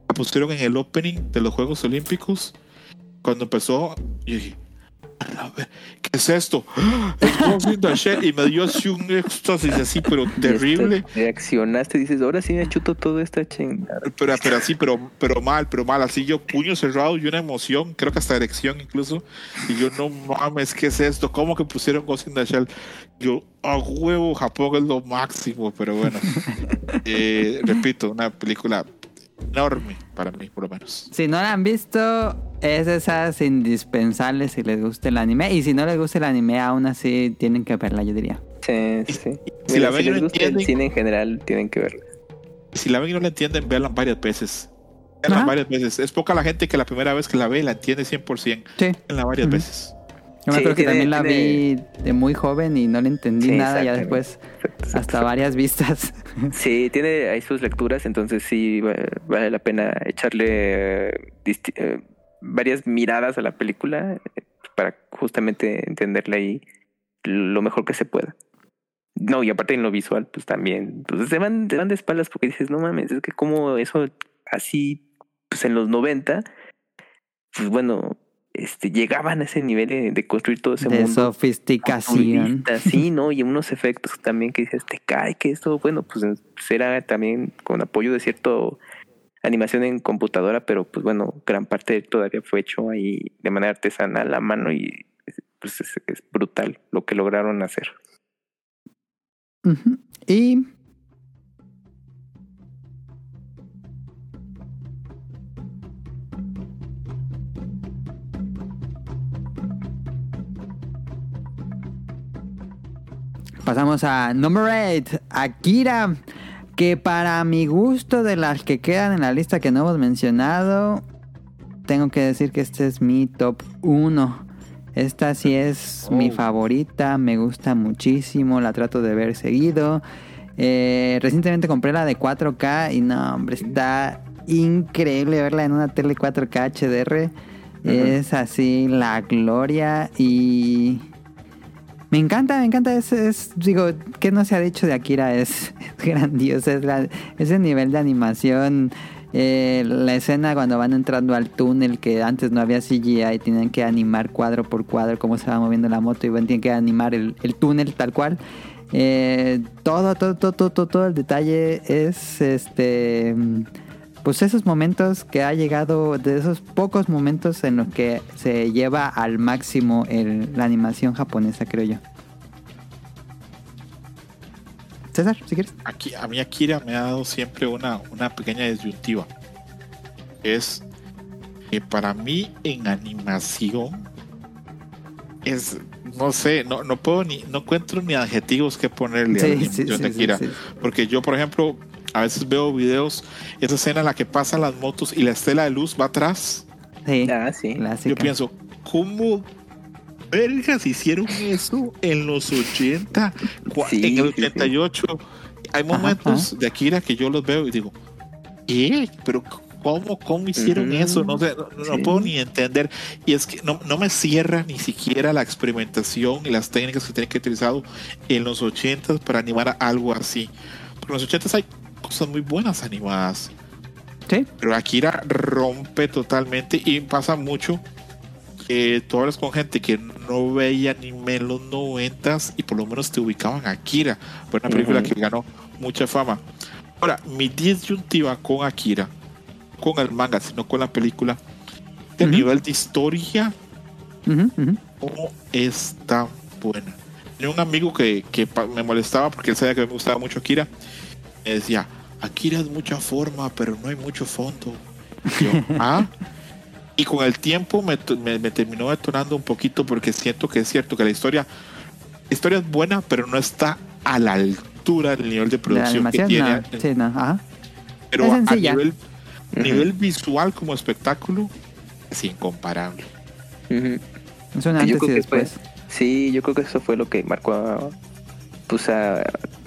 la pusieron en el opening de los Juegos Olímpicos. Cuando empezó, yo dije, "A la ver- ¿qué es esto? ¡Ah! Es Ghost in the Shell", y me dio así un éxtasis así, pero (laughs) terrible. reaccionaste dices, ahora sí me chuto toda esta chingada. Pero, pero así, pero, pero mal, pero mal. Así yo, puño cerrado y una emoción, creo que hasta erección incluso. Y yo, no mames, ¿qué es esto? ¿Cómo que pusieron Ghost in the Shell? Yo, a huevo, Japón es lo máximo, pero bueno. (laughs) Eh, repito, una película enorme para mí, por lo menos. Si no la han visto, es de esas indispensables si les gusta el anime. Y si no les gusta el anime, aún así tienen que verla, yo diría. Sí, sí. Si Mira, la ven les no gusta el entienden- cine en general, tienen que verlo. Si la ven y no la entienden, véanla varias veces. Véanla Ajá. varias veces. Es poca la gente que la primera vez que la ve la entiende 100%. Sí. Véanla varias veces. Yo me Sí, acuerdo que tiene- también la tiene- vi de muy joven y no le entendí Sí, nada, ya después (laughs) hasta varias vistas. (laughs) Sí, tiene ahí sus lecturas, entonces sí va- vale la pena echarle eh, eh, varias miradas a la película eh, para justamente entenderla ahí lo mejor que se pueda. No, y aparte en lo visual, pues también, pues se van, se van de espaldas porque dices, no mames, es que como eso así, pues en los 90, pues bueno, este, llegaban a ese nivel de, de construir todo ese de mundo sofisticación. Sí, ¿no? Y unos efectos también que dices, te cae que esto, bueno, pues será también con apoyo de cierto animación en computadora, pero pues bueno, gran parte todavía fue hecho ahí de manera artesanal a mano y pues es, es brutal lo que lograron hacer. Y pasamos a number 8, Akira, que para mi gusto de las que quedan en la lista que no hemos mencionado, tengo que decir que este es mi top 1. Esta sí es mi Oh. favorita, me gusta muchísimo, la trato de ver seguido. Eh, recientemente compré la de 4K y no, hombre, está increíble verla en una tele 4K HDR. Es así la gloria y me encanta, me encanta. Es, es- digo, que no se ha dicho de Akira es, es (laughs) grandioso. Es la- ese nivel de animación. eh, la escena cuando van entrando al túnel, que antes no había CGI, tienen que animar cuadro por cuadro cómo se va moviendo la moto y van, tienen que animar el, el túnel tal cual. Eh, todo, todo, todo, todo, todo el detalle es este. Pues esos momentos que ha llegado, de esos pocos momentos en los que se lleva al máximo el- la animación japonesa, creo yo. César, si quieres. Aquí, a mí Akira me ha dado siempre una, una pequeña disyuntiva. Es que para mí en animación es, no sé, no, no puedo ni, no encuentro ni adjetivos que ponerle a la animación de Akira. Porque yo, por ejemplo, a veces veo videos, esa escena en la que pasan las motos y la estela de luz va atrás. Sí, Ah, sí. clásica. Yo pienso, ¿cómo vergas hicieron eso en los 80? Cua- Sí, en el sí, sí. 88. Hay momentos de Akira que yo los veo y digo, ¿qué? Pero ¿cómo, cómo hicieron Ujú. eso? No, sé, no, no Sí. puedo ni entender. Y es que no, no me cierra ni siquiera la experimentación y las técnicas que tienen que utilizado en los 80 para animar a algo así. Porque en los 80 hay cosas muy buenas animadas. Sí, Pero Akira rompe totalmente y pasa mucho que tú hablas con gente que no veía anime en los noventas y por lo menos te ubicaban a Akira. Fue una película que ganó mucha fama. Ahora, mi disyuntiva con Akira, con el manga, sino con la película, el Ujú. nivel de historia ujú. no es tan buena. Tenía un amigo que, que me molestaba porque él sabía que me gustaba mucho Akira. Me decía, Akira es mucha forma, pero no hay mucho fondo. Y yo, (laughs) ah. Y con el tiempo me, to- me- me terminó detonando un poquito porque siento que es cierto que la historia, historia es buena, pero no está a la altura del nivel de producción que tiene. no. Sí, no. Ajá. pero es a nivel, nivel visual como espectáculo, es incomparable. Es un antes y creo que fue- después. Sí, yo creo que eso fue lo que marcó a, pues a,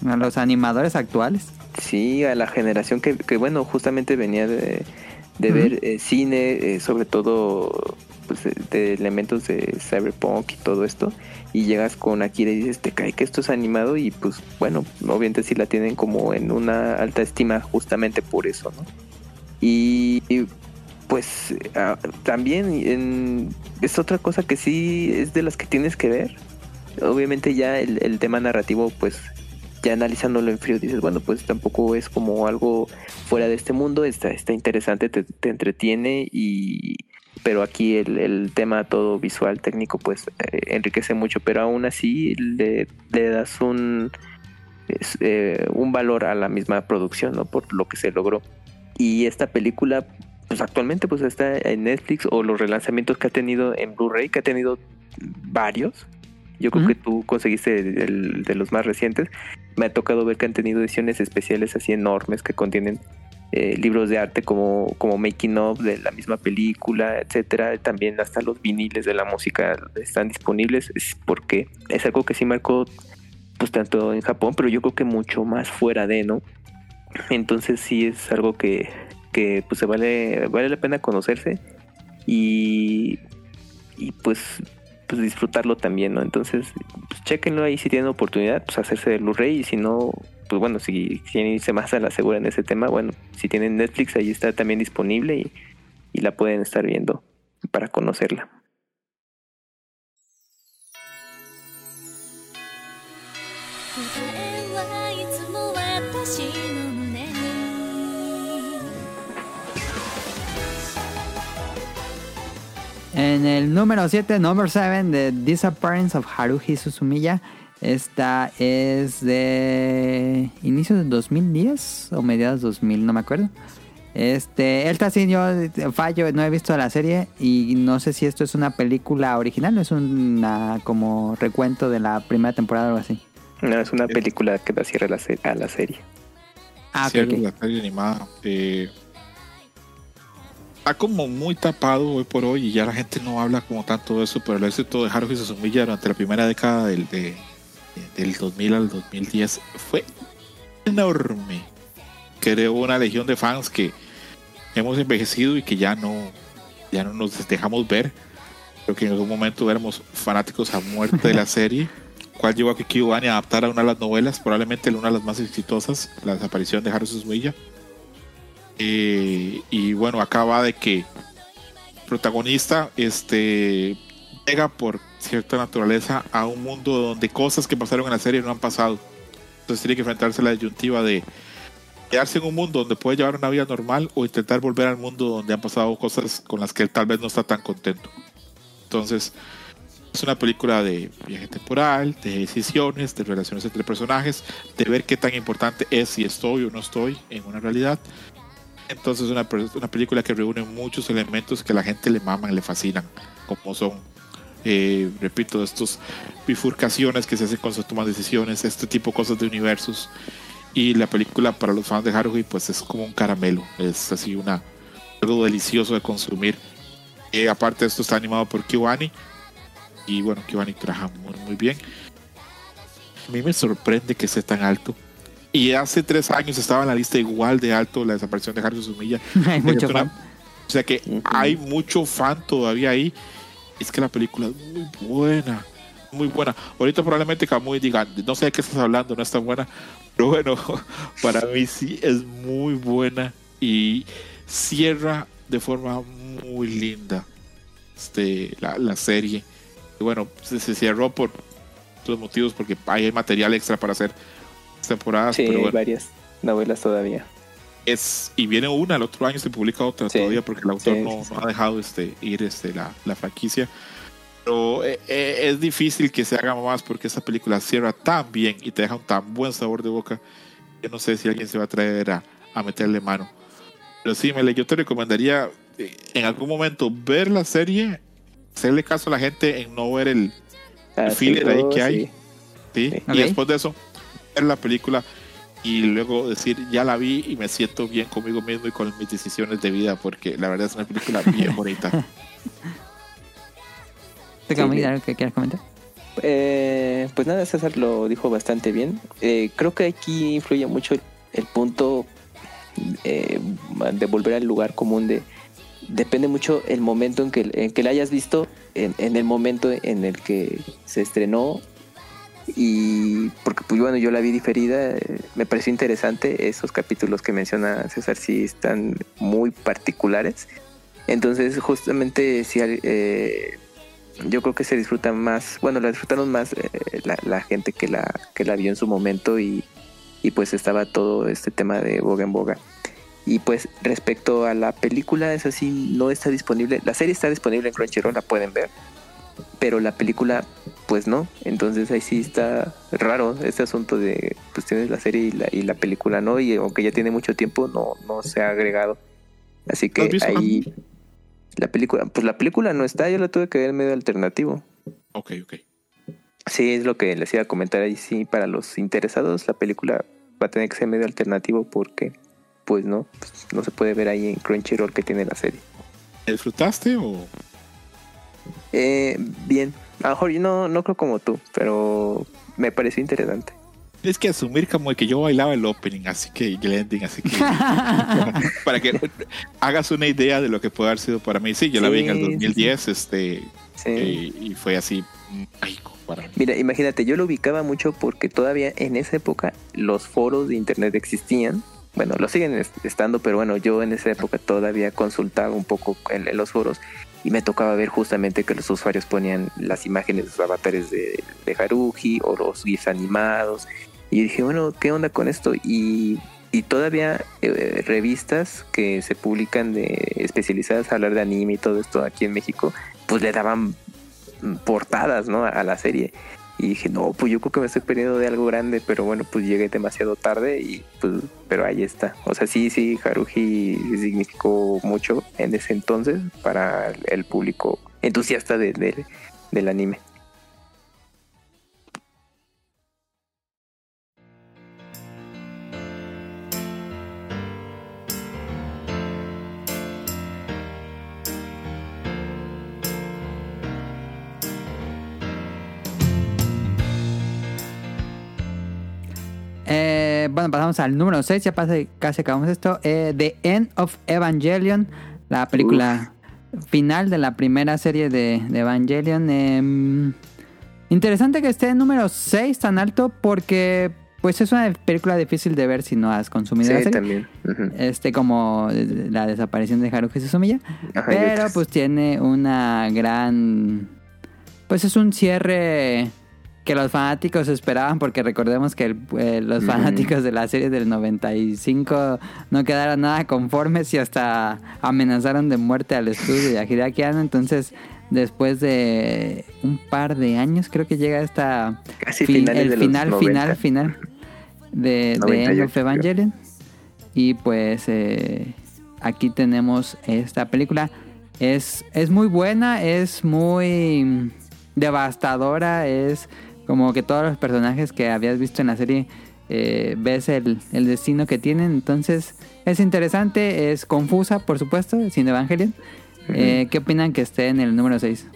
A los animadores actuales. Sí, a la generación que, que bueno, justamente venía de, de ver eh, cine, eh, sobre todo pues, de, de elementos de cyberpunk y todo esto, y llegas con Akira y dices, te cae que esto es animado y pues bueno, obviamente sí la tienen como en una alta estima justamente por eso, ¿no? Y, y, pues ah, también en- es otra cosa que sí es de las que tienes que ver. Obviamente ya el, el tema narrativo, pues ya analizándolo en frío, dices, bueno, pues tampoco es como algo fuera de este mundo, está, está interesante, te, te entretiene y... Pero aquí el, el tema todo visual, técnico, pues eh, enriquece mucho, pero aún así le, le das un, eh, un valor a la misma producción, ¿no? Por lo que se logró. Y esta película, pues actualmente pues está en Netflix o los relanzamientos que ha tenido en Blu-ray, que ha tenido varios. Yo creo que tú conseguiste el de los más recientes. Me ha tocado ver que han tenido ediciones especiales así enormes que contienen eh, libros de arte como, como Making of de la misma película, etcétera. También hasta los viniles de la música están disponibles, es porque es algo que sí marcó pues tanto en Japón, pero yo creo que mucho más fuera de, ¿no? Entonces sí es algo que, que pues se vale, vale la pena conocerse y, y pues, pues disfrutarlo también, ¿no? Entonces, pues chequenlo ahí si tienen oportunidad, pues hacerse de Blu-ray y si no, pues bueno, si quieren irse más a la segura en ese tema, bueno, si tienen Netflix ahí está también disponible y la pueden estar viendo para conocerla. En el número 7, number 7 de Disappearance of Haruhi Suzumiya. Esta es de inicios de 2010 o mediados 2000, no me acuerdo. Este, esta sí yo fallo, no he visto la serie y no sé si esto es una película original o es una como recuento de la primera temporada o algo así. No, es una película que da cierre a la, se- a la serie. Ah, ok, Cierro ok. la serie animada. eh, está como muy tapado hoy por hoy y ya la gente no habla como tanto de eso, pero el éxito de Haruhi Suzumiya durante la primera década del, de- del 2000 al 2010 fue enorme. Creó una legión de fans que hemos envejecido y que ya no, ya no nos dejamos ver. Creo que en algún momento éramos fanáticos a muerte de la (laughs) serie, cual llevó a que Kiwani a adaptar a una de las novelas, probablemente una de las más exitosas, la desaparición de Haruhi Suzumiya. Eh, y bueno, acaba de que protagonista este, llega por cierta naturaleza a un mundo donde cosas que pasaron en la serie no han pasado. Entonces tiene que enfrentarse a la disyuntiva de quedarse en un mundo donde puede llevar una vida normal o intentar volver al mundo donde han pasado cosas con las que él tal vez no está tan contento. Entonces, es una película de viaje temporal, de decisiones, de relaciones entre personajes, de ver qué tan importante es si estoy o no estoy en una realidad. Entonces, es una, una película que reúne muchos elementos que la gente le maman, le fascinan, como son, eh, repito, estos bifurcaciones que se hacen con sus tomas de decisiones, este tipo de cosas de universos. Y la película para los fans de Haruhi, pues es como un caramelo, es así una algo delicioso de consumir. Eh, aparte, esto está animado por Kiwani. Y bueno, Kiwani trabaja muy, muy bien. A mí me sorprende que esté tan alto. Y hace tres años estaba en la lista igual de alto la desaparición de Haruhi Suzumiya. (laughs) Hay mucho fan. O sea que hay mucho fan todavía ahí. Es que la película es muy buena. Muy buena. Ahorita probablemente Camuy diga, no sé de qué estás hablando, no es tan buena. Pero bueno, (laughs) para mí sí es muy buena. Y cierra de forma muy linda este, la, la serie. Y bueno, se, se cerró por los motivos porque hay material extra para hacer temporadas. Sí, pero hay bueno, varias novelas todavía. es y viene una el otro año se publica otra Sí, todavía porque el autor sí, no, no ha dejado este ir este la, la franquicia pero eh, eh, es difícil que se haga más porque esta película cierra tan bien y te deja un tan buen sabor de boca yo no sé si alguien se va a traer a, a meterle mano pero sí Mele, yo te recomendaría eh, en algún momento ver la serie hacerle caso a la gente en no ver el, Ah, filler ahí oh, que hay. sí. ¿sí? Sí. Ok. Y después de eso, ver la película y luego decir, ya la vi y me siento bien conmigo mismo y con mis decisiones de vida, porque la verdad es una película bien bonita. (laughs) ¿Te Sí, Camila, bien. algo que quieras comentar? Eh, pues nada, César lo dijo bastante bien. Eh, creo que aquí influye mucho el, el punto eh, de volver al lugar común de depende mucho el momento en que, en que la hayas visto, en, en el momento en el que se estrenó. Y porque pues bueno, yo la vi diferida, eh, me pareció interesante esos capítulos que menciona César, sí están muy particulares. Entonces justamente al- eh, yo creo que se disfruta más, bueno, la disfrutaron más eh, la, la gente que la, que la vio en su momento y, y pues estaba todo este tema de boga en boga. Y pues respecto a la película, es así, no está disponible, la serie está disponible en Crunchyroll, la pueden ver, pero la película pues no, entonces ahí sí está raro este asunto de pues tienes la serie y la, y la película no, y aunque ya tiene mucho tiempo no, no se ha agregado. Así ¿Lo has que ahí la película, pues la película no está, yo la tuve que ver en medio alternativo. ok, ok. Sí, es lo que les iba a comentar ahí. Sí, para los interesados, la película va a tener que ser medio alternativo porque pues no, pues, no se puede ver ahí en Crunchyroll que tiene la serie. ¿Disfrutaste o...? Eh, bien, a lo mejor yo no, no creo como tú, pero me pareció interesante. Tienes que asumir como que yo bailaba el opening, así que el ending, así que (laughs) (laughs) para que hagas una idea de lo que puede haber sido para mí. Sí, yo la vi en el Sí, sí, 2010, este, Sí. y, y fue así mágico para mí. Mira, imagínate, yo lo ubicaba mucho porque todavía en esa época los foros de internet existían. Bueno, lo siguen est- estando, pero bueno, yo en esa época todavía consultaba un poco en, en los foros y me tocaba ver justamente que los usuarios ponían las imágenes de sus avatares de, de Haruhi o los GIFs animados. Y dije, bueno, ¿qué onda con esto? Y, y todavía eh, revistas que se publican de especializadas a hablar de anime y todo esto aquí en México, pues le daban portadas, ¿no? A la serie. Y dije, no, pues yo creo que me estoy perdiendo de algo grande, pero bueno, pues llegué demasiado tarde y pues, pero ahí está. O sea, sí, sí, Haruhi significó mucho en ese entonces para el público entusiasta de- de- del anime. Eh, bueno, pasamos al número 6, ya pasa, casi acabamos esto. Eh, The End of Evangelion, la película final de la primera serie de, de Evangelion. Em, interesante que esté en número 6 tan alto porque pues es una película difícil de ver si no has consumido la Sí, serie. también. Este como la desaparición de Haruhi Suzumiya. Ajá, Pero pues tiene una gran... Pues es un cierre que los fanáticos esperaban porque recordemos que el- eh, los fanáticos de la serie del 95 no quedaron nada conformes y hasta amenazaron de muerte al estudio de Hideaki Anno. Entonces después de un par de años creo que llega esta... Casi fin- el de los final, 90. final, final de, de End 98, of Evangelion. Y pues eh, aquí tenemos esta película. Es, es muy buena, es muy devastadora, es como que todos los personajes que habías visto en la serie eh, ves el, el destino que tienen. Entonces es interesante, es confusa, por supuesto, sin Evangelion. Eh, ¿Qué opinan que esté en el número 6?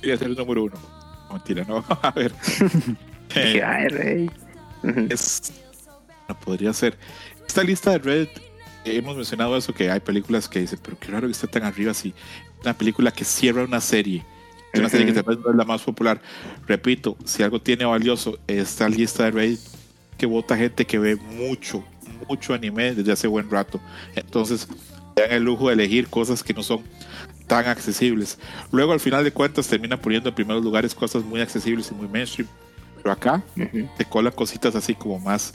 Quería ser el número uno. No, mentira, no. (laughs) A ver. (laughs) Eh, ay, rey. Ujú. es, no podría ser. Esta lista de Reddit, eh, hemos mencionado eso, que hay películas que dicen, pero qué raro que esté tan arriba si una película que cierra una serie. Es una serie que tal vez no es la más popular. Repito, si algo tiene valioso esta lista de Reddit, que vota gente que ve mucho, mucho anime desde hace buen rato. Entonces, dan el lujo de elegir cosas que no son tan accesibles. Luego, al final de cuentas, termina poniendo en primeros lugares cosas muy accesibles y muy mainstream. Pero acá te colan cositas así como más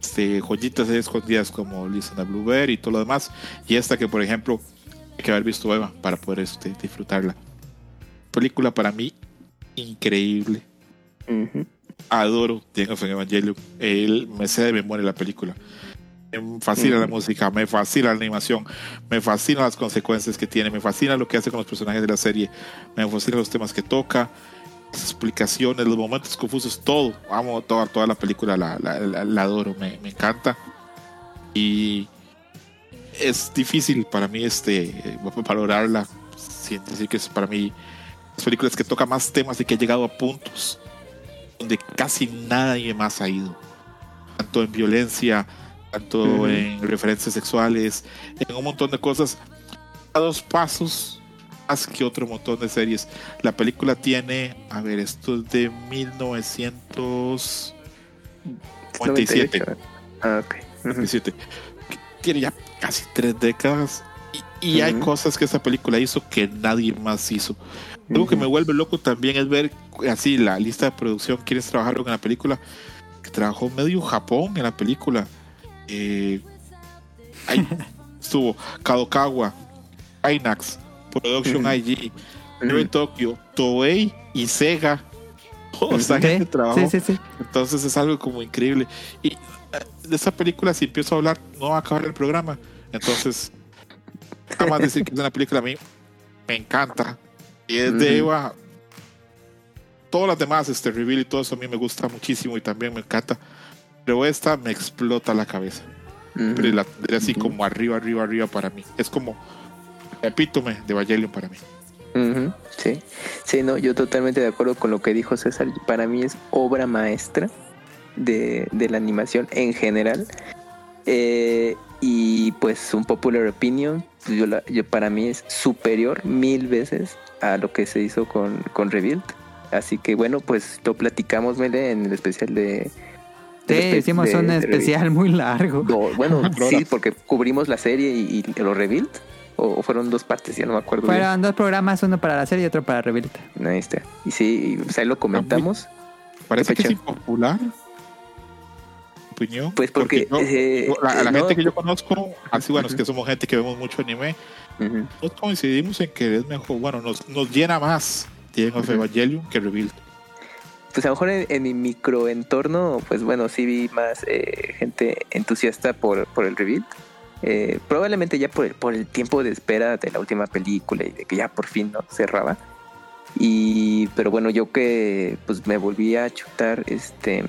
este, joyitas escondidas como Listen a Blueberry y todo lo demás. Y esta que, por ejemplo, hay que haber visto Eva para poder este, disfrutarla. Película para mí increíble. Adoro End of Evangelion. Él me sé de memoria la película. Me fascina la música, me fascina la animación, me fascinan las consecuencias que tiene, me fascina lo que hace con los personajes de la serie, me fascinan los temas que toca, las explicaciones, los momentos confusos, todo. Amo toda, toda la película, la, la- la- la adoro, me, me encanta. Y es difícil para mí este valorarla sin decir que es para mí las películas que toca más temas y que ha llegado a puntos donde casi nadie más ha ido. Tanto en violencia, tanto Ujú. en referencias sexuales, en un montón de cosas. A dos pasos más que otro montón de series. La película tiene, a ver, esto es de 1997. 98. Ah, ok. Ujú. 17, que tiene ya casi tres décadas y, y hay Ujú. cosas que esta película hizo que nadie más hizo. Algo que Ujú. me vuelve loco también es ver así la lista de producción, quienes trabajaron en la película, que trabajó medio Japón en la película. Eh, (laughs) ahí estuvo Kadokawa, Inax, Production. IG, Ujú. Neve Tokyo, Toei y Sega. (laughs) Esta Sí, gente trabajó. sí, sí, sí. Entonces es algo como increíble. Y eh, de esa película, si empiezo a hablar, no va a acabar el programa. Entonces, nada más decir que es una película a mí me encanta. Y es de. Eva. Todas las demás, este reveal y todo eso a mí me gusta muchísimo y también me encanta. Pero esta me explota la cabeza. Pero la así como arriba, arriba, arriba para mí. Es como epítome de Evangelion para mí. Sí, sí, no, yo totalmente de acuerdo con lo que dijo César. Para mí es obra maestra de, de la animación en general. Eh, y pues un popular opinion, yo, la- yo para mí es superior mil veces a lo que se hizo con, con Rebuild. Así que bueno, pues lo platicamos, Mele, en el especial de... Sí, del espe- hicimos de- un de Rebuild. especial muy largo. (laughs) No, bueno, sí, porque cubrimos la serie y, y los Rebuild. O, o fueron dos partes, ya no me acuerdo. bien. Fueron dos programas, uno para la serie y otro para Rebuild. Ahí está. Y sí, pues ahí lo comentamos. Parece que es impopular. Opinión. Pues porque, yo- eh, la, la no, gente que yo conozco, así bueno, es que somos gente que vemos mucho anime, Ujú. todos coincidimos en que es mejor, bueno, nos, nos llena más Tienen of Ujú. Evangelion que Rebuild. Pues a lo mejor en, en mi microentorno, pues bueno, sí vi más eh, gente entusiasta por, por el reveal. Eh, probablemente ya por el, por el tiempo de espera de la última película y de que ya por fin no cerraba. Y pero bueno, yo que pues me volví a chutar este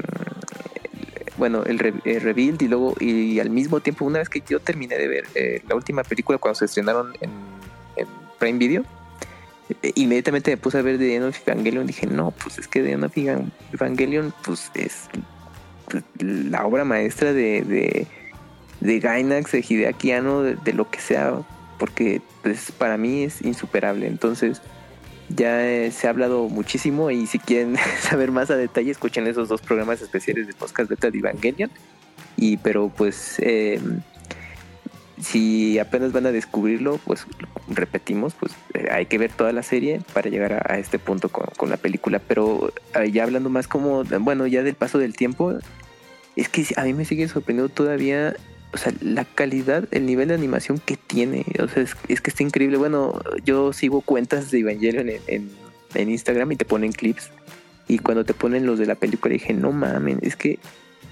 bueno, el, re- el rebuild y luego y al mismo tiempo una vez que yo terminé de ver eh, la última película cuando se estrenaron en, Prime Video, eh, inmediatamente me puse a ver The End of Evangelion dije, no, pues es que The End of Evan- Evangelion pues es la obra maestra de, de, Gainax, de Hideaki Anno, de, de lo que sea, porque pues para mí es insuperable. Entonces ya eh, se ha hablado muchísimo y si quieren (laughs) saber más a detalle, escuchen esos dos programas especiales del podcast beta de Evangelion. Y pero pues eh, si apenas van a descubrirlo, pues repetimos, pues eh, hay que ver toda la serie para llegar a, a este punto con, con la película. Pero eh, ya hablando más como, bueno, ya del paso del tiempo, es que a mí me sigue sorprendiendo todavía, o sea, la calidad, el nivel de animación que tiene. O sea, es, es que está increíble. Bueno, yo sigo cuentas de Evangelion en, en, Instagram y te ponen clips. Y cuando te ponen los de la película dije, no mamen, es que,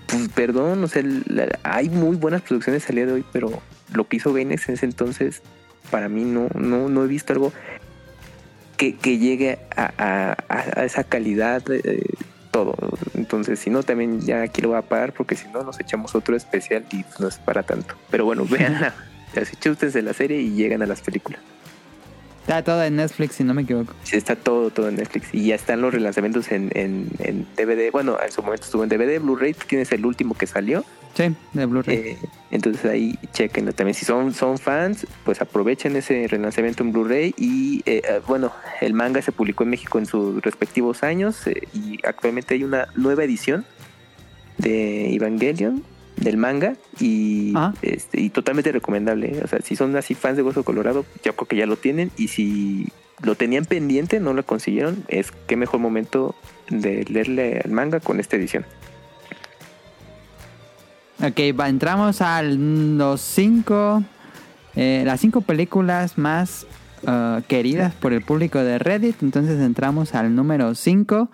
pues perdón, o sea, la- hay muy buenas producciones al día de hoy, pero lo que hizo Gainax en ese entonces, para mí no, no, no he visto algo que, que llegue a, a- a- a esa calidad, eh, todo. Entonces, si no, también ya aquí lo voy a parar, porque si no, nos echamos otro especial y no es para tanto. Pero bueno, (laughs) véanla. Así chútense la serie y llegan a las películas. Está todo en Netflix, si no me equivoco. Sí, está todo, todo en Netflix. Y ya están los relanzamientos en, en, en DVD. Bueno, en su momento estuvo en DVD, Blu-ray. Tienes el último que salió. Sí, de Blu-ray. Eh, entonces ahí chequenlo también. Si son, son fans, pues aprovechen ese relanzamiento en Blu-ray. Y eh, eh, bueno, el manga se publicó en México en sus respectivos años. eh, y actualmente hay una nueva edición de Evangelion del manga y Ah. este y totalmente recomendable o sea si son así fans de Hueso Colorado yo creo que ya lo tienen y si lo tenían pendiente no lo consiguieron es qué mejor momento de leerle al manga con esta edición Ok, va, entramos a los cinco, eh, las cinco películas más eh, queridas por el público de Reddit. Entonces entramos al número 5.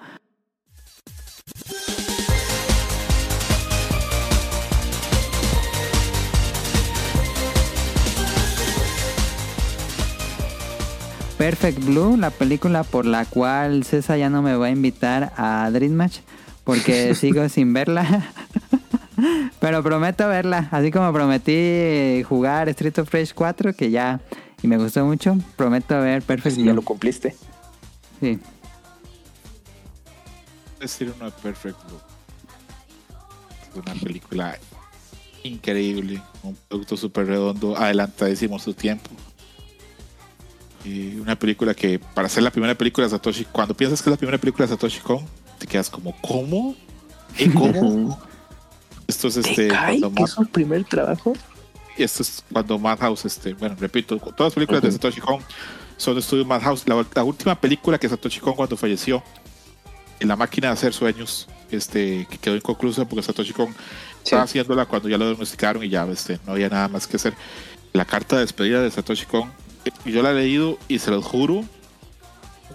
Perfect Blue, la película por la cual César ya no me va a invitar a Dream Match porque (laughs) sigo sin verla. (laughs) Pero prometo verla, así como prometí jugar Street of Rage 4, que ya y me gustó mucho, prometo ver Perfect si ya Blue. lo cumpliste Sí. Es decir, una Perfect Blue. Es una película increíble, un producto súper redondo, adelantadísimo su tiempo. Una película que, para ser la primera película de Satoshi, cuando piensas que es la primera película de Satoshi Kon, te quedas como, ¿cómo? ¿Y cómo? (laughs) Esto es este. ¿Te cae cuando que Mad- es su primer trabajo? y esto es cuando Madhouse, este, bueno, repito, todas las películas de. Satoshi Kon son de estudio Madhouse. La, la última película que Satoshi Kon cuando falleció, en la máquina de hacer sueños, este, que quedó inconclusa porque Satoshi Kon estaba haciéndola cuando ya lo domesticaron y ya este, no había nada más que hacer. La carta de despedida de Satoshi Kon, eh, yo la he leído y se los juro,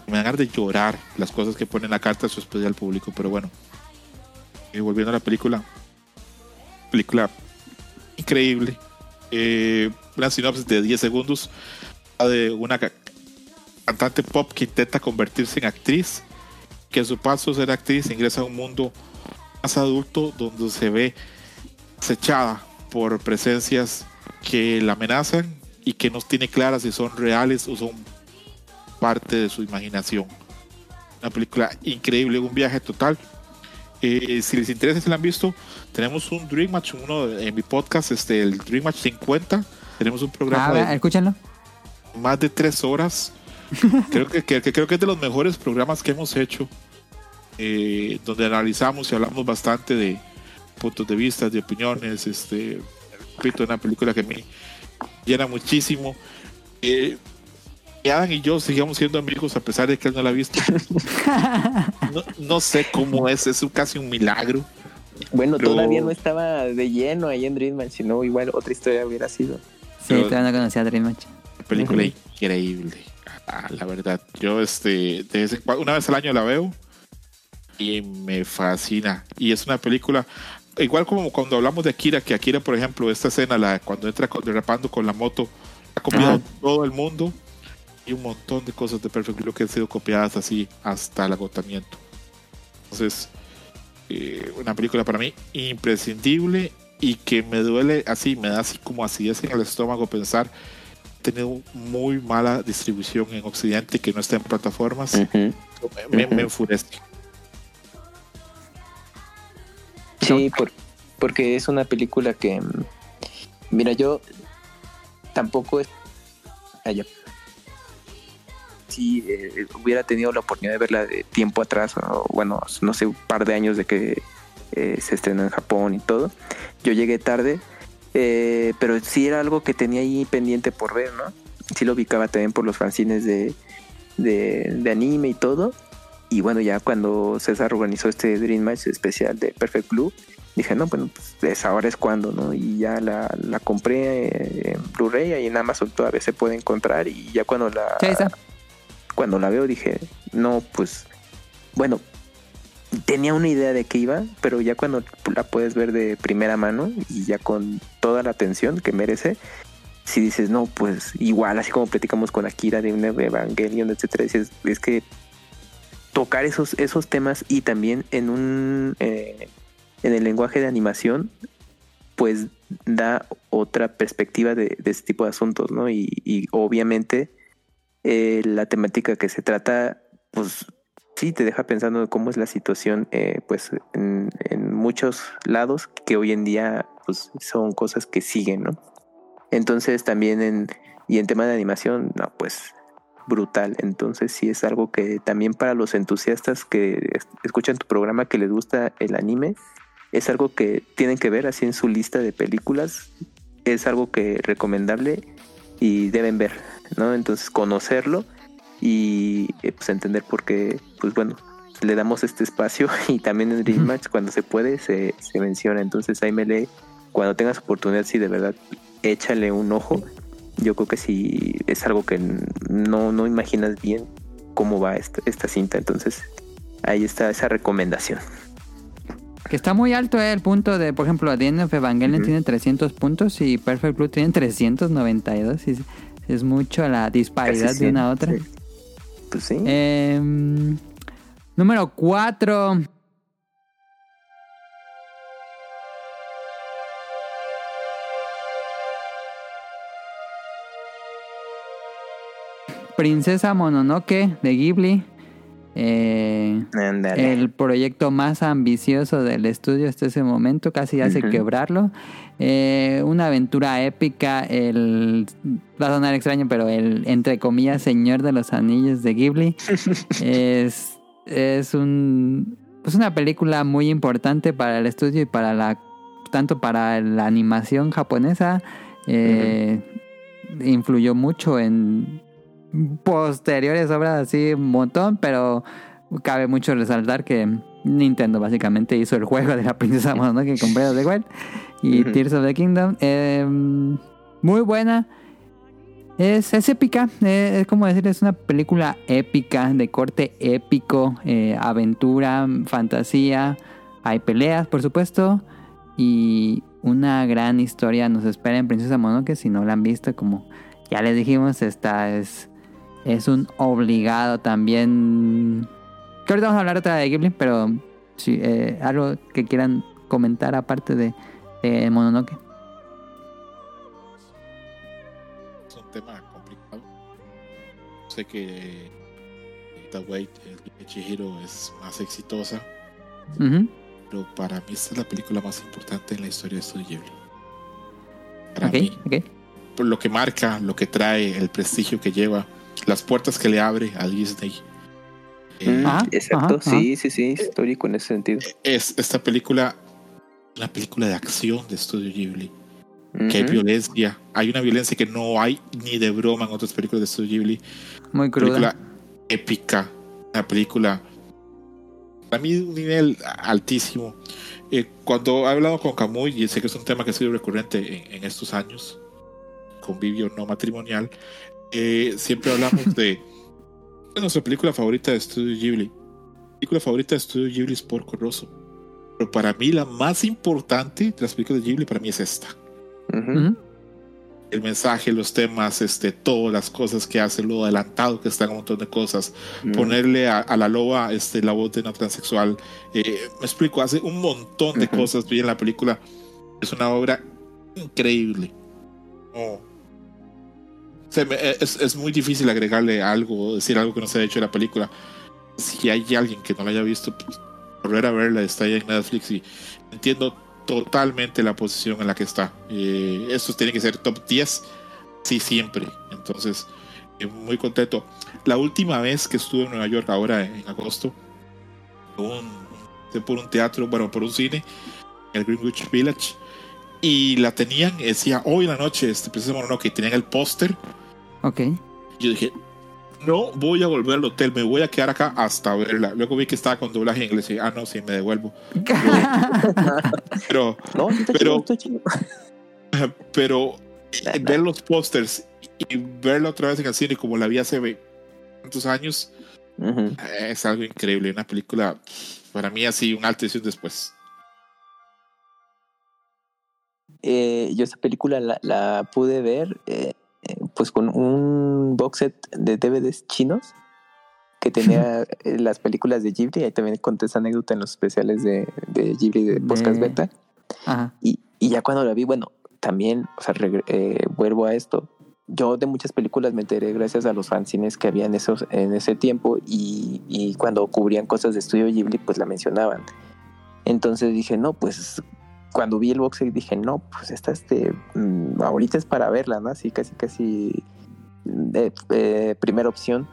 me dan ganas de llorar las cosas que pone en la carta de su despedida al público, pero bueno. Y volviendo a la película, película increíble. Eh, una sinopsis de 10 segundos de una ca- cantante pop que intenta convertirse en actriz, que a su paso ser actriz ingresa a un mundo más adulto donde se ve acechada por presencias que la amenazan y que no tiene claras si son reales o son parte de su imaginación. Una película increíble, un viaje total. Eh, si les interesa, si la han visto, tenemos un Dream Match, uno en mi podcast, este, el Dream Match 50. Tenemos un programa Ah, de escúchenlo. más de tres horas. (laughs) creo que, que- que creo que es de los mejores programas que hemos hecho, eh, donde analizamos y hablamos bastante de puntos de vista, de opiniones. Este, repito, una película que me llena muchísimo. Eh, y Adam y yo sigamos siendo amigos a pesar de que él no la ha visto. (laughs) No, no sé cómo es, es un- casi un milagro. Bueno, Pero- todavía no estaba de lleno ahí en Dreamman, si no, igual otra historia hubiera sido. Sí, Pero- todavía no conocía a Dream Match. película Ujú. increíble. Ah, la verdad, yo este, de vez en cua- una vez al año la veo y me fascina. Y es una película, igual como cuando hablamos de Akira, que Akira, por ejemplo, esta escena, la, cuando entra derrapando con la moto, ha copiado Ajá. todo el mundo y un montón de cosas de Perfect Blue que han sido copiadas así hasta el agotamiento. Entonces, eh, una película para mí imprescindible y que me duele así, me da así como acidez en el estómago pensar tenido muy mala distribución en Occidente que no está en plataformas. Me, enfurece. Sí, por- porque es una película que, mm, mira, yo tampoco es... Allá. Si eh, hubiera tenido la oportunidad de verla de tiempo atrás, o bueno, no sé, un par de años de que eh, se estrenó en Japón y todo, yo llegué tarde, eh, pero sí era algo que tenía ahí pendiente por ver, ¿no? Sí lo ubicaba también por los fanzines de, de, de anime y todo. Y bueno, ya cuando César organizó este Dream Match especial de Perfect Blue, dije, no, bueno, pues es ahora es cuando, ¿no? Y ya la, la compré eh, en Blu-ray y en Amazon todavía se puede encontrar. Y ya cuando la, cuando la veo dije, no, pues, bueno, tenía una idea de qué iba, pero ya cuando la puedes ver de primera mano y ya con toda la atención que merece, si dices, no, pues igual, así como platicamos con Akira de un Evangelion, etcétera, dices, es que tocar esos, esos temas y también en un eh, en el lenguaje de animación, pues da otra perspectiva de, de este tipo de asuntos, ¿no? Y, obviamente eh, la temática que se trata, pues sí te deja pensando en cómo es la situación, eh, pues en, en muchos lados que hoy en día, pues son cosas que siguen, ¿no? Entonces también en y en tema de animación, no, pues brutal. Entonces sí es algo que también para los entusiastas que es- escuchan tu programa que les gusta el anime, es algo que tienen que ver así en su lista de películas. Es algo que recomendable y deben ver, ¿no? Entonces conocerlo y eh, pues entender por qué, pues bueno, le damos este espacio (laughs) y también en Dream. Match cuando se puede se, se menciona. Entonces ahí me lee, cuando tengas oportunidad, si de verdad échale un ojo. Yo creo que sí es algo que no, no imaginas bien cómo va esta, esta cinta. Entonces ahí está esa recomendación. Que está muy alto eh, el punto de, por ejemplo, The End of Evangelion tiene 300 puntos y Perfect Blue tiene 392. y es, es mucho la disparidad Casi de una a 100, otra. sí. Pues sí. Em, número 4. Princesa Mononoke de Ghibli. Eh, el proyecto más ambicioso del estudio hasta ese momento, casi hace quebrarlo. Eh, una aventura épica, el va a sonar extraño, pero el entre comillas Señor de los Anillos de Ghibli (laughs) es, es un pues una película muy importante para el estudio y para la tanto para la animación japonesa eh, influyó mucho en posteriores obras así un montón, pero cabe mucho resaltar que Nintendo básicamente hizo el juego de la princesa Mononoke con Breath of the Wild y. Tears of the Kingdom. Eh, muy buena. Es, es épica, eh, es como decir, es una película épica, de corte épico, eh, aventura, fantasía, hay peleas, por supuesto, y una gran historia nos espera en Princesa Mononoke, si no la han visto, como ya les dijimos, esta es, es un obligado también. Que ahorita vamos a hablar otra de Ghibli, pero sí, eh, algo que quieran comentar aparte de, de, Mononoke. Es un tema complicado. Sé que The Wait, el Chihiro, es más exitosa. Pero para mí esta es la película más importante en la historia de Studio Ghibli. Para okay, mí. Por lo que marca, lo que trae, el prestigio que lleva las puertas que le abre a Disney. Eh, Mm, Ajá, Exacto, ajá, sí, sí, sí, histórico en ese sentido. es esta película, una película de acción de Studio Ghibli. Que hay violencia, hay una violencia que no hay ni de broma en otras películas de Studio Ghibli. Muy cruda. película épica, una película para mí un nivel altísimo. Eh, cuando he hablado con Camuy, y sé que es un tema que ha sido recurrente en, en estos años, convivio no matrimonial, eh, siempre hablamos (laughs) de, nuestra película favorita de Studio Ghibli. Mi película favorita de Studio Ghibli es Porco Rosso. Pero para mí la más importante de las películas de Ghibli para mí es esta Ujú. Ujú. el mensaje, los temas, este, todas las cosas que hace, lo adelantado que está en un montón de cosas, Ujú. ponerle a, a la loba este, la voz de una transexual, eh, me explico, hace un montón de Ujú. cosas bien en la película, es una obra increíble. No. Se me- es, es muy difícil agregarle algo, decir algo que no se haya hecho en la película. Si hay alguien que no la haya visto, pues, volver a verla, está ahí en Netflix y entiendo totalmente la posición en la que está. Eh, esto tiene que ser top 10, sí, siempre. Entonces, eh, muy contento. La última vez que estuve en Nueva York, ahora en agosto, un, por un teatro, bueno, por un cine, el Greenwich Village, y la tenían, decía, hoy en la noche, este, precisamente, no, que tenían el póster. Ok. Yo dije, no voy a volver al hotel, me voy a quedar acá hasta verla. Luego vi que estaba con doblaje en inglés y dije, ah, no, sí, me devuelvo. (laughs) Pero, No, Pero- chido, está chido. (laughs) pero eh, ver los pósters y verla otra vez en el cine como la vi hace ve- tantos años eh, es algo increíble. Una película, para mí, así, un alto y un después. Eh, yo esa película la, la pude ver eh, pues con un box set de DVDs chinos que tenía (laughs) eh, las películas de Ghibli. Ahí también conté esa anécdota en los especiales de, de Ghibli de Podcast De- Beta. Ajá. Y, y ya cuando la vi, bueno, también, o sea, eh, vuelvo a esto. Yo de muchas películas me enteré gracias a los fanzines que había en, esos, en ese tiempo y, y cuando cubrían cosas de estudio Ghibli, pues la mencionaban. Entonces dije, no, pues cuando vi el box set dije, no, pues esta este, mm, ahorita es para verla, ¿no? Así casi, casi mm, eh, eh, primera opción.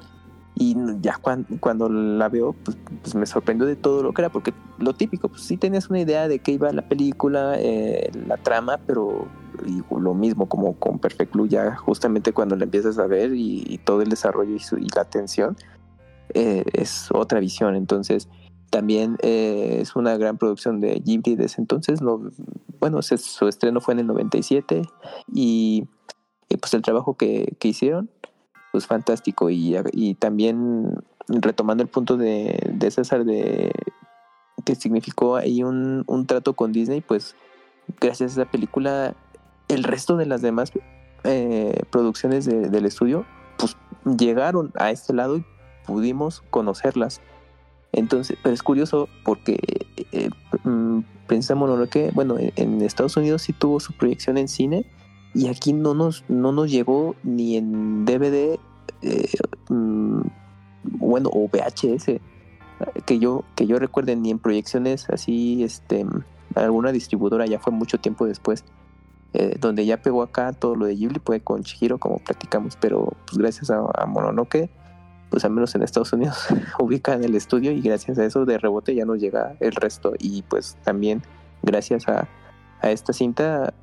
Y ya cuan- cuando la veo, pues, pues me sorprendió de todo lo que era, porque lo típico, pues sí tenías una idea de qué iba la película, eh, la trama, pero y lo mismo como con Perfect Blue, ya justamente cuando la empiezas a ver y, y todo el desarrollo y, su- y la atención, eh, es otra visión. Entonces, también eh, es una gran producción de Ghibli de ese entonces. No, bueno, su estreno fue en el 97 y, y, pues el trabajo que, que hicieron, pues fantástico. Y, y también retomando el punto de, de César de que significó ahí un, un trato con Disney, pues gracias a esa película, el resto de las demás eh, producciones de- del estudio, pues llegaron a este lado y pudimos conocerlas. Entonces, pero es curioso porque eh, mm, pensámonos lo que, bueno, en, Estados Unidos sí tuvo su proyección en cine y aquí no nos, no nos llegó ni en DVD, eh, mm, bueno, o VHS, que yo, que yo recuerde ni en proyecciones así, este, alguna distribuidora ya fue mucho tiempo después. eh, donde ya pegó acá todo lo de Ghibli fue con Chihiro como platicamos pero pues gracias a, a Mononoke pues al menos en Estados Unidos (laughs) ubican el estudio y gracias a eso de rebote ya nos llega el resto. Y pues también gracias a, a esta cinta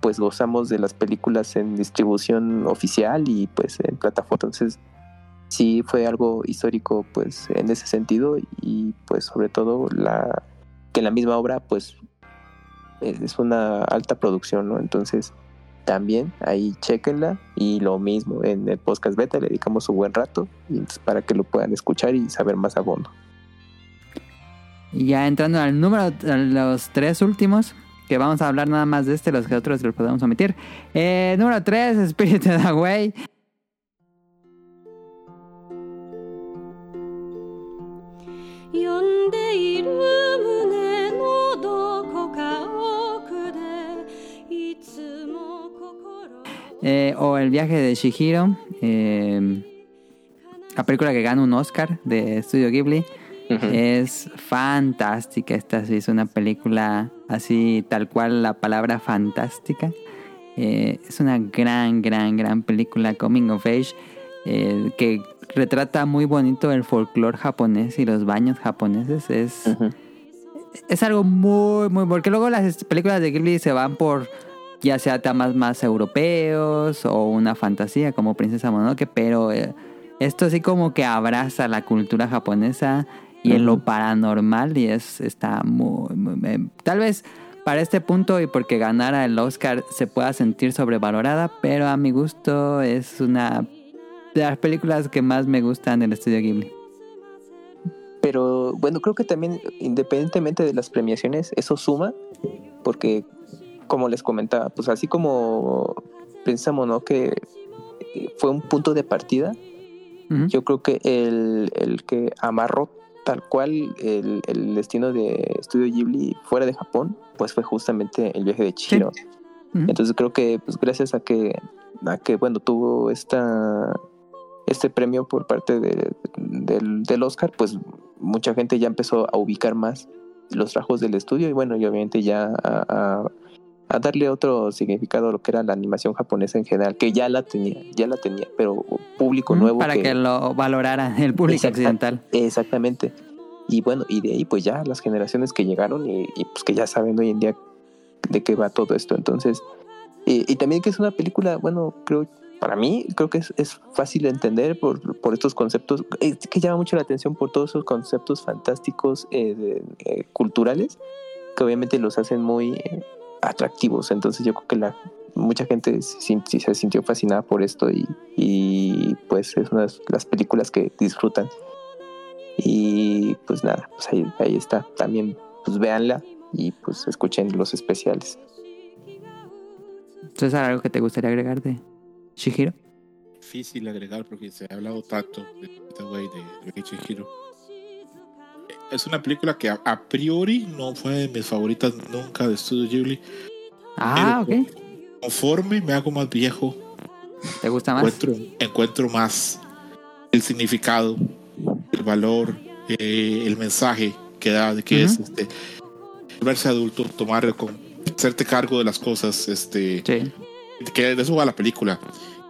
pues gozamos de las películas en distribución oficial y pues en plataforma. Entonces sí fue algo histórico pues en ese sentido y pues sobre todo la que la misma obra pues es una alta producción no entonces también ahí chequenla y lo mismo en el podcast beta le dedicamos un buen rato y entonces para que lo puedan escuchar y saber más a fondo Y ya entrando al número, a los tres últimos, que vamos a hablar nada más de este, los que otros los podemos omitir. Eh, número 3, Spirited Away. 呼 Eh, o El viaje de Shihiro. eh, la película que gana un Oscar de Studio Ghibli. Es fantástica. Esta sí es una película así, tal cual la palabra fantástica. Eh, es una gran, gran, gran película Coming of Age eh, que retrata muy bonito el folclore japonés y los baños japoneses. Es, es algo muy, muy... Porque luego las películas de Ghibli se van por ya sea temas más europeos o una fantasía como Princesa Mononoke, pero eh, esto sí como que abraza la cultura japonesa y en lo paranormal y es está muy, muy- eh, tal vez para este punto y porque ganara el Oscar se pueda sentir sobrevalorada, pero a mi gusto es una de las películas que más me gustan del estudio Ghibli. Pero bueno, creo que también independientemente de las premiaciones, eso suma, porque como les comentaba, pues así como Princesa Mononoke eh, fue un punto de partida, yo creo que el, el que amarró tal cual el, el destino de Estudio Ghibli fuera de Japón, pues fue justamente el viaje de Chihiro. Entonces creo que pues gracias a que a que bueno tuvo esta este premio por parte de- del, del Oscar, pues mucha gente ya empezó a ubicar más los trabajos del estudio y bueno, y obviamente ya a, a- a darle otro significado a lo que era la animación japonesa en general, que ya la tenía, ya la tenía, pero público nuevo para que... lo valorara el público occidental. Exactamente. Y bueno, y de ahí pues ya las generaciones que llegaron y, y, pues que ya saben hoy en día de qué va todo esto. Entonces, y, y también que es una película, bueno, creo, para mí creo que es, es fácil de entender por, por estos conceptos, es que llama mucho la atención por todos esos conceptos fantásticos eh, de- eh, culturales que obviamente los hacen muy eh, atractivos. Entonces yo creo que la mucha gente se, se sintió fascinada por esto y, y pues es una de las películas que disfrutan. Y pues nada, pues ahí, ahí está. También pues véanla y pues escuchen los especiales. Entonces, ¿algo que te gustaría agregar de Shihiro? Difícil agregar porque se ha hablado tanto de este güey de, de Chihiro. Es una película que a, a priori no fue de mis favoritas nunca de Studio Ghibli. Ah, Pero ok. Conforme me hago más viejo, ¿Te gusta más? encuentro, encuentro más el significado, el valor, eh, el mensaje que da, de que es este, verse adulto, tomar, con, hacerte cargo de las cosas, este, Sí. que de eso va la película.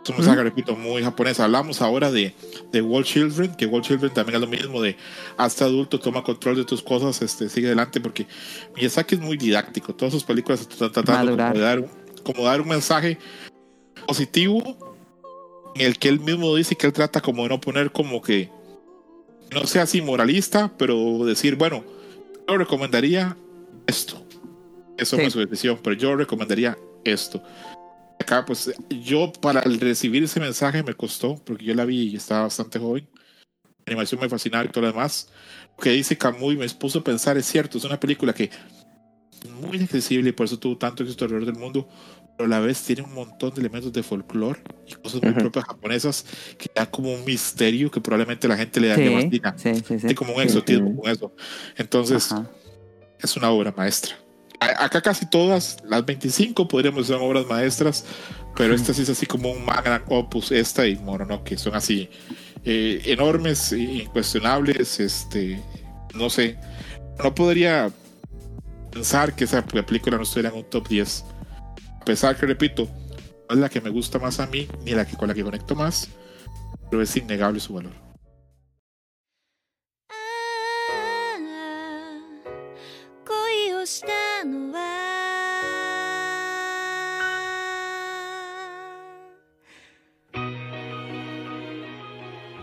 Es un mensaje, repito, muy japonés. Hablamos ahora de, de Wall Children, que Wall Children también es lo mismo de hasta adulto, toma control de tus cosas, este, sigue adelante, porque Miyazaki es muy didáctico. Todas sus películas están tratando de dar, como dar un mensaje positivo en el que él mismo dice que él trata como de no poner como que no sea así moralista, pero decir, bueno, yo recomendaría esto. Eso Sí. fue su decisión, pero yo recomendaría esto. Acá, pues, yo para recibir ese mensaje me costó, porque yo la vi y estaba bastante joven. La animación me fascinaba y todo lo demás. Lo que dice Camuy me puso a pensar, es cierto, es una película que es muy accesible y por eso tuvo tanto éxito alrededor del mundo, pero a la vez tiene un montón de elementos de folclore y cosas muy Ujú. propias japonesas que da como un misterio que probablemente la gente le daría Sí, fascina. sí, sí, como un exotismo con eso. Entonces, Ajá. es una obra maestra acá casi todas, las 25 podríamos ser obras maestras, pero esta sí es así como un magna opus, esta y Mononoke, son así eh, enormes, incuestionables, este, no sé, no podría pensar que esa película no estuviera en un top 10, a pesar que, repito, no es la que me gusta más a mí, ni la que con la que conecto más, pero es innegable su valor. Ah, ah, stay のは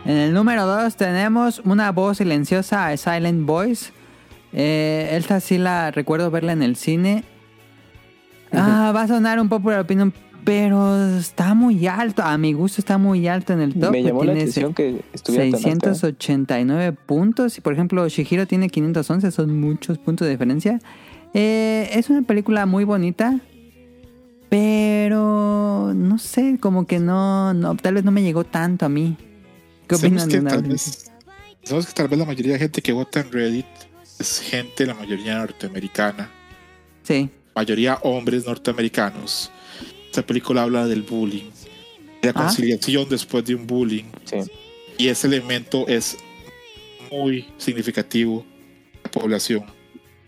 En el número 2 tenemos una voz silenciosa, a Silent Voice. Eh, esta sí la recuerdo verla en el cine. Ah, va a sonar un popular opinion, pero está muy alto. A mi gusto está muy alto en el top. Me llamó la atención que estuviera tan alta. 689 puntos. Y por ejemplo, Shihiro tiene 511, son muchos puntos de diferencia. Eh, es una película muy bonita. Pero no sé, como que no, no, tal vez no me llegó tanto a mí. ¿Qué opinan que de una tal vez? vez, sabemos que tal vez la mayoría de gente que vota en Reddit es gente, la mayoría norteamericana, Sí, mayoría hombres norteamericanos. Esta película habla del bullying, de la Ah. conciliación después de un bullying Sí. Y ese elemento es muy significativo en la población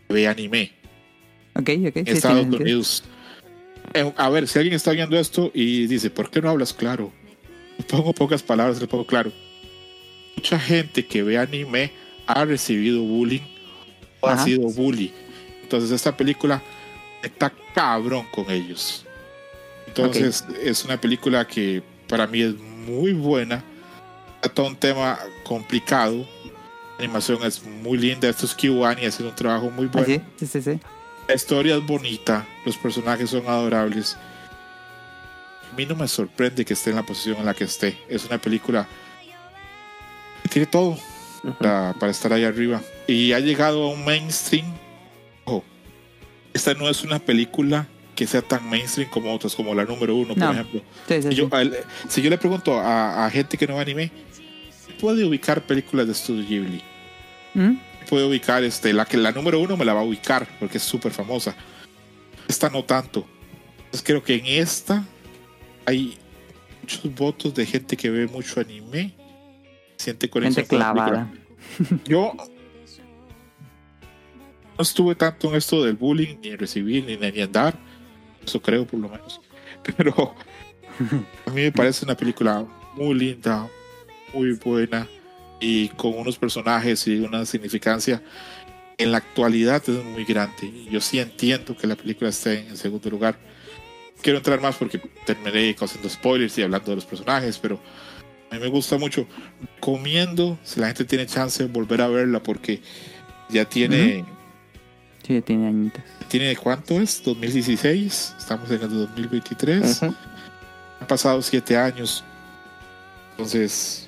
que ve anime Ok, ok. sí, Estados sentido. Unidos. Eh, A ver, si alguien está viendo esto y dice, ¿por qué no hablas claro? Le pongo pocas palabras, le pongo claro. Mucha gente que ve anime ha recibido bullying o ha Ajá. sido bully. Entonces esta película está cabrón con ellos. Entonces es una película que para mí es muy buena. Trata un tema complicado. La animación es muy linda. Esto es Kiwani haciendo un trabajo muy Ah, bueno. sí, sí, sí, sí. La historia es bonita, los personajes son adorables. A mí no me sorprende que esté en la posición en la que esté. Es una película que tiene todo para, para estar ahí arriba. Y ha llegado a un mainstream. Ojo, esta no es una película que sea tan mainstream como otras, como la número uno, por No. ejemplo. Sí, sí, Si sí. yo, él- si yo le pregunto a, a gente que no anime, ¿puede ubicar películas de Studio Ghibli? ¿Mm? Puede ubicar este la que la número uno me la va a ubicar porque es súper famosa. Esta no tanto. Entonces creo que en esta hay muchos votos de gente que ve mucho anime siente conexión Gente clavada. yo no estuve tanto en esto del bullying ni en recibir ni en ni en dar eso creo por lo menos. (laughs) Pero a mí me parece una película muy linda muy buena y con unos personajes y una significancia en la actualidad es muy grande. Yo sí entiendo que la película esté en segundo lugar. Quiero entrar más porque terminé causando spoilers y hablando de los personajes, pero a mí me gusta mucho. Recomiendo, si la gente tiene chance, volver a verla porque ya tiene, Sí, tiene añitos. tiene ¿cuánto es? 2016, estamos en el 2023. Ujú. Han pasado siete años. Entonces,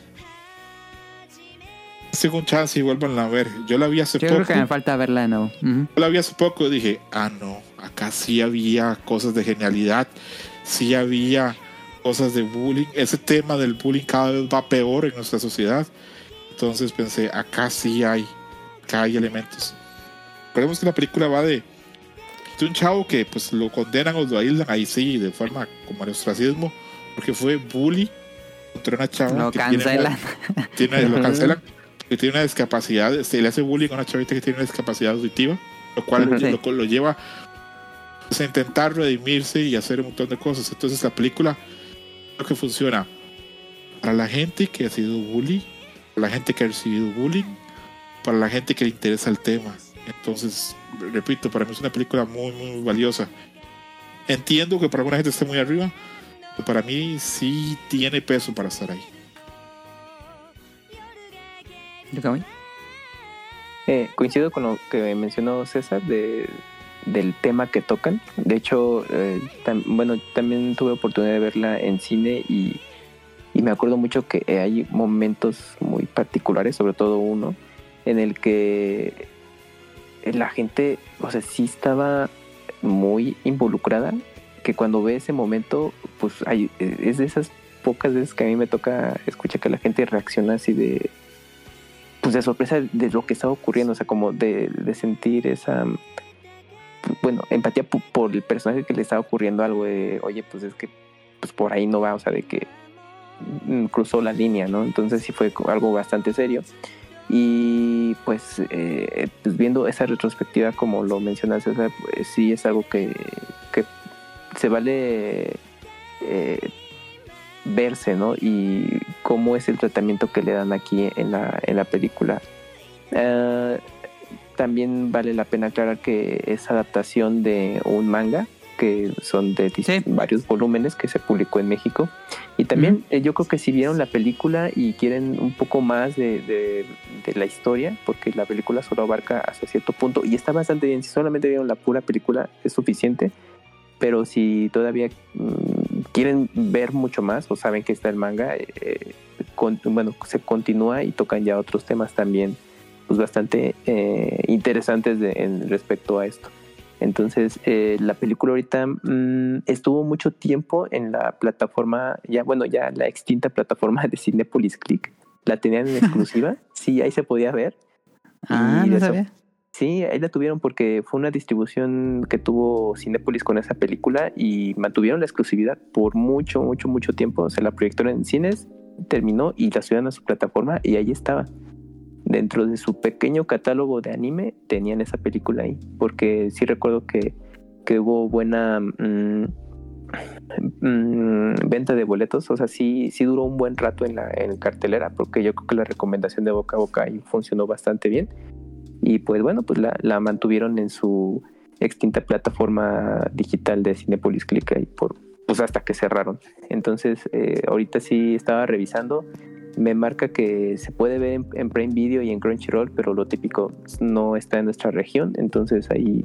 un chance y vuelvan a ver. Yo la vi hace Yo poco. creo que me falta verla de nuevo. Ujú. Yo la vi hace poco y dije, ah, no, acá sí había cosas de genialidad, sí había cosas de bullying. Ese tema del bullying cada vez va peor en nuestra sociedad. Entonces pensé, acá sí hay, acá hay elementos. Recordemos que la película va de, de un chavo que pues lo condenan o lo aíslan ahí sí, de forma como al ostracismo, porque fue bully contra una chava Lo que tiene cancelan. tiene, lo Ujú. cancelan (laughs) que tiene una discapacidad, se le hace bullying a una chavita que tiene una discapacidad auditiva, lo cual lo lleva pues, a intentar redimirse y hacer un montón de cosas. Entonces la película creo que funciona para la gente que ha sido bully, para la gente que ha recibido bullying, para la gente que le interesa el tema. Entonces, repito, para mí es una película muy, muy valiosa. Entiendo que para alguna gente esté muy arriba, pero para mí sí tiene peso para estar ahí. Eh, coincido con lo que mencionó César de, del tema que tocan. De hecho, eh, bueno, también tuve oportunidad de verla en cine y, y me acuerdo mucho que hay momentos muy particulares, sobre todo uno, en el que la gente, o sea, sí estaba muy involucrada, que cuando ve ese momento, pues hay, es de esas pocas veces que a mí me toca escuchar que la gente reacciona así de, pues de sorpresa de lo que estaba ocurriendo, o sea, como de, de sentir esa, bueno, empatía po- por el personaje que le estaba ocurriendo algo de, oye, pues es que, pues por ahí no va, o sea, de que mm, cruzó la línea, ¿no? Entonces sí fue algo bastante serio. Y pues, eh, pues viendo esa retrospectiva, como lo menciona César, pues sí es algo que, que se vale eh, verse, ¿no? Y cómo es el tratamiento que le dan aquí en la, en la película. Eh, también vale la pena aclarar que es adaptación de un manga que son de Sí. varios volúmenes que se publicó en México. Y también eh, yo creo que si vieron la película y quieren un poco más de, de- de la historia, porque la película solo abarca hasta cierto punto y está bastante bien, si solamente vieron la pura película es suficiente, pero si todavía mm, quieren ver mucho más o saben que está el manga, eh, con- bueno, se continúa y tocan ya otros temas también pues bastante eh, interesantes de- en respecto a esto. Entonces, eh, la película ahorita mm, estuvo mucho tiempo en la plataforma, ya bueno, ya la extinta plataforma de Cinepolis Click. La tenían en (laughs) exclusiva, sí, ahí se podía ver. Ah, Y no eso- sabía. Sí, ahí la tuvieron porque fue una distribución que tuvo Cinepolis con esa película y mantuvieron la exclusividad por mucho, mucho, mucho tiempo. Se la proyectaron en cines terminó y la subieron a su plataforma y ahí estaba. Dentro de su pequeño catálogo de anime tenían esa película ahí, porque sí recuerdo que, que hubo buena mm, mm, venta de boletos, o sea, sí, sí duró un buen rato en la en cartelera, porque yo creo que la recomendación de boca a boca ahí funcionó bastante bien. Y pues bueno, pues la, la mantuvieron en su extinta plataforma digital de Cinepolis Click ahí por, pues hasta que cerraron. Entonces, eh, ahorita sí estaba revisando. Me marca que se puede ver en, en Prime Video y en Crunchyroll, pero lo típico no está en nuestra región. Entonces ahí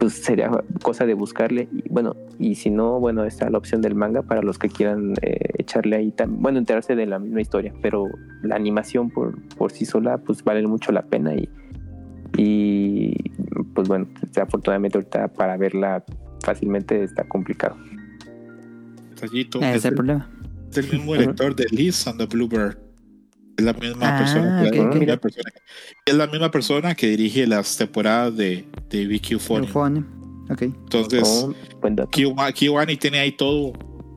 pues sería cosa de buscarle. Y bueno, y si no, bueno, está la opción del manga para los que quieran eh, echarle ahí, bueno, enterarse de la misma historia. Pero la animación por, por sí sola, pues vale mucho la pena. Y, y pues bueno, afortunadamente ahorita para verla fácilmente está complicado. Detallito, Ese es, es el el, problema. es el mismo director de Liz and the Bluebird. Es la misma Ah, persona. ok, que- ok. la misma persona que- es la misma persona que dirige las temporadas de, de Vicky Euphonium. Euphonium. Ok. Entonces, Oh, Kiwani tiene ahí todo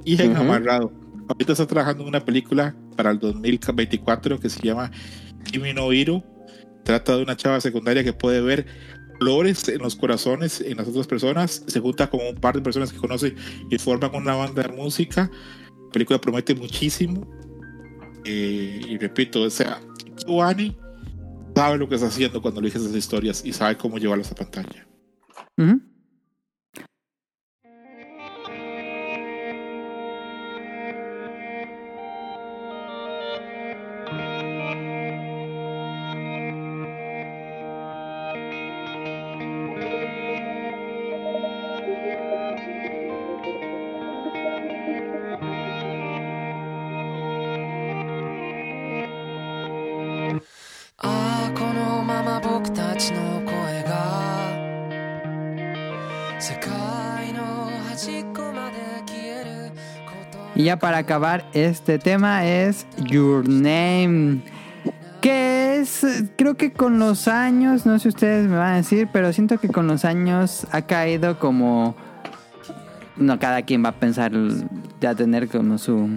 bien Ujú. amarrado. Ahorita está trabajando en una película para el 2024 que se llama Kimi no Hiro. Trata de una chava secundaria que puede ver flores en los corazones en las otras personas. Se junta con un par de personas que conoce y forman una banda de música. La película promete muchísimo. Eh, y repito, o sea, Kiwani sabe lo que está haciendo cuando elige esas historias y sabe cómo llevarlas a pantalla. Ujú.「あ Y ya para acabar, este tema es Your Name. Que es, creo que con los años, no sé si ustedes me van a decir, pero siento que con los años ha caído como... No, cada quien va a pensar, ya tener como su,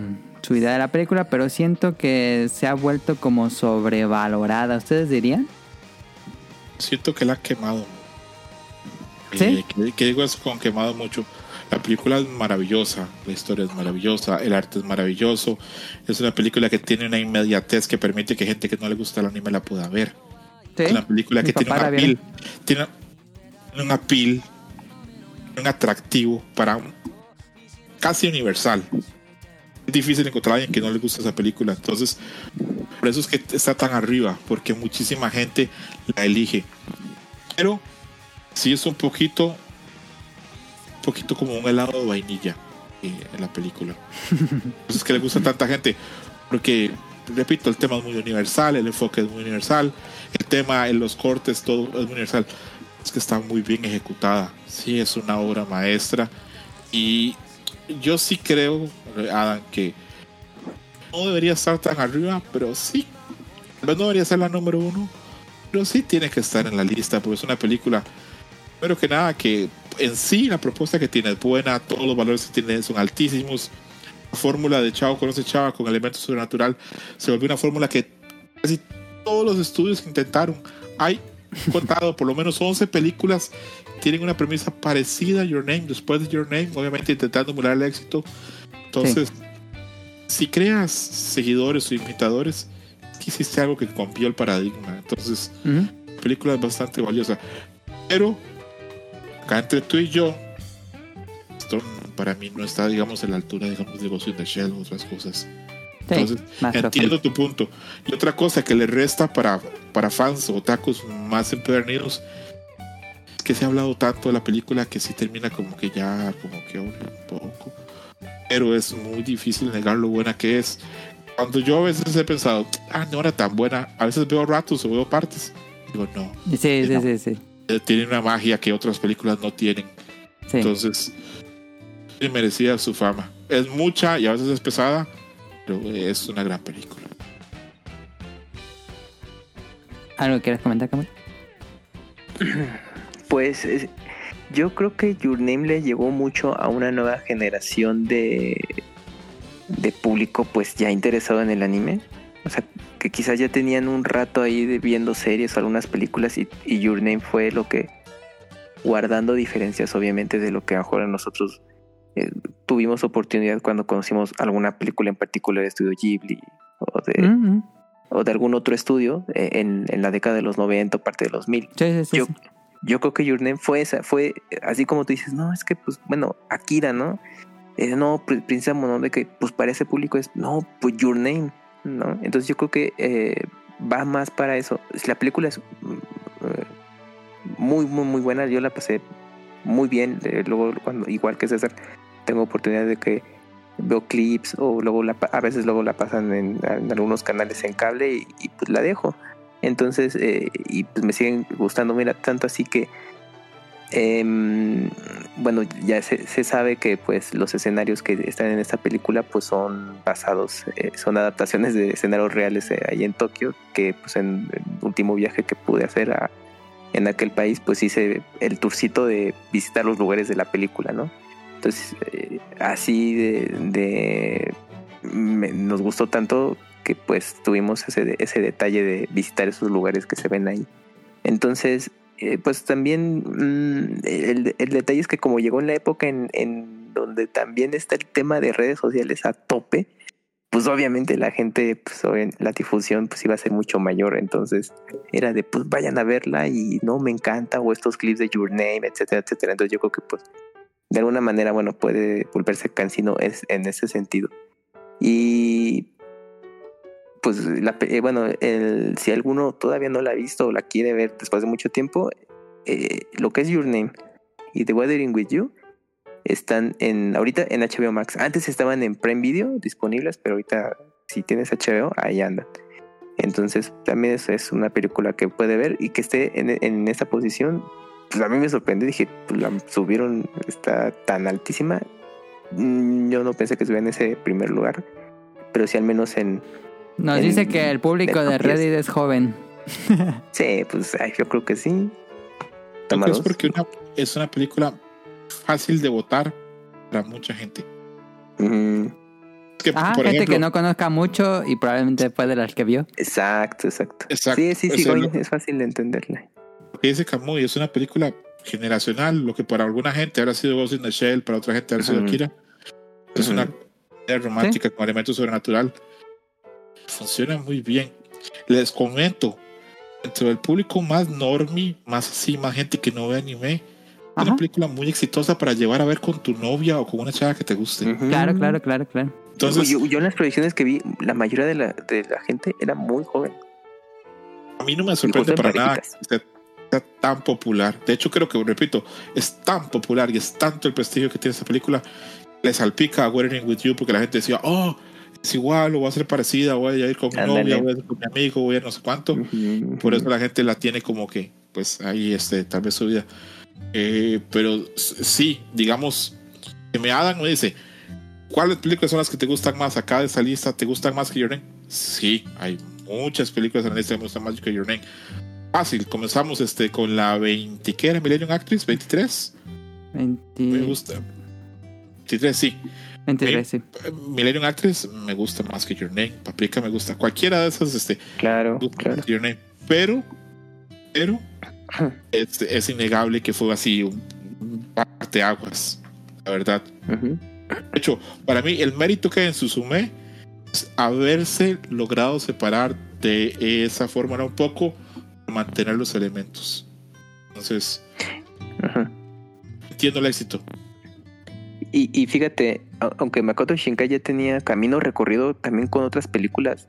su idea de la película, pero siento que se ha vuelto como sobrevalorada. ¿Ustedes dirían? siento que la ha quemado. ¿Sí? Eh, que, que digo eso con quemado mucho. La película es maravillosa, la historia es maravillosa, el arte es maravilloso. Es una película que tiene una inmediatez que permite que gente que no le gusta el anime la pueda ver. Es una película Mi que tiene un papá la vio. apil, tiene un atractivo para un- casi universal. Es difícil encontrar a alguien que no le guste esa película. Entonces, por eso es que está tan arriba, porque muchísima gente la elige. Pero sí es un poquito, poquito como un helado de vainilla eh, en la película. (laughs) Entonces, que le gusta a tanta gente, porque repito, el tema es muy universal, el enfoque es muy universal, el tema en los cortes, todo es muy universal. Es que está muy bien ejecutada. Sí, es una obra maestra. Y yo sí creo, Adam, que no debería estar tan arriba, pero sí. No debería ser la número uno, pero sí tiene que estar en la lista, porque es una película, primero que nada, que en sí la propuesta que tiene es buena, todos los valores que tiene son altísimos. La fórmula de Chavo conoce Chava con elementos sobrenatural se volvió una fórmula que casi todos los estudios que intentaron. Hay (laughs) contado por lo menos 11 películas que tienen una premisa parecida a Your Name, después de Your Name, obviamente intentando emular el éxito. Entonces, si creas seguidores o imitadores, hiciste algo que cambió el paradigma. Entonces, Ujú. la película es bastante valiosa. Pero, acá entre tú y yo, esto para mí no está, digamos, a la altura, digamos, de Ghost in the Shell o otras cosas. Sí, Entonces, entiendo tu punto. Y otra cosa que le resta para, para fans o otakus más empedernidos es que se ha hablado tanto de la película que sí termina como que ya, como que un poco. Pero es muy difícil negar lo buena que es. Cuando yo a veces he pensado, ah, no era tan buena, a veces veo ratos o veo partes. Digo, no, Sí, sí, No. sí, sí. Eh, tiene una magia que otras películas no tienen. sí. Entonces, merecía su fama. Es mucha y a veces es pesada, pero es una gran película. ¿Algo que quieras comentar, Camila? (clears throat) Pues es- yo creo que Your Name le llegó mucho a una nueva generación de de público pues ya interesado en el anime. O sea, que quizás ya tenían un rato ahí de viendo series o algunas películas y, y Your Name fue lo que, guardando diferencias obviamente de lo que a lo mejor nosotros eh, tuvimos oportunidad cuando conocimos alguna película en particular de estudio Ghibli o de, Mm, mm. o de algún otro estudio eh, en, en la década de los 90 o parte de los 1000. Sí, sí, sí, Yo, yo creo que Your Name fue esa, fue así como tú dices, no, es que pues, bueno, Akira, ¿no? Eh, no, Pr- Princesa Mononoke, pues para ese público es, no, pues Your Name, ¿no? Entonces yo creo que eh, va más para eso. La película es mm, muy, muy, muy buena, yo la pasé muy bien, luego cuando, igual que César, tengo oportunidad de que veo clips o luego la, a veces luego la pasan en, en algunos canales en cable y, y, pues la dejo. Entonces, eh, y pues me siguen gustando, mira, tanto así que, em, bueno, ya se, sabe que pues los escenarios que están en esta película pues son basados, eh, son adaptaciones de escenarios reales eh, ahí en Tokio, que pues en el último viaje que pude hacer en aquel país pues hice el tourcito de visitar los lugares de la película, ¿no? Entonces, eh, así de, de- me- nos gustó tanto que pues tuvimos ese, ese detalle de visitar esos lugares que se ven ahí. Entonces, eh, pues también mm, el, el detalle es que como llegó en la época en, en donde también está el tema de redes sociales a tope, pues obviamente la gente, pues la difusión pues iba a ser mucho mayor, entonces era de pues vayan a verla y no me encanta o estos clips de Your Name, etcétera, etcétera. Entonces yo creo que pues de alguna manera, bueno, puede volverse cansino en ese sentido. Y pues, la, eh, bueno, el, si alguno todavía no la ha visto o la quiere ver después de mucho tiempo, eh, lo que es Your Name y The Weathering with You están en ahorita en HBO Max. Antes estaban en Prime Video disponibles, pero ahorita si tienes HBO, ahí andan. Entonces también es, es una película que puede ver y que esté en, en esa posición. Pues a mí me sorprendió, dije, pues la subieron, está tan altísima. Mm, Yo no pensé que estuviera en ese primer lugar, pero sí al menos en... Nos en- dice que el público de 10. Reddit es joven. (laughs) Sí, pues ay, yo creo que sí. Creo que es porque una, es una película fácil de votar para mucha gente. Es que, Ah, por gente ejemplo, que no conozca mucho y probablemente fue de las que vio. Exacto, exacto. Exacto. Sí, sí, sí, lo- es fácil de entenderla. lo que dice Camus es una película generacional, lo que para alguna gente habrá sido Ghost in the Shell, para otra gente habrá sido. Akira. Es Ujú. una comedia romántica con elementos sobrenatural. Funciona muy bien. Les comento, dentro del público más normie, más así, más gente que no ve anime, Ajá. una película muy exitosa para llevar a ver con tu novia o con una chava que te guste. Ujú. Claro, claro, claro, claro. Entonces, yo, yo en las proyecciones que vi, la mayoría de la, de la gente era muy joven. a mí no me sorprende para nada que sea, sea tan popular. De hecho, creo que, repito, es tan popular y es tanto el prestigio que tiene esta película, le salpica a Weathering with You porque la gente decía, oh, es igual, o va a ser parecida, voy a ir con mi novia, voy a ir con mi amigo, voy a no sé cuánto. Ujú, Por ujú. eso la gente la tiene como que, pues ahí, este, tal vez su vida. Eh, pero sí, digamos, que me Adam me dice, ¿cuáles películas son las que te gustan más acá de esta lista? ¿Te gustan más que Your Name? Sí, hay muchas películas en la lista que me gustan más que Your Name. Fácil, comenzamos este, con la 20, ¿qué era? Millennium Actress, 23. 20 Me gusta. 23, sí. 23, sí. Millennium Actress me gusta más que Your Name. Paprika me gusta. Cualquiera de esas, este, Claro, claro. Your Name. Pero, pero es, es innegable que fue así un un parteaguas, la verdad. De hecho, para mí el mérito que hay en Suzume es haberse logrado separar de esa fórmula un poco, mantener los elementos. Entonces, entiendo el éxito. Y, y fíjate, aunque Makoto Shinkai ya tenía camino recorrido también con otras películas,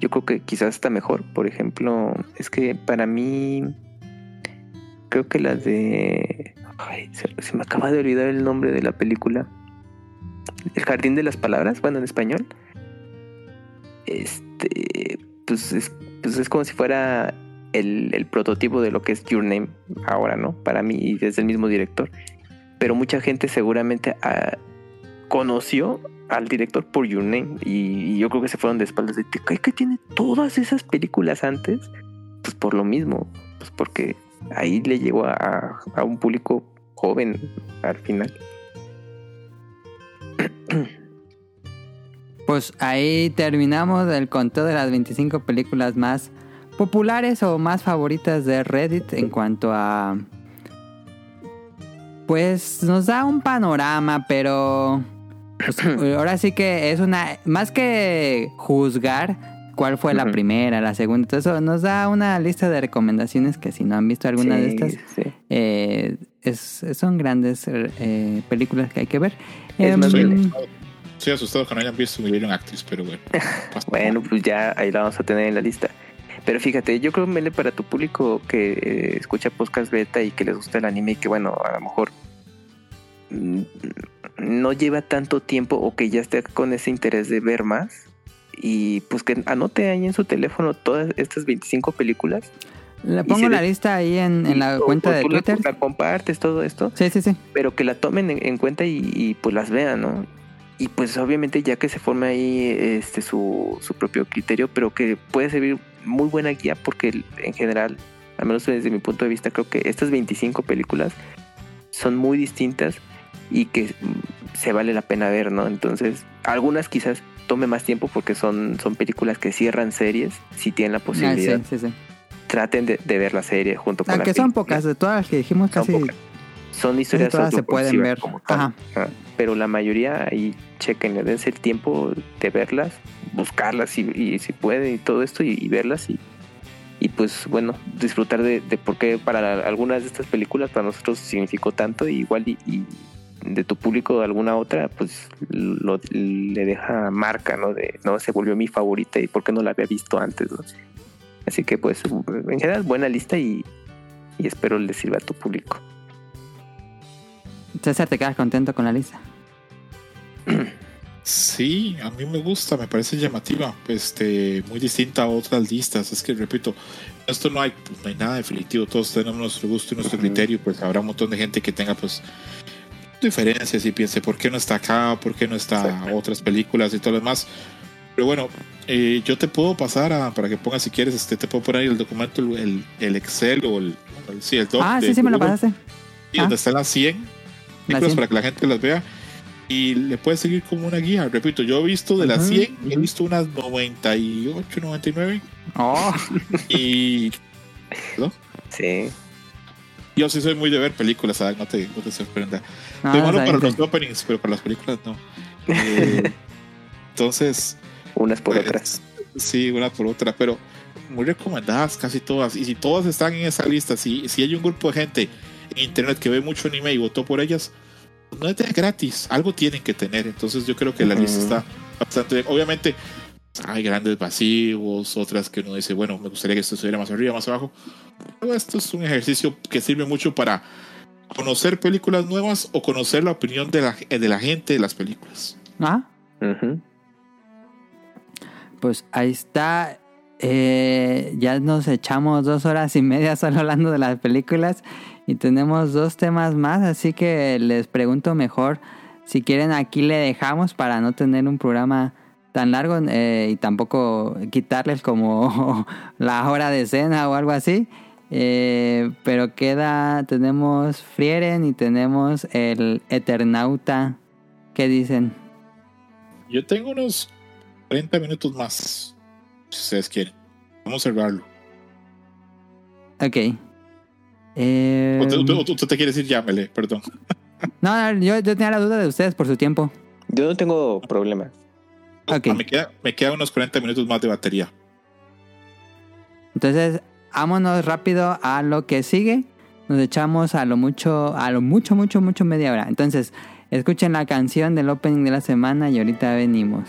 yo creo que quizás está mejor. Por ejemplo, es que para mí, creo que la de... Ay, se, se me acaba de olvidar el nombre de la película. El Jardín de las Palabras, bueno, en español. Este, pues es, pues es como si fuera el, el prototipo de lo que es Your Name ahora, ¿no? Para mí, y es el mismo director pero mucha gente seguramente ah, conoció al director por Your Name y, yo creo que se fueron de espaldas de ¿te cae que tiene todas esas películas antes? Pues por lo mismo, pues porque ahí le llegó a, a un público joven al final. (clears throat) Pues ahí terminamos el conteo de las 25 películas más populares o más favoritas de Reddit en cuanto a... Pues nos da un panorama, pero... pues, (clears throat) ahora sí que es una... Más que juzgar cuál fue la primera, la segunda, todo eso, nos da una lista de recomendaciones que si no han visto alguna de estas, sí. eh, es- son grandes eh, películas que hay que ver. Es más bien- Estoy asustado que no hayan visto Millennium Actress, pero bueno. (laughs) Bueno, pues ya ahí la vamos a tener en la lista. Pero fíjate, yo creo, Mele, para tu público que eh, escucha podcast beta y que les gusta el anime y que, bueno, a lo mejor mm, no lleva tanto tiempo o que ya esté con ese interés de ver más. Y pues que anote ahí en su teléfono todas estas 25 películas. Le pongo la lista ahí en, en la O- cuenta o de la- Twitter. La, compartes todo esto, Sí, sí, sí. pero que la tomen en, en cuenta y, y, pues las vean, ¿no? Y pues obviamente ya que se forme ahí este su, su propio criterio, pero que puede servir muy buena guía porque en general, al menos desde mi punto de vista, creo que estas 25 películas son muy distintas y que se vale la pena ver, ¿no? Entonces, algunas quizás tome más tiempo porque son, son películas que cierran series, si tienen la Ah, posibilidad, sí, sí, sí. traten de, de ver la serie junto con la Aunque son película pocas, de todas las que dijimos son casi. pocas. Son historias todas se pueden ver. Ajá. Pero la mayoría ahí chequen, dense el tiempo de verlas, buscarlas y, si pueden y todo esto y, verlas y, y pues bueno, disfrutar de, de por qué para algunas de estas películas para nosotros significó tanto y igual y, de tu público alguna otra pues le deja marca, ¿no? De no se volvió mi favorita y por qué no la había visto antes, ¿no? Así que pues en general buena lista y, y espero les sirva a tu público. César, ¿te quedas contento con la lista? (clears throat) Sí, a mí me gusta, me parece llamativa, este, muy distinta a otras listas. Es que repito, esto no hay, pues, no hay nada definitivo, todos tenemos nuestro gusto y nuestro Ujú. criterio, pues habrá un montón de gente que tenga pues diferencias y piense por qué no está acá, por qué no está otras películas y todo lo demás. Pero bueno, eh, yo te puedo pasar a, para que pongas si quieres, este, te puedo poner el documento, el, el Excel o el, el- sí, el doc ah, sí, sí, me lo Google, pasaste. y Ah. donde están las 100 películas 100. para que la gente las vea y le puede seguir como una guía. Repito, yo he visto de las Ujú, 100, he visto unas 98, 99 Oh, (laughs) y ¿no? Sí. yo sí soy muy de ver películas, ¿sabes? No, te, no te sorprenda. soy no malo para los openings, pero para las películas no. Eh, (laughs) entonces, Unas por pues, otras. Sí, una por otra, pero muy recomendadas casi todas. Y si todas están en esa lista, si, si hay un grupo de gente en internet que ve mucho anime y votó por ellas, no es de gratis, algo tienen que tener. Entonces yo creo que la lista está bastante bien. Obviamente hay grandes vacíos, otras que uno dice, bueno, me gustaría que esto estuviera más arriba, más abajo. Pero esto es un ejercicio que sirve mucho para conocer películas nuevas o conocer la opinión de la, de la gente de las películas. Ah, pues ahí está. Eh, ya nos echamos dos horas y media solo hablando de las películas y tenemos dos temas más, así que les pregunto mejor si quieren aquí le dejamos para no tener un programa tan largo eh, y tampoco quitarles como (laughs) la hora de cena o algo así. Eh, pero queda, tenemos Frieren y tenemos el Eternauta. ¿Qué dicen? Yo tengo unos 40 minutos más, si ustedes quieren. Vamos a cerrarlo. Ok. Eh, tú, tú- tú- tú te quieres ir, llámele, perdón. (laughs) no, no, yo, yo tenía la duda de ustedes por su tiempo. Yo no tengo problema. Ah, Me, queda, me quedan unos 40 minutos más de batería. Entonces, vámonos rápido a lo que sigue. Nos echamos a lo mucho, a lo mucho, mucho, mucho media hora. Entonces, escuchen la canción del opening de la semana y ahorita venimos.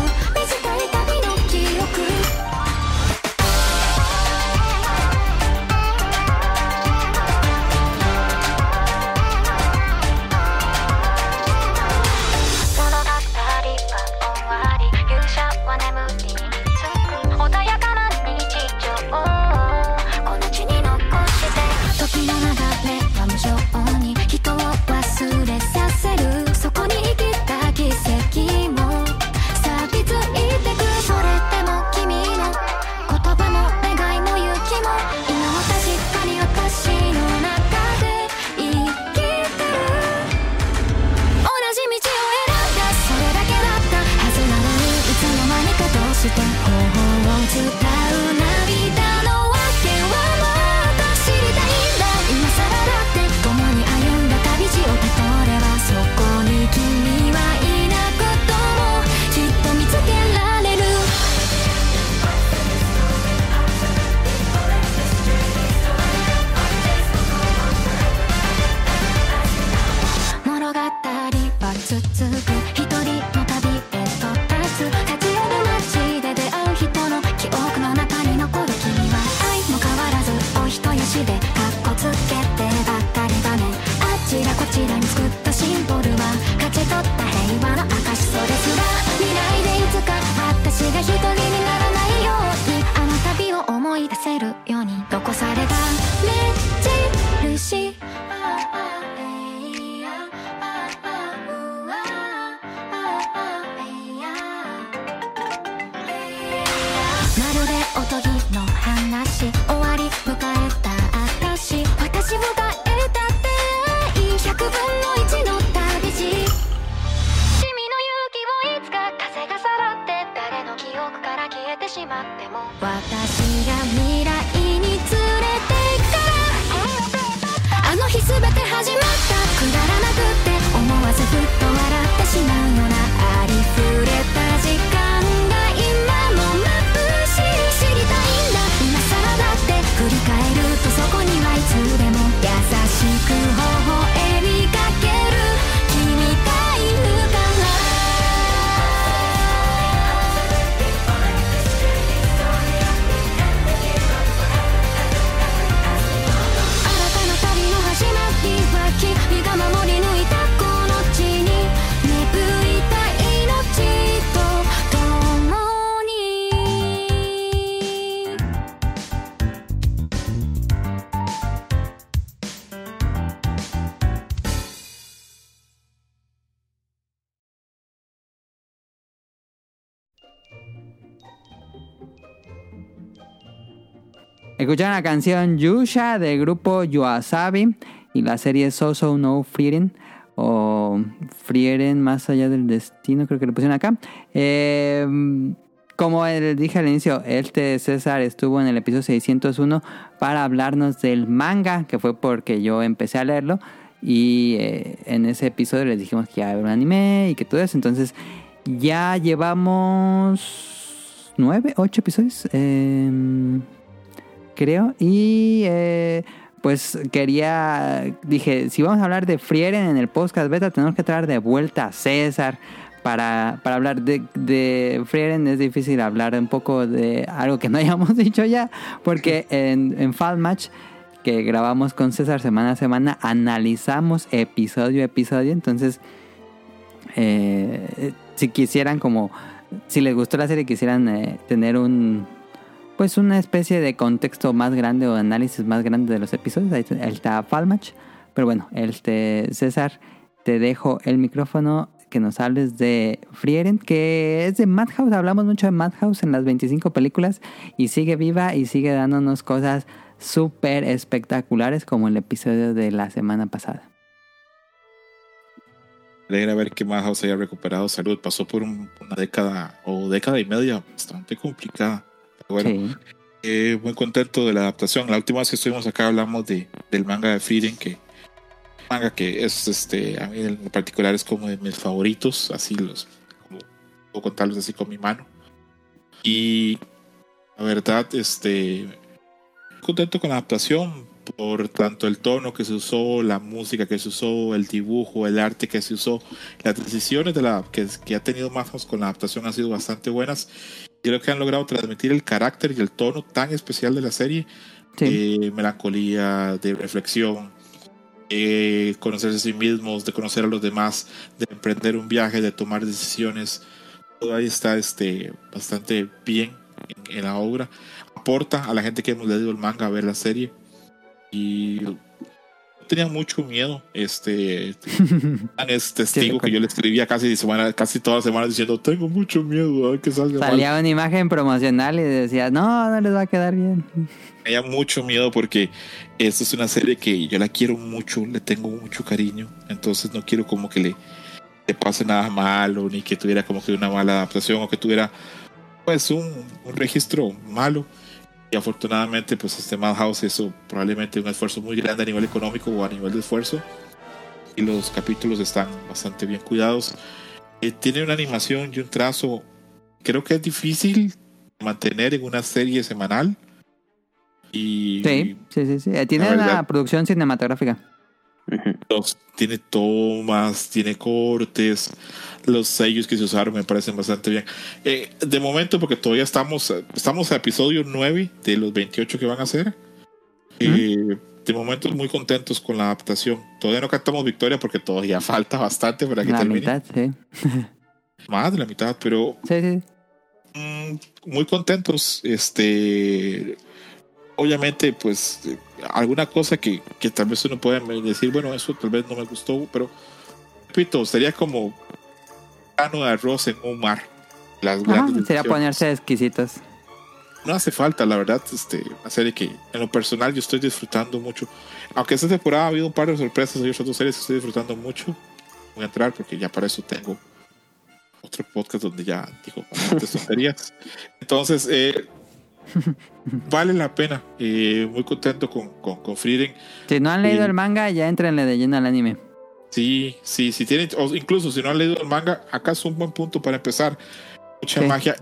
Escucharon la canción Yusha del grupo Yoasabi y la serie So So No Frieren o Frieren más allá del destino, creo que le pusieron acá. Eh, como les dije al inicio, este César estuvo en el episodio 601 para hablarnos del manga, que fue porque yo empecé a leerlo. Y eh, en ese episodio les dijimos que ya había un anime y que todo eso. Entonces ya llevamos nueve, ocho episodios. em, creo. Y eh, pues quería, dije, si vamos a hablar de Frieren en el podcast beta, tenemos que traer de vuelta a César para, para hablar de, de Frieren. Es difícil hablar un poco de algo que no (laughs) hayamos dicho ya, porque en, en Fall Match que grabamos con César semana a semana, analizamos episodio a episodio, entonces eh, si quisieran como, si les gustó la serie, quisieran eh, tener un, pues una especie de contexto más grande o análisis más grande de los episodios. Ahí, está Falmatch. Pero bueno, este César, te dejo el micrófono que nos hables de Frieren, que es de Madhouse. Hablamos mucho de Madhouse en las 25 películas y sigue viva y sigue dándonos cosas súper espectaculares como el episodio de la semana pasada. Alegra ver que Madhouse haya recuperado salud. Pasó por un- una década o década y media bastante complicada. Bueno, Sí. eh, muy contento de la adaptación. La última vez que estuvimos acá hablamos de, del manga de Frieren, que manga que es este a mí en particular es como de mis favoritos, así los como puedo contarlos así con mi mano. Y la verdad, este contento con la adaptación por tanto el tono que se usó, la música que se usó, el dibujo, el arte que se usó, las decisiones de la que, que ha tenido Madhouse con la adaptación han sido bastante buenas. Creo que han logrado transmitir el carácter y el tono tan especial de la serie, Sí. de melancolía, de reflexión, de conocerse a sí mismos, de conocer a los demás, de emprender un viaje, de tomar decisiones. Todo ahí está este, bastante bien en, en la obra. Aporta a la gente que hemos leído el manga a ver la serie. Y tenía mucho miedo. Este (laughs) es testigo que yo le escribía casi, semana, casi todas las semanas diciendo: Tengo mucho miedo, a ver que salga mal". Salía una imagen promocional y decía, no, no les va a quedar bien. Tenía mucho miedo porque esta es una serie que yo la quiero mucho, le tengo mucho cariño, entonces no quiero como que le, le pase nada malo, ni que tuviera como que una mala adaptación o que tuviera pues un, un registro malo y afortunadamente pues este Madhouse hizo probablemente un esfuerzo muy grande a nivel económico o a nivel de esfuerzo y los capítulos están bastante bien cuidados Eh, tiene una animación y un trazo creo que es difícil mantener en una serie semanal y Sí, sí, sí. sí. Eh, Tiene La una producción cinematográfica. Los- tiene tomas, tiene cortes, los sellos que se usaron me parecen bastante bien. Eh, de momento, porque todavía estamos, estamos a episodio 9 de los 28 que van a hacer. Eh, de momento muy contentos con la adaptación. Todavía no cantamos victoria porque todavía (laughs) falta bastante para que La termine. mitad, sí. (laughs) Más de la mitad, pero Sí, sí. Mm, muy contentos. Este, obviamente, pues alguna cosa que, que tal vez uno pueda decir, bueno, eso tal vez no me gustó, pero repito, sería como grano de arroz en un mar. Las Ajá, sería ponerse exquisitos. No hace falta, la verdad, este, una serie que en lo personal yo estoy disfrutando mucho. Aunque esta temporada ha habido un par de sorpresas, hay otras dos series que estoy disfrutando mucho. Voy a entrar porque ya para eso tengo otro podcast donde ya digo (laughs) tonterías. Entonces, eh, (laughs) vale la pena. Eh, muy contento con, con, con Frieren. Si no han leído Sí. el manga, ya entrenle de lleno al anime. Sí, sí, si tienen, o incluso si no han leído el manga, acá es un buen punto para empezar. Mucha Sí. magia.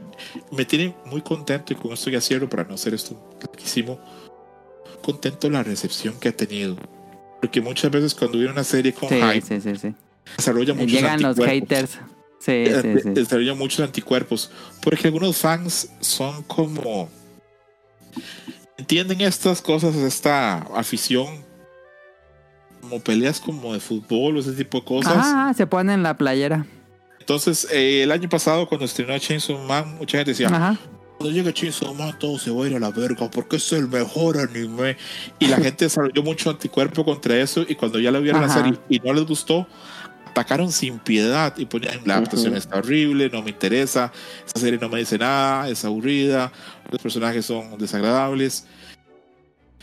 Me tiene muy contento y con esto ya cierro para no hacer esto larguísimo. Contento la recepción que ha tenido. Porque muchas veces cuando viene una serie con Sí, hype, sí, desarrolla muchos Llegan los haters. Sí, Eh, sí, sí. Desarrolla muchos anticuerpos. Porque algunos fans son como. Entienden estas cosas, esta afición. Como peleas como de fútbol o ese tipo de cosas. Ah, se pone en la playera. Entonces, eh, el año pasado, cuando estrenó Chainsaw Man, mucha gente decía: Ajá. Cuando llegue Chainsaw Man, todo se va a ir a la verga porque es el mejor anime. Y la gente (laughs) desarrolló mucho anticuerpo contra eso. Y cuando ya lo vieron la Ajá. serie y no les gustó, atacaron sin piedad y ponían: La adaptación Ujú. está horrible, no me interesa, esta serie no me dice nada, es aburrida, los personajes son desagradables.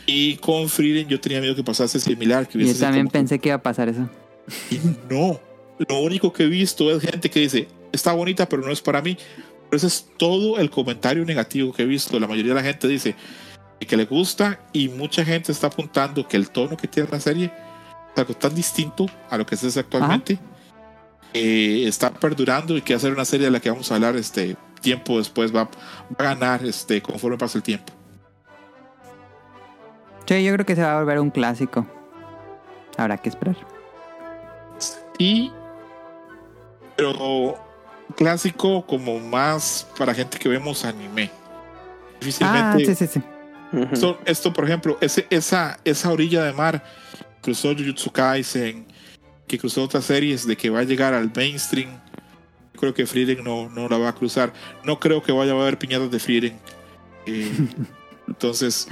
Y con Frieren yo tenía miedo que pasase similar. Que Yo también como que- pensé que iba a pasar eso. y no, lo único que he visto es gente que dice, está bonita, pero no es para mí. Pero ese es todo el comentario negativo que he visto. La mayoría de la gente dice que le gusta y mucha gente está apuntando que el tono que tiene la serie es algo tan distinto a lo que hace actualmente. eh, está perdurando y que hacer una serie de la que vamos a hablar este tiempo después va, va a ganar este conforme pasa el tiempo. Sí, yo creo que se va a volver un clásico. Habrá que esperar. Y pero clásico como más para gente que vemos anime. Ah, Difícilmente sí, sí, sí. Ujú. esto, esto, por ejemplo, ese, esa, esa orilla de mar cruzó Jujutsu Kaisen, que cruzó otras series de que va a llegar al mainstream. Yo creo que Frieren no, no la va a cruzar. No creo que vaya a haber piñatas de Frieren. Eh, (laughs) entonces,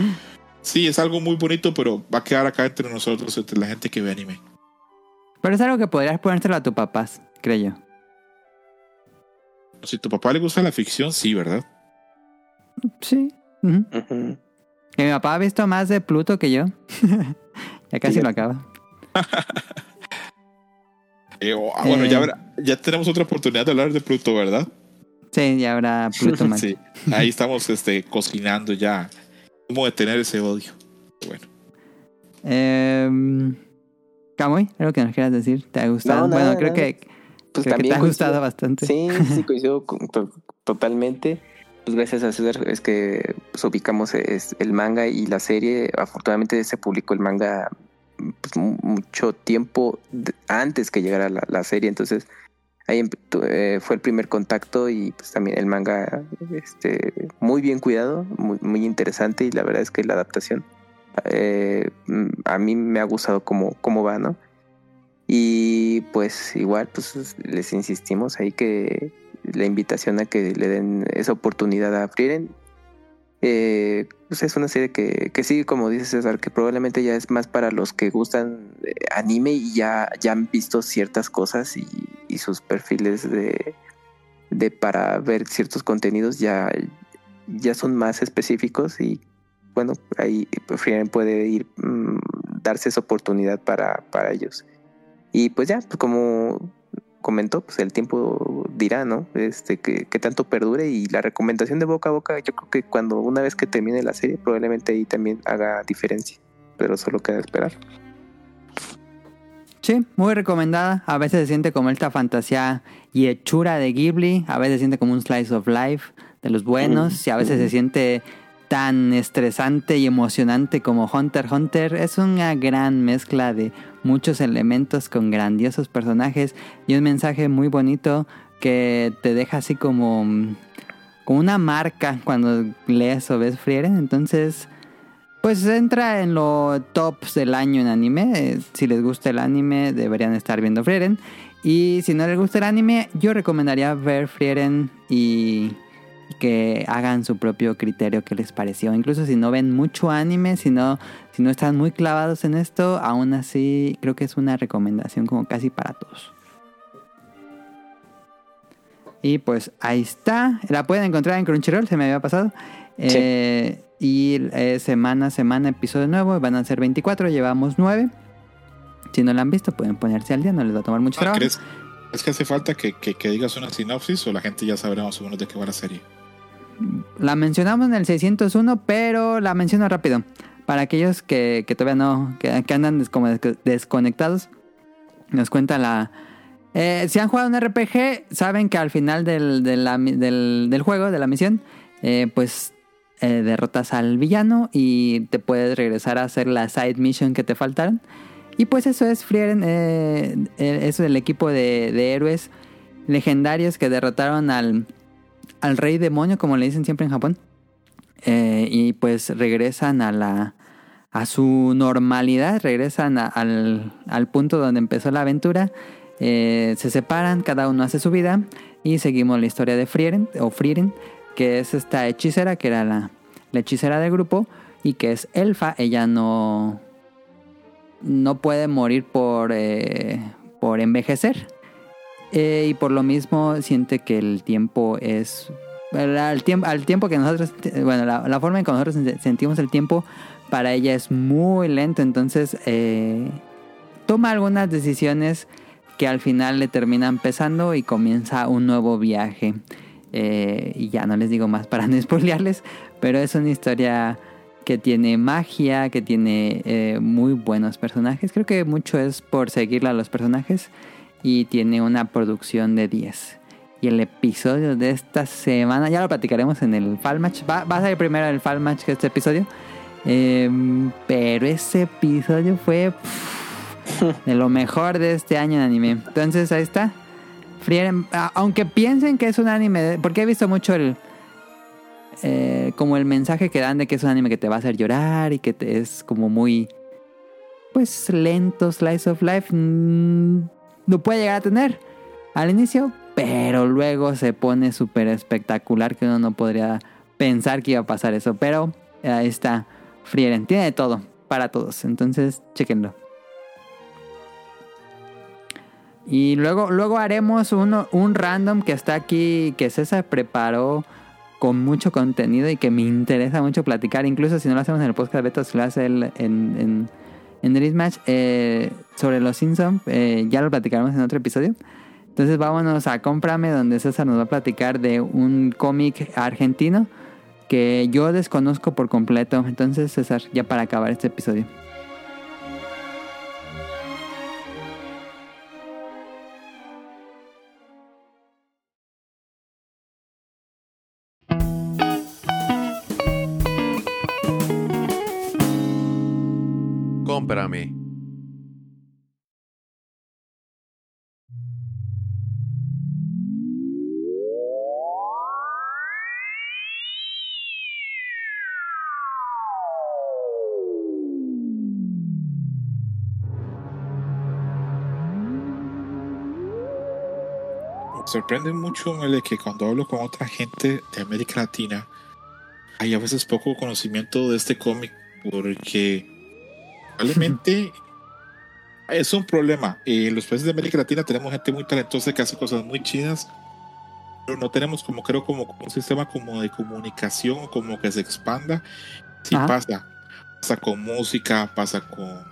sí, es algo muy bonito, pero va a quedar acá entre nosotros, entre la gente que ve anime. Pero es algo que podrías ponérselo a tu papás, creo yo. Si a tu papá le gusta la ficción, sí, ¿verdad? Sí. Que mi papá ha visto más de Pluto que yo. (laughs) ya casi lo acaba. (laughs) Eh, oh, ah, bueno, ya, Eh. habrá- ya tenemos otra oportunidad de hablar de Pluto, ¿verdad? Sí, ya habrá Pluto (laughs) más. Sí, ahí estamos este, cocinando ya cómo detener ese odio. Bueno, Eh, Camuy, ¿algo que nos quieras decir? ¿Te ha gustado? No, nada, bueno, creo nada. que, Pues creo que te ha coincido- gustado bastante. Sí, sí, (laughs) coincido con- to- totalmente. Pues gracias a César es que pues, ubicamos es- el manga y la serie. Afortunadamente se publicó el manga pues, mu- mucho tiempo antes que llegara la, la serie. Entonces ahí eh, fue el primer contacto y pues también el manga este, muy bien cuidado, muy, muy interesante y la verdad es que la adaptación eh, mm, a mí me ha gustado cómo, cómo va, ¿no? Y pues igual, pues les insistimos ahí que la invitación a que le den esa oportunidad a Frieren. Eh, pues es una serie que, que sí, como dice César, que probablemente ya es más para los que gustan eh, anime y ya, ya han visto ciertas cosas y, y sus perfiles de, de para ver ciertos contenidos ya, ya son más específicos y bueno, ahí puede ir, mm, darse esa oportunidad para, para ellos. Y pues ya, pues como, comentó, pues el tiempo dirá, ¿no? Este, que, que tanto perdure y la recomendación de boca a boca, yo creo que cuando una vez que termine la serie, probablemente ahí también haga diferencia, pero solo queda esperar. Sí, muy recomendada. A veces se siente como esta fantasía y hechura de Ghibli. A veces se siente como un slice of life de los buenos. Y a veces se siente tan estresante y emocionante como Hunter x Hunter. Es una gran mezcla de muchos elementos con grandiosos personajes y un mensaje muy bonito que te deja así como, como una marca cuando lees o ves Frieren. Entonces, pues entra en los tops del año en anime. Eh, Si les gusta el anime, deberían estar viendo Frieren. Y si no les gusta el anime, yo recomendaría ver Frieren y que hagan su propio criterio que les pareció. Incluso si no ven mucho anime, si no, si no están muy clavados en esto, aún así creo que es una recomendación como casi para todos. Y pues ahí está. La pueden encontrar en Crunchyroll, se me había pasado. Sí. Eh, y eh, semana a semana episodio nuevo. Van a ser 24, llevamos 9. Si no la han visto, pueden ponerse al día, no les va a tomar mucho Ah, trabajo. ¿crees, ¿Es que hace falta que, que- que digas una sinopsis o la gente ya sabrá más o menos de qué va la serie? La mencionamos en el 601, pero la menciono rápido. Para aquellos que, que todavía no, que, andan como des- desconectados, nos cuenta la... eh, si han jugado un RPG, saben que al final del, del, juego, de la misión, eh, pues eh, derrotas al villano y te puedes regresar a hacer la side mission que te faltaron. Y pues eso es Frieren, eso es el equipo de héroes legendarios que derrotaron al, al rey demonio, como le dicen siempre en Japón. Eh, y pues regresan a la a su normalidad, regresan al, al punto donde empezó la aventura. Eh, se separan, cada uno hace su vida y seguimos la historia de Frieren o Frieren, que es esta hechicera que era la, la hechicera del grupo y que es elfa. Ella no no puede morir por eh, por envejecer. Eh, y por lo mismo siente que el tiempo es... Al tiempo, al tiempo que nosotros... Bueno, la, la forma en que nosotros sent- sentimos el tiempo para ella es muy lento. Entonces eh, toma algunas decisiones que al final le terminan pesando y comienza un nuevo viaje. Eh, y ya no les digo más para (laughs) no spoilearles, pero es una historia que tiene magia, que tiene eh, muy buenos personajes. Creo que mucho es por seguirle a los personajes y tiene una producción de 10. Y el episodio de esta semana, ya lo platicaremos en el Fall Match. Va, a salir primero el Fall Match que este episodio. Em, pero ese episodio fue de lo mejor de este año en anime. Entonces ahí está. Frieren, aunque piensen que es un anime, porque he visto mucho el eh, como el mensaje que dan de que es un anime que te va a hacer llorar y que es como muy pues lento slice of life mm, lo puede llegar a tener al inicio, pero luego se pone súper espectacular que uno no podría pensar que iba a pasar eso, pero eh, ahí está Frieren, tiene de todo para todos, entonces chequenlo. Y luego, luego haremos uno, un random que está aquí, que César preparó con mucho contenido y que me interesa mucho platicar. Incluso si no lo hacemos en el podcast beta, si lo hace en, en, en Dream Match, eh, sobre los Simpsons, eh, ya lo platicaremos en otro episodio. Entonces vámonos a Cómprame, donde César nos va a platicar de un cómic argentino que yo desconozco por completo. Entonces, César, ya para acabar este episodio. Sorprende mucho el de que cuando hablo con otra gente de América Latina, hay a veces poco conocimiento de este cómic, porque probablemente (laughs) es un problema. En los países de América Latina tenemos gente muy talentosa que hace cosas muy chidas, pero no tenemos como creo como un sistema como de comunicación como que se expanda. Sí Ajá. pasa. Pasa con música, pasa con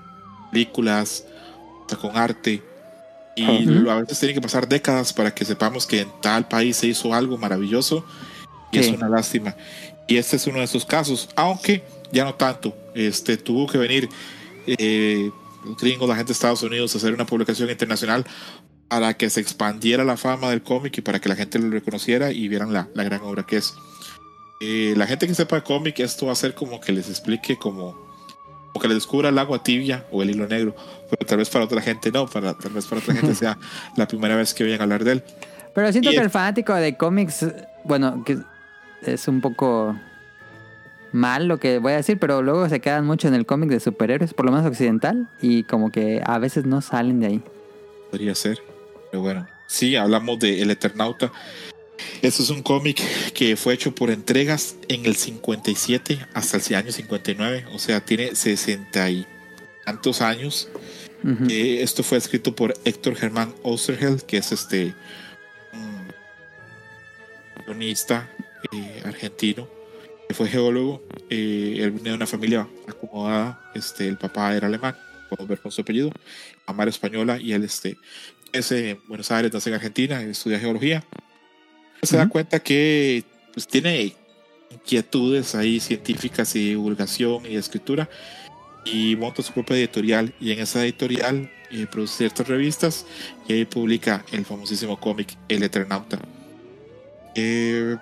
películas, pasa con arte. Y Ujú. a veces tienen que pasar décadas para que sepamos que en tal país se hizo algo maravilloso y es una lástima. Y este es uno de esos casos, aunque ya no tanto. Este tuvo que venir eh, gringos, la gente de Estados Unidos, a hacer una publicación internacional para que se expandiera la fama del cómic y para que la gente lo reconociera y vieran la, la gran obra que es. Eh, la gente que sepa cómic, esto va a ser como que les explique como, que les descubra el agua tibia o el hilo negro, pero tal vez para otra gente no, para, tal vez para otra gente (laughs) sea la primera vez que oyen hablar de él. Pero siento Y que el- el fanático de cómics, bueno, que es un poco mal lo que voy a decir, pero luego se quedan mucho en el cómic de superhéroes, por lo menos occidental, y como que a veces no salen de ahí. Podría ser. Pero bueno, sí, hablamos de El Eternauta. Esto es un cómic que fue hecho por entregas en el 57 hasta el año 59. O sea, tiene 60 y tantos años. Ujú. Eh, esto fue escrito por Héctor Germán Osterheld, que es este un guionista eh, argentino, que fue geólogo. Eh, él viene de una familia acomodada. Este, el papá era alemán, podemos ver con su apellido, mamá era española y él este, es en Buenos Aires, nace en Argentina, estudia geología. Se da cuenta que pues, tiene inquietudes ahí científicas y divulgación y escritura y monta su propia editorial y en esa editorial eh, produce ciertas revistas y ahí publica el famosísimo cómic El Eternauta. Eh,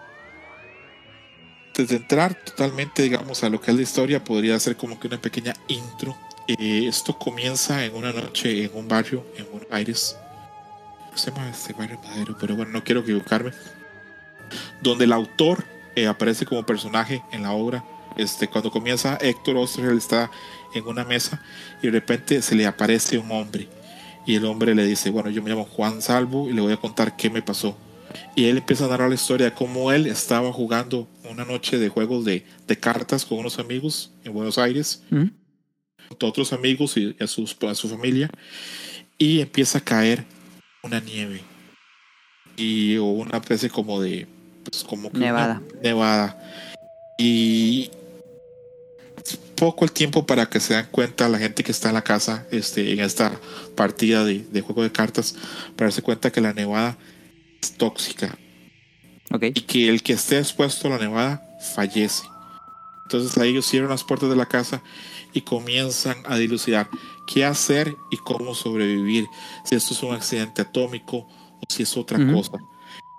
desde entrar totalmente, digamos, a lo que es la historia, podría ser como que una pequeña intro. Eh, esto comienza en una noche en un barrio en Buenos Aires. ¿Cómo se llama este barrio Madero? Pero bueno, no quiero equivocarme. Donde el autor eh, aparece como personaje en la obra. Este, cuando comienza, Héctor Osterheld está en una mesa y de repente se le aparece un hombre. Y el hombre le dice, bueno, yo me llamo Juan Salvo y le voy a contar qué me pasó. Y él empieza a narrar la historia de cómo él estaba jugando una noche de juegos de, de cartas con unos amigos en Buenos Aires, Ujú. con otros amigos y a, sus, a su familia, y empieza a caer una nieve y o una especie como de pues, como que Nevada. nevada y poco el tiempo para que se den cuenta la gente que está en la casa este en esta partida de, de juego de cartas para darse cuenta que la nevada es tóxica Ok. y que el que esté expuesto a la nevada fallece. Entonces ahí ellos cierran las puertas de la casa y comienzan a dilucidar qué hacer y cómo sobrevivir, si esto es un accidente atómico o si es otra cosa.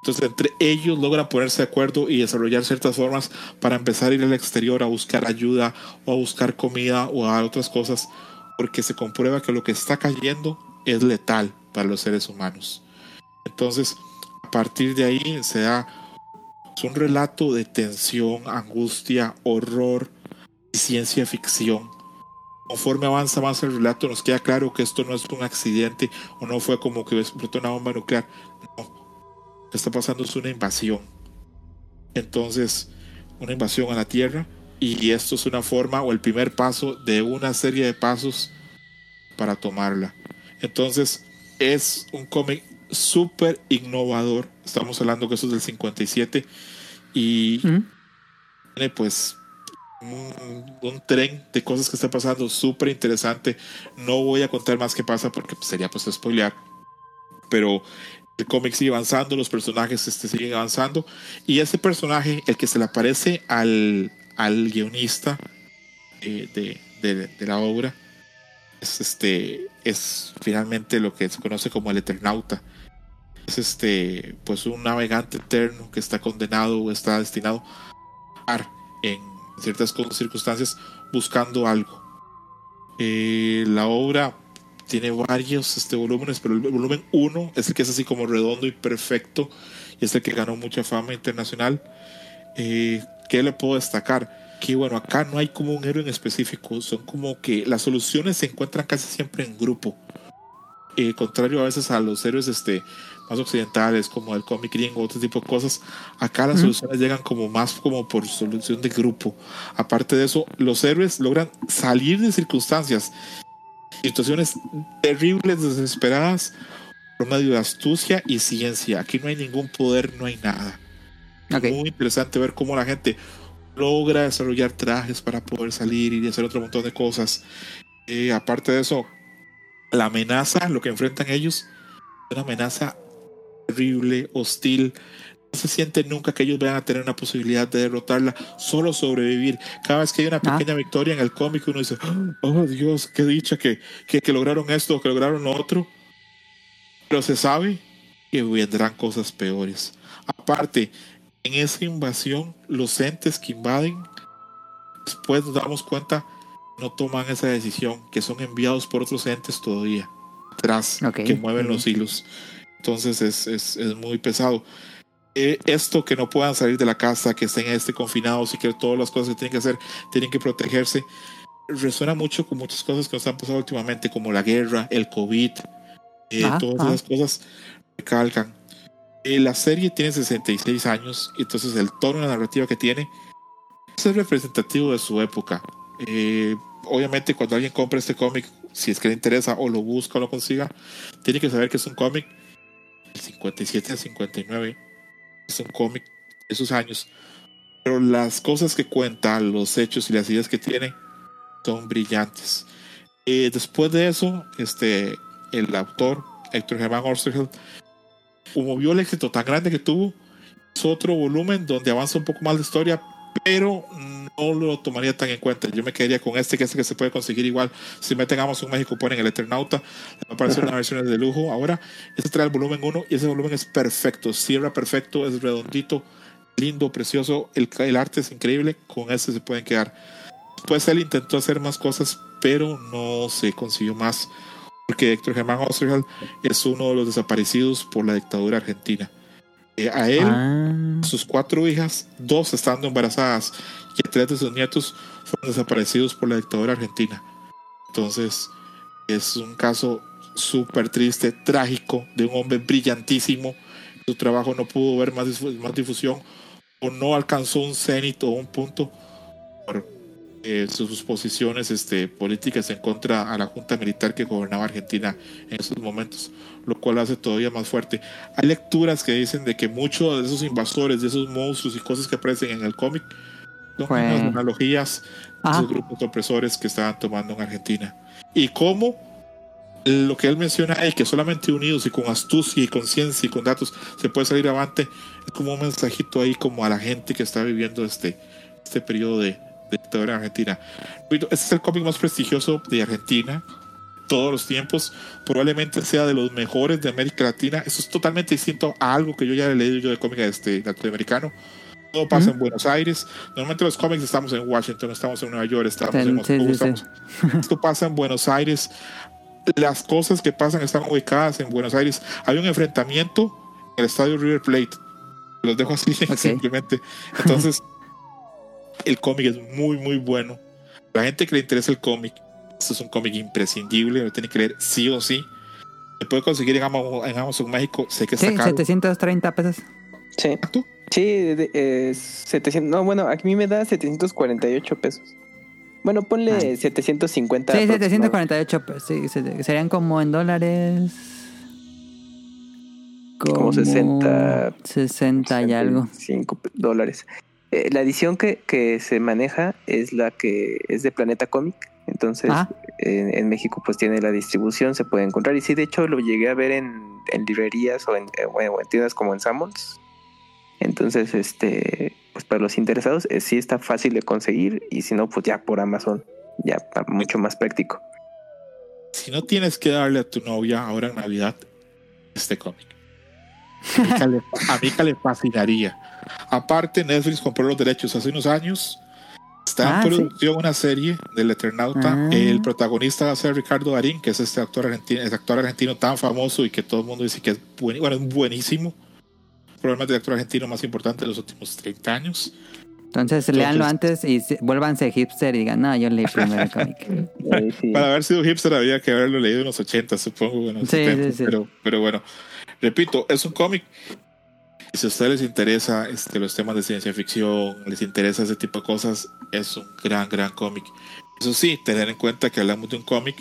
Entonces entre ellos logran ponerse de acuerdo y desarrollar ciertas formas para empezar a ir al exterior a buscar ayuda o a buscar comida o a otras cosas, porque se comprueba que lo que está cayendo es letal para los seres humanos. Entonces, a partir de ahí se da un relato de tensión, angustia, horror y ciencia ficción. Conforme avanza más el relato, nos queda claro que esto no es un accidente o no fue como que explotó una bomba nuclear. Está pasando es una invasión. Entonces, una invasión a la Tierra. Y esto es una forma o el primer paso de una serie de pasos para tomarla. Entonces, es un cómic súper innovador. Estamos hablando que eso es del 57 y Ujú. tiene pues un, un tren de cosas que está pasando súper interesante. No voy a contar más qué pasa porque sería pues spoilear. Pero el cómic sigue avanzando, los personajes este, siguen avanzando. Y ese personaje, el que se le aparece al, al guionista eh, de, de- la obra, es, este, es finalmente lo que se conoce como el Eternauta. Es este, pues un navegante eterno que está condenado o está destinado a en ciertas circunstancias buscando algo. Eh, la obra tiene varios este, volúmenes, pero el volumen 1 es el que es así como redondo y perfecto y es el que ganó mucha fama internacional. Eh, ¿Qué le puedo destacar? Que bueno, acá no hay como un héroe en específico, son como que las soluciones se encuentran casi siempre en grupo. Eh, contrario a veces a los héroes este, más occidentales, como el cómic gringo, otro tipo de cosas, acá las soluciones llegan como más como por solución de grupo. Aparte de eso, los héroes logran salir de circunstancias, situaciones terribles, desesperadas, por medio de astucia y ciencia. Aquí no hay ningún poder, no hay nada. Muy interesante ver cómo la gente logra desarrollar trajes para poder salir y hacer otro montón de cosas. Eh, aparte de eso, la amenaza, lo que enfrentan ellos, una amenaza terrible, hostil. No se siente nunca que ellos vayan a tener una posibilidad de derrotarla, solo sobrevivir. Cada vez que hay una Ah. pequeña victoria en el cómic, uno dice, oh Dios, qué dicha que, que, que lograron esto, que lograron lo otro. Pero se sabe que vendrán cosas peores. Aparte, en esa invasión, los entes que invaden, después nos damos cuenta, no toman esa decisión, que son enviados por otros entes todavía, atrás, Ok. que mueven los hilos. Entonces es, es, es muy pesado. Eh, esto que no puedan salir de la casa, que estén este, confinados y que todas las cosas que tienen que hacer, tienen que protegerse, resuena mucho con muchas cosas que nos han pasado últimamente, como la guerra, el COVID, eh, Ajá, todas ajá. esas cosas recalcan. Eh, la serie tiene 66 años, entonces el tono de la narrativa que tiene es representativo de su época. Eh, obviamente, cuando alguien compra este cómic, si es que le interesa o lo busca o lo consiga, tiene que saber que es un cómic del 57 al 59. Es un cómic de esos años. Pero las cosas que cuenta, los hechos y las ideas que tiene son brillantes. Eh, después de eso, este, el autor, Héctor Germán Osterheld, como vio el éxito tan grande que tuvo, hizo otro volumen donde avanza un poco más la historia, pero no lo tomaría tan en cuenta. Yo me quedaría con este, que este que se puede conseguir igual. Si meten Amazon México, ponen el Eternauta, a aparecer una (laughs) versión de lujo. Ahora, este trae el volumen 1 y ese volumen es perfecto, cierra perfecto, es redondito, lindo, precioso. El, el arte es increíble, con este se pueden quedar. Después él intentó hacer más cosas, pero no se consiguió más. Porque Héctor Germán Osterheld es uno de los desaparecidos por la dictadura argentina. Eh, a él, Ah, sus cuatro hijas, dos estando embarazadas y tres de sus nietos fueron desaparecidos por la dictadura argentina. Entonces, es un caso súper triste, trágico, de un hombre brillantísimo. Su trabajo no pudo ver más, más difusión o no alcanzó un cenit o un punto por eh, sus posiciones este, políticas en contra a la junta militar que gobernaba Argentina en esos momentos, lo cual hace todavía más fuerte. Hay lecturas que dicen de que muchos de esos invasores, de esos monstruos y cosas que aparecen en el cómic, son unas analogías de Ah. esos grupos opresores que estaban tomando en Argentina. Y cómo lo que él menciona es que solamente unidos y con astucia y conciencia y con datos se puede salir avante, es como un mensajito ahí como a la gente que está viviendo este, este periodo de, de en Argentina. Este es el cómic más prestigioso de Argentina todos los tiempos, probablemente sea de los mejores de América Latina. Eso es totalmente distinto a algo que yo ya he leído yo de cómic este, latinoamericano. Todo pasa en Buenos Aires. Normalmente los cómics estamos en Washington, estamos en Nueva York, estamos en Moscú, estamos- (laughs) Esto pasa en Buenos Aires. Las cosas que pasan están ubicadas en Buenos Aires. Hay un enfrentamiento en el estadio River Plate. Los dejo así (laughs) Ok. simplemente. Entonces, (laughs) el cómic es muy, muy bueno. La gente que le interesa el cómic, esto es un cómic imprescindible, lo tiene que leer sí o sí. Se puede conseguir en Amazon, en Amazon México, sé que está sí, caro. 730 pesos. Sí. ¿Tú? Sí, de- eh, 700. No, bueno, a mí me da 748 pesos. Bueno, ponle Ay. 750. Sí, aproximadamente. 748 pesos. Sí, se- serían como en dólares. Como 60, 60 y algo. 5 dólares. Eh, la edición que, que se maneja es la que es de Planeta Comic. Entonces, Ah. en, en México, pues tiene la distribución, se puede encontrar. Y sí, de hecho, lo llegué a ver en, en librerías o en, eh, bueno, en tiendas como en Sammons. Entonces, este, pues para los interesados, eh, sí está fácil de conseguir. Y si no, pues ya por Amazon, ya está mucho más práctico. Si no tienes que darle a tu novia ahora en Navidad este cómic. A a Mica le fascinaría. Aparte, Netflix compró los derechos hace unos años. Está Ah, en ¿sí? producción una serie del Eternauta. Ah. El protagonista va a ser Ricardo Darín, que es este actor argentino, este actor argentino tan famoso y que todo el mundo dice que es, buen- bueno, es buenísimo. Probablemente el actor argentino más importante de los últimos 30 años. Entonces, léanlo antes y se- vuélvanse hipster y digan, no, yo leí primero el cómic. (laughs) Sí. Para haber sido hipster había que haberlo leído en los 80, supongo, Sí, 70, sí, sí. Pero, pero bueno, repito, es un cómic. Y si a ustedes les interesa este, los temas de ciencia ficción, les interesa ese tipo de cosas, es un gran, gran cómic. Eso sí, tener en cuenta que hablamos de un cómic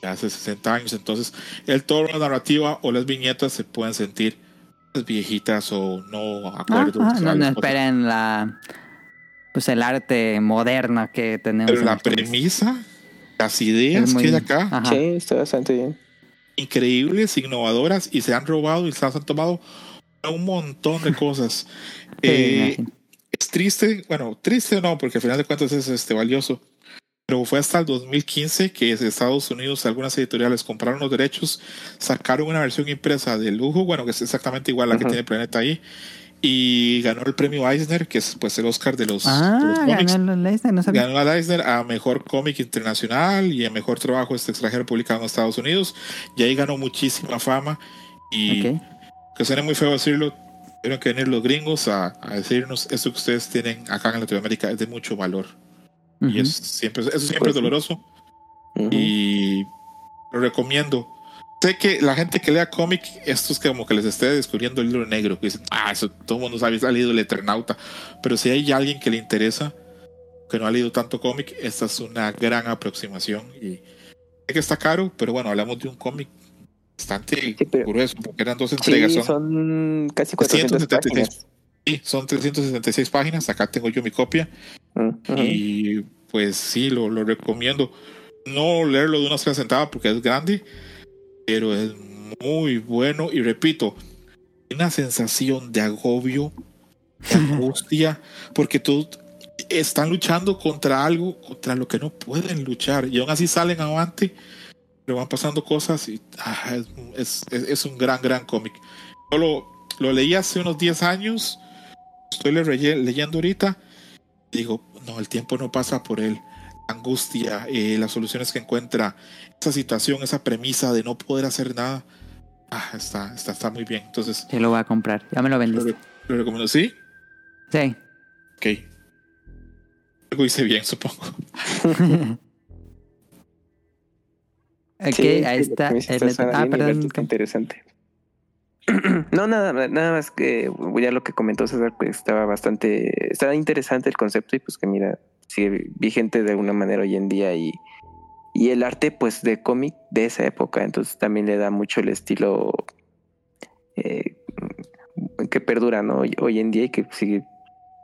de hace 60 años, entonces el tono, la narrativa o las viñetas se pueden sentir viejitas o no Ah, acuerdo. ah, no, no esperen la pues el arte moderno que tenemos. Pero la premisa, las ideas muy- que hay acá, Ajá. Sí, está bastante bien. Increíbles, innovadoras y se han robado y se han tomado un montón de cosas. (laughs) Eh, es triste, bueno, triste no, porque al final de cuentas es este, valioso. Pero fue hasta el 2015 que desde Estados Unidos algunas editoriales compraron los derechos, sacaron una versión impresa de lujo, bueno, que es exactamente igual a la que tiene Planeta ahí, y ganó el premio Eisner, que es pues el Oscar de los, de los Ah, cómics. ganó el Leicester, no sabía. Ganó a Eisner a mejor cómic internacional y a mejor trabajo este extranjero publicado en Estados Unidos. Y ahí ganó muchísima fama. Y Ok. que suene muy feo decirlo, tuvieron que venir los gringos a, a decirnos esto que ustedes tienen acá en Latinoamérica es de mucho valor. Y Ujú. es siempre, eso siempre Pues es doloroso. Ujú. Y lo recomiendo. Sé que la gente que lea cómic, esto es como que les esté descubriendo el libro negro. Que dicen, ah, eso todo el mundo sabe, ha leído el Eternauta. Pero si hay alguien que le interesa, que no ha leído tanto cómic, esta es una gran aproximación. Y sé que está caro, pero bueno, hablamos de un cómic bastante Sí, pero- grueso, porque eran dos entregas. Sí, son, casi 400 176. páginas. sí, son 376 páginas. Acá tengo yo mi copia. Ujú. Y pues sí, lo, lo recomiendo. No leerlo de una sola sentada porque es grande, pero es muy bueno. Y repito, una sensación de agobio, de (laughs) angustia, porque todos están luchando contra algo contra lo que no pueden luchar. Y aún así salen avante, pero van pasando cosas y ah, es, es- es- un gran, gran cómic. Yo lo, lo leí hace unos 10 años, estoy le- leyendo ahorita digo, no, el tiempo no pasa por él. Angustia, eh, las soluciones que encuentra, esa situación, esa premisa de no poder hacer nada, ah, está, está, está muy bien. Entonces, Sí, lo voy a comprar. Ya me lo lo, vendiste. lo recomiendo. ¿Sí? Sí. Ok. Algo hice bien, supongo. (laughs) Ok, Sí, ahí está. que el- ah, perdón. está interesante. (clears throat) No, nada, nada más que ya lo que comentó César, pues estaba bastante, estaba interesante el concepto y pues que mira, sigue vigente de alguna manera hoy en día y, y el arte pues de cómic de esa época, entonces también le da mucho el estilo eh, que perdura, ¿no? Hoy, hoy en día y que sigue,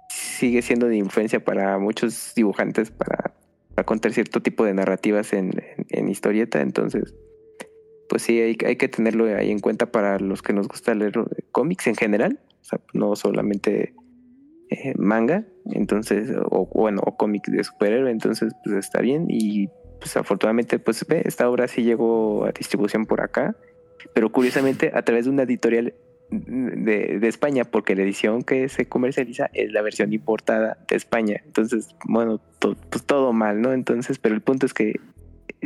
sigue siendo de influencia para muchos dibujantes para, contar cierto tipo de narrativas en, en- historieta, entonces pues sí, hay, hay que tenerlo ahí en cuenta para los que nos gusta leer cómics en general, o sea, no solamente eh, manga, entonces, o bueno, o cómics de superhéroe, entonces pues está bien y pues afortunadamente pues ve, esta obra sí llegó a distribución por acá, pero curiosamente a través de una editorial de, de España, porque la edición que se comercializa es la versión importada de España, entonces, bueno, to- pues todo mal, ¿no? Entonces, pero el punto es que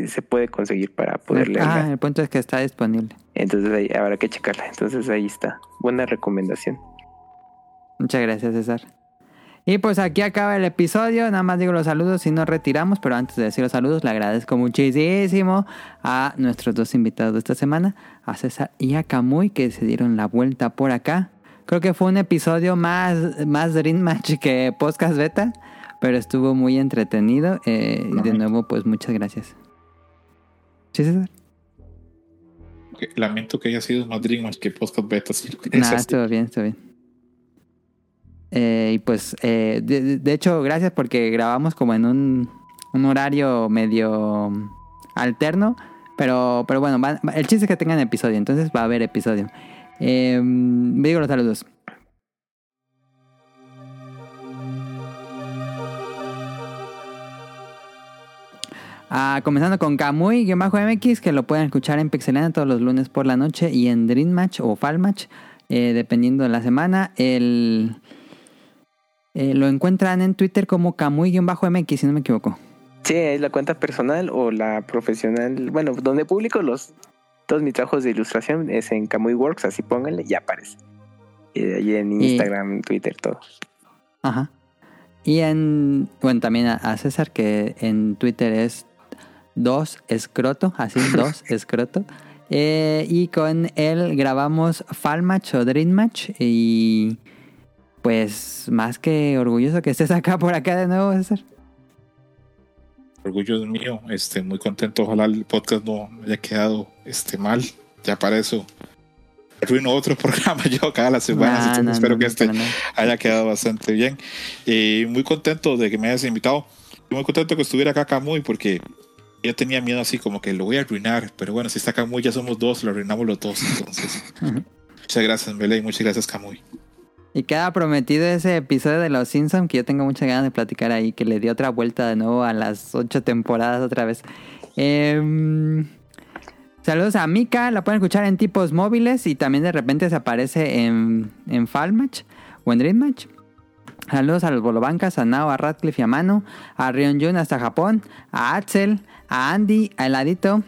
se puede conseguir para poder leerla. Ah, el punto es que está disponible. Entonces ahí habrá que checarla. Entonces ahí está. Buena recomendación. Muchas gracias, César. Y pues aquí acaba el episodio. Nada más digo los saludos y nos retiramos. Pero antes de decir los saludos, le agradezco muchísimo a nuestros dos invitados de esta semana, a César y a Camuy, que se dieron la vuelta por acá. Creo que fue un episodio más, más Dream Match que Podcast Beta, pero estuvo muy entretenido. eh, y de nuevo, pues muchas gracias. ¿Sí, César? Lamento que haya sido más Dream Match que Podcast Beta. Nada, así. estuvo bien, estuvo bien. Eh, y pues, eh, de, hecho, gracias porque grabamos como en un, un horario medio alterno. Pero, pero bueno, va- el chiste es que tengan episodio, entonces va a haber episodio. Eh, me digo los saludos. Ah, comenzando con Kamui-MX, que lo pueden escuchar en Pixelana todos los lunes por la noche y en Dream Match o Fall Match, eh, dependiendo de la semana. El, eh, lo encuentran en Twitter como Kamui-MX, si no me equivoco. Sí, es la cuenta personal o la profesional. Bueno, donde publico los todos mis trabajos de ilustración es en Kamui Works, así pónganle, ya aparece. Y de allí en Y- Instagram, Twitter, todo. Ajá. Y en, bueno, también a, a César, que en Twitter es dos escroto, así, (laughs) dos escroto. Eh, y con él grabamos Fall Match o Dream Match. Y pues más que orgulloso que estés acá por acá de nuevo, César. orgullo mío, este, muy contento. Ojalá el podcast no haya quedado este, mal. Ya para eso arruino otro (laughs) programa yo cada las semanas. Nah, entonces no, espero no, que no, este haya quedado bastante bien. Y muy contento de que me hayas invitado. Muy contento que estuviera acá Camuy porque Yo tenía miedo así como que lo voy a arruinar, pero bueno, si está Camuy ya somos dos, lo arruinamos los dos. Entonces, (laughs) muchas gracias, Mele, y muchas gracias, Camuy. Y queda prometido ese episodio de Los Simpsons que yo tengo muchas ganas de platicar ahí, que le dio otra vuelta de nuevo a las ocho temporadas otra vez. Em, saludos a Mika, la pueden escuchar en tipos móviles y también de repente se aparece en, en Falmatch o en Dreammatch. Saludos a los Bolobancas, a Nao, a Radcliffe y a Manu, a Rion Jun hasta Japón, a Axel, a Andy, a Heladito,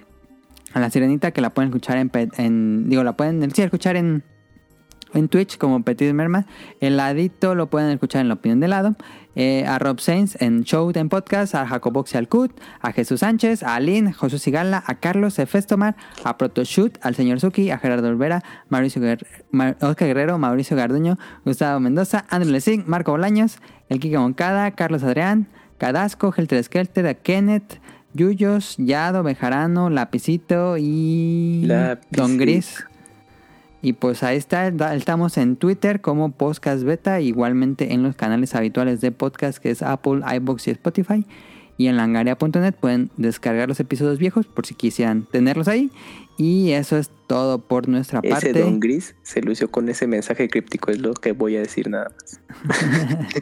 a la Sirenita que la pueden escuchar en, en- digo, la pueden sí, escuchar en, en Twitch como Petit Merma. El ladito lo pueden escuchar en la opinión de lado. Eh, a Rob Sainz en Show en Podcast, a Jacobox y al Cut, a Jesús Sánchez, a Aline, José Sigala, a Carlos Efestomar, a Protoshoot, al señor Suki, a Gerardo Olvera, Mauricio Guer- Oscar Guerrero, Mauricio Garduño, Gustavo Mendoza, André Lezing, Marco Bolaños, el Kike Moncada, Carlos Adrián, Cadasco, Gelter Skelter, a Kenneth, Yuyos, Yado, Bejarano, Lapicito y Lapicito. Don Gris. Y pues ahí está, estamos en Twitter como Podcast Beta, igualmente en los canales habituales de podcast que es Apple, iBox y Spotify. Y en langaria.net pueden descargar los episodios viejos por si quisieran tenerlos ahí. Y eso es todo por nuestra Ese parte. Don Gris se lució con ese mensaje críptico, es lo que voy a decir nada más. (laughs)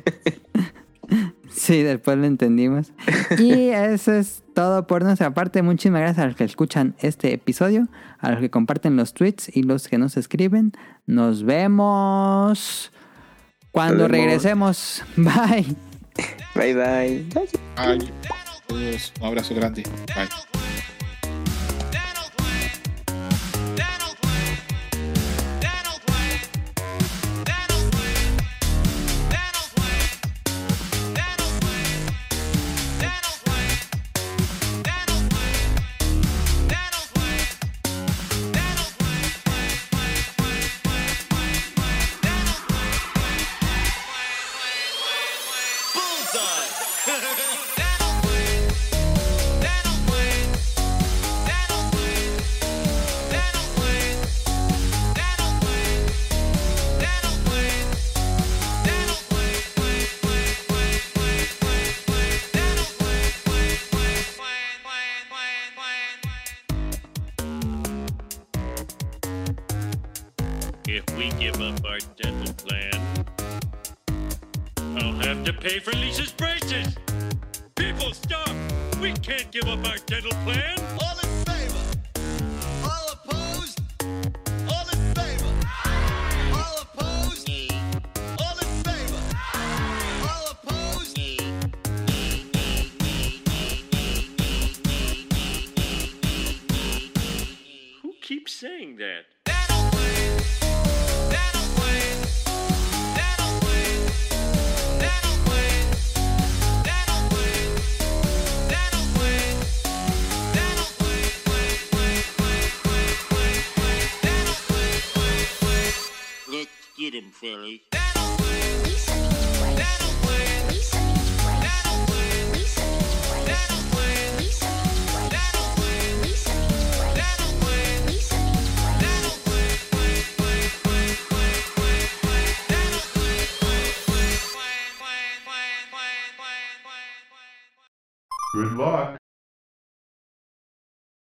(laughs) (laughs) Sí, después lo entendimos. Y eso es todo por nuestra parte. Muchísimas gracias a los que escuchan este episodio, a los que comparten los tweets y los que nos escriben. Nos vemos cuando regresemos. (laughs) Bye. Bye bye. Todos, un abrazo grande. Bye.